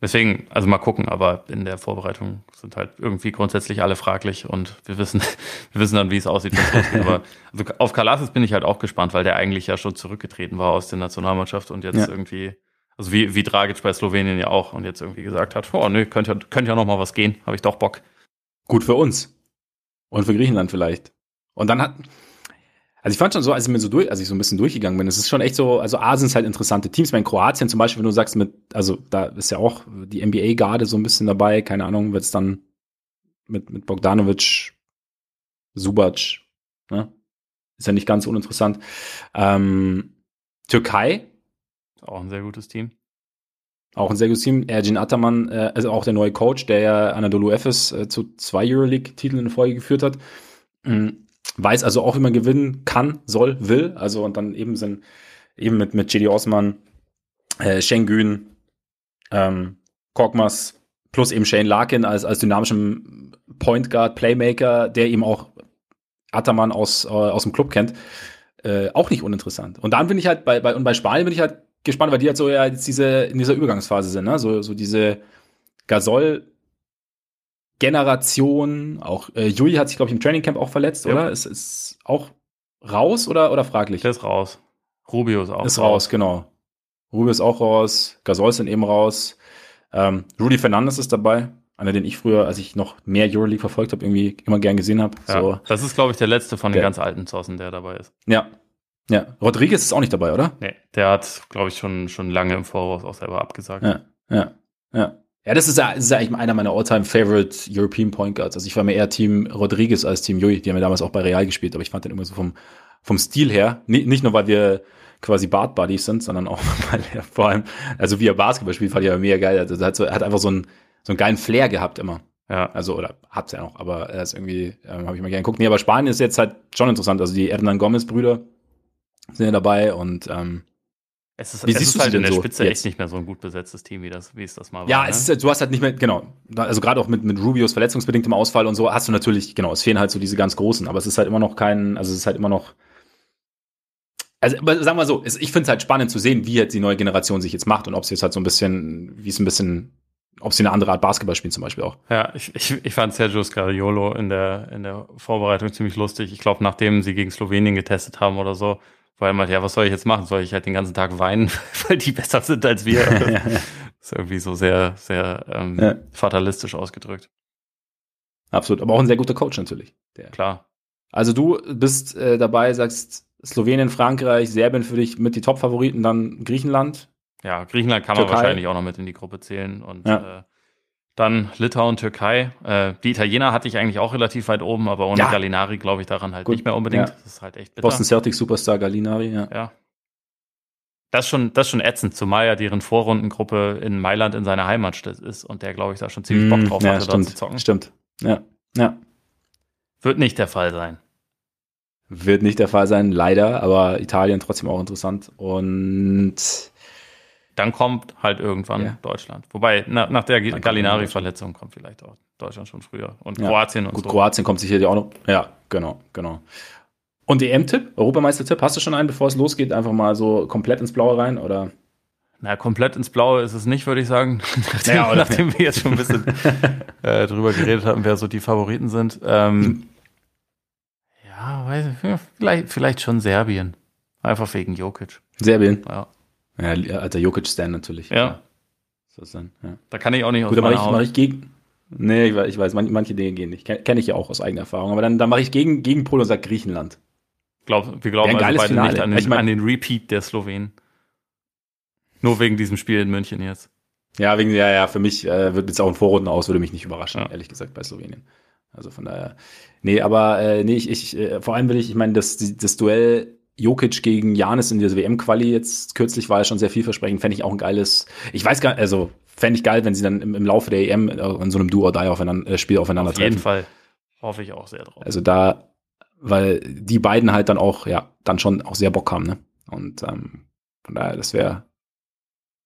deswegen, also mal gucken, aber in der Vorbereitung sind halt irgendwie grundsätzlich alle fraglich und wir wissen, wir wissen dann, wie es aussieht. aber also auf Kalasis bin ich halt auch gespannt, weil der eigentlich ja schon zurückgetreten war aus der Nationalmannschaft und jetzt ja. irgendwie also wie, wie Dragic bei Slowenien ja auch und jetzt irgendwie gesagt hat, oh nö, könnte könnte ja noch mal was gehen, habe ich doch Bock. Gut für uns. Und für Griechenland vielleicht. Und dann hat, also ich fand schon so, als ich mir so durch, als ich so ein bisschen durchgegangen bin, es ist schon echt so, also Asien ist halt interessante Teams. Ich meine, Kroatien zum Beispiel, wenn du sagst mit, also da ist ja auch die NBA-Garde so ein bisschen dabei, keine Ahnung, wird es dann mit, mit Bogdanovic, Subac, ne? Ist ja nicht ganz uninteressant. Ähm, Türkei, auch ein sehr gutes Team. Auch ein sehr gutes Team. Ergin Ataman, äh, also auch der neue Coach, der ja Anadolu Efes äh, zu zwei Euroleague-Titeln in Folge geführt hat. Mhm. Weiß also auch, wie man gewinnen kann, soll, will. Also und dann eben sind eben mit, mit JD Osman, äh, Schengen, ähm, Korkmas plus eben Shane Larkin als, als dynamischem Point Guard, Playmaker, der eben auch Ataman aus, äh, aus dem Club kennt, äh, auch nicht uninteressant. Und dann bin ich halt bei, bei, und bei Spanien bin ich halt gespannt, weil die halt so ja jetzt diese, in dieser Übergangsphase sind, ne? So, so diese Gasol Generation, auch äh, Jui hat sich, glaube ich, im Trainingcamp auch verletzt, ja. oder? Ist, ist auch raus oder, oder fraglich? Der ist raus. Rubio ist auch ist raus. raus. genau. Rubio ist auch raus, Gasol sind eben raus. Ähm, Rudy Fernandes ist dabei, einer, den ich früher, als ich noch mehr Euroleague verfolgt habe, irgendwie immer gern gesehen habe. Ja, so. Das ist, glaube ich, der letzte von den der, ganz alten Zossen, der dabei ist. Ja, ja, Rodriguez ist auch nicht dabei, oder? Nee, der hat, glaube ich, schon, schon lange im Voraus auch selber abgesagt. Ja, ja, ja. Ja, das ist ja, das ist ja eigentlich einer meiner all-time favorite European Point Guards. Also ich war mir eher Team Rodriguez als Team Jui. Die haben ja damals auch bei Real gespielt, aber ich fand den immer so vom, vom Stil her, nicht nur, weil wir quasi Bart Buddies sind, sondern auch, weil er vor allem, also wie er Basketball spielt, fand ich ja mega geil. Also er hat, so, hat einfach so einen, so einen geilen Flair gehabt immer. Ja. Also, oder hat's ja noch, aber er ist irgendwie, ähm, habe ich mal gerne geguckt. Nee, aber Spanien ist jetzt halt schon interessant. Also die Hernan Gomez-Brüder, sind ja dabei und ähm, es ist, wie es siehst ist halt in der so Spitze jetzt? echt nicht mehr so ein gut besetztes Team, wie, das, wie es das mal war. Ja, ne? es ist, du hast halt nicht mehr, genau, also gerade auch mit, mit Rubios verletzungsbedingtem Ausfall und so, hast du natürlich, genau, es fehlen halt so diese ganz großen, aber es ist halt immer noch kein, also es ist halt immer noch, also sagen wir mal so, ich finde es halt spannend zu sehen, wie jetzt die neue Generation sich jetzt macht und ob sie jetzt halt so ein bisschen, wie es ein bisschen, ob sie eine andere Art Basketball spielen zum Beispiel auch. Ja, ich, ich, ich fand Sergio Scariolo in der, in der Vorbereitung ziemlich lustig. Ich glaube, nachdem sie gegen Slowenien getestet haben oder so, weil man, ja, was soll ich jetzt machen? Soll ich halt den ganzen Tag weinen, weil die besser sind als wir? Ist irgendwie so sehr, sehr ähm, ja. fatalistisch ausgedrückt. Absolut, aber auch ein sehr guter Coach natürlich. Der. Klar. Also du bist äh, dabei, sagst Slowenien, Frankreich, Serbien für dich mit die Top-Favoriten, dann Griechenland. Ja, Griechenland kann Türkei. man wahrscheinlich auch noch mit in die Gruppe zählen und ja. äh, dann Litauen, Türkei. Äh, die Italiener hatte ich eigentlich auch relativ weit oben, aber ohne ja. Gallinari glaube ich daran halt Gut. nicht mehr unbedingt. Ja. Das ist halt echt bitter. Boston Celtics Superstar Gallinari, ja. Ja. Das ist schon, das schon ätzend, zumal ja deren Vorrundengruppe in Mailand in seiner Heimat ist und der, glaube ich, da schon ziemlich Bock mm, drauf hatte, stimmt, dort zu zocken. Stimmt. Ja. Ja. Wird nicht der Fall sein. Wird nicht der Fall sein, leider, aber Italien trotzdem auch interessant. Und dann kommt halt irgendwann ja. Deutschland. Wobei, na, nach der Gallinari-Verletzung kommt vielleicht auch Deutschland schon früher. Und ja. Kroatien und Gut, so. Kroatien kommt sicherlich auch noch. Ja, genau, genau. Und EM-Tipp, Europameister-Tipp, hast du schon einen, bevor es losgeht? Einfach mal so komplett ins Blaue rein oder? Na, komplett ins Blaue ist es nicht, würde ich sagen. nachdem, ja, nachdem wir jetzt schon ein bisschen äh, drüber geredet haben, wer so die Favoriten sind. Ähm, hm. ja, weiß ich, vielleicht, vielleicht schon Serbien. Einfach wegen Jokic. Serbien? Ja. Ja, alter Jokic-Stand natürlich. Ja. ja. Sein, ja. Da kann ich auch nicht aus Gut, da mache ich, mach ich gegen. Nee, ich weiß, ich weiß manche Dinge gehen nicht. Kenne kenn ich ja auch aus eigener Erfahrung. Aber dann, dann mache ich gegen, gegen Pol und sage Griechenland. Glaub, wir glauben also beide Finale. nicht an den, ich mein, an den Repeat der Slowenen. Nur wegen diesem Spiel in München jetzt. Ja, wegen, ja, ja, für mich äh, wird jetzt auch ein Vorrunden aus, würde mich nicht überraschen, ja. ehrlich gesagt, bei Slowenien. Also von daher. Nee, aber äh, nee, ich, ich äh, vor allem will ich, ich meine, das, das Duell Jokic gegen Janis in dieser WM-Quali jetzt kürzlich war ja schon sehr vielversprechend. Fände ich auch ein geiles, ich weiß gar nicht, also fände ich geil, wenn sie dann im, im Laufe der EM in so einem Duo-Die aufeinander, äh, Spiel aufeinander Auf jeden Fall. Hoffe ich auch sehr drauf. Also da, weil die beiden halt dann auch, ja, dann schon auch sehr Bock haben, ne? Und ähm, von daher, das wäre,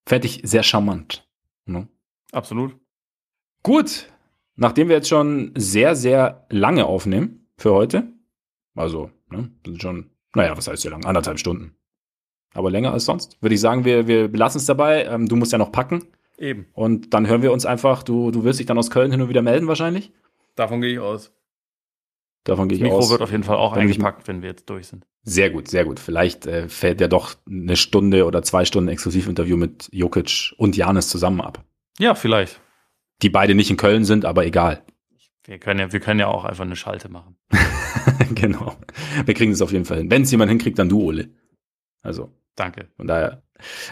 fände ich sehr charmant. Ne? Absolut. Gut, nachdem wir jetzt schon sehr, sehr lange aufnehmen für heute, also, ne, sind schon naja, was heißt ja lang? Anderthalb Stunden. Aber länger als sonst. Würde ich sagen, wir, wir belassen es dabei. Ähm, du musst ja noch packen. Eben. Und dann hören wir uns einfach, du, du wirst dich dann aus Köln hin und wieder melden wahrscheinlich. Davon gehe ich aus. Davon gehe ich Mikro aus. Mikro wird auf jeden Fall auch dann eingepackt, wenn wir jetzt durch sind. Sehr gut, sehr gut. Vielleicht äh, fällt ja doch eine Stunde oder zwei Stunden Exklusivinterview mit Jokic und Janis zusammen ab. Ja, vielleicht. Die beide nicht in Köln sind, aber egal. Wir können ja, wir können ja auch einfach eine Schalte machen. genau. Wir kriegen es auf jeden Fall hin. Wenn es jemand hinkriegt, dann du, Ole. Also. Danke. Von daher.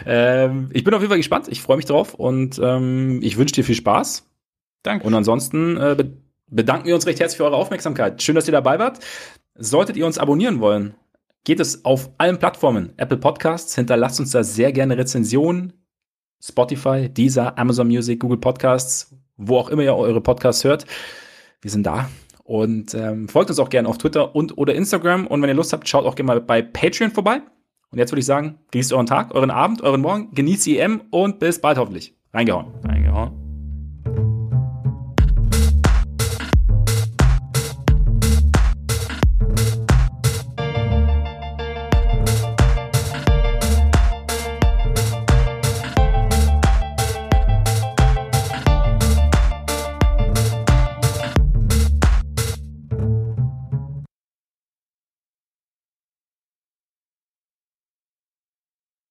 Ähm, ich bin auf jeden Fall gespannt. Ich freue mich drauf und ähm, ich wünsche dir viel Spaß. Danke. Und ansonsten äh, bedanken wir uns recht herzlich für eure Aufmerksamkeit. Schön, dass ihr dabei wart. Solltet ihr uns abonnieren wollen, geht es auf allen Plattformen. Apple Podcasts, hinterlasst uns da sehr gerne Rezensionen. Spotify, Deezer, Amazon Music, Google Podcasts, wo auch immer ihr eure Podcasts hört. Wir sind da. Und ähm, folgt uns auch gerne auf Twitter und oder Instagram. Und wenn ihr Lust habt, schaut auch gerne mal bei Patreon vorbei. Und jetzt würde ich sagen, genießt euren Tag, euren Abend, euren Morgen, genießt die EM und bis bald hoffentlich. Reingehauen.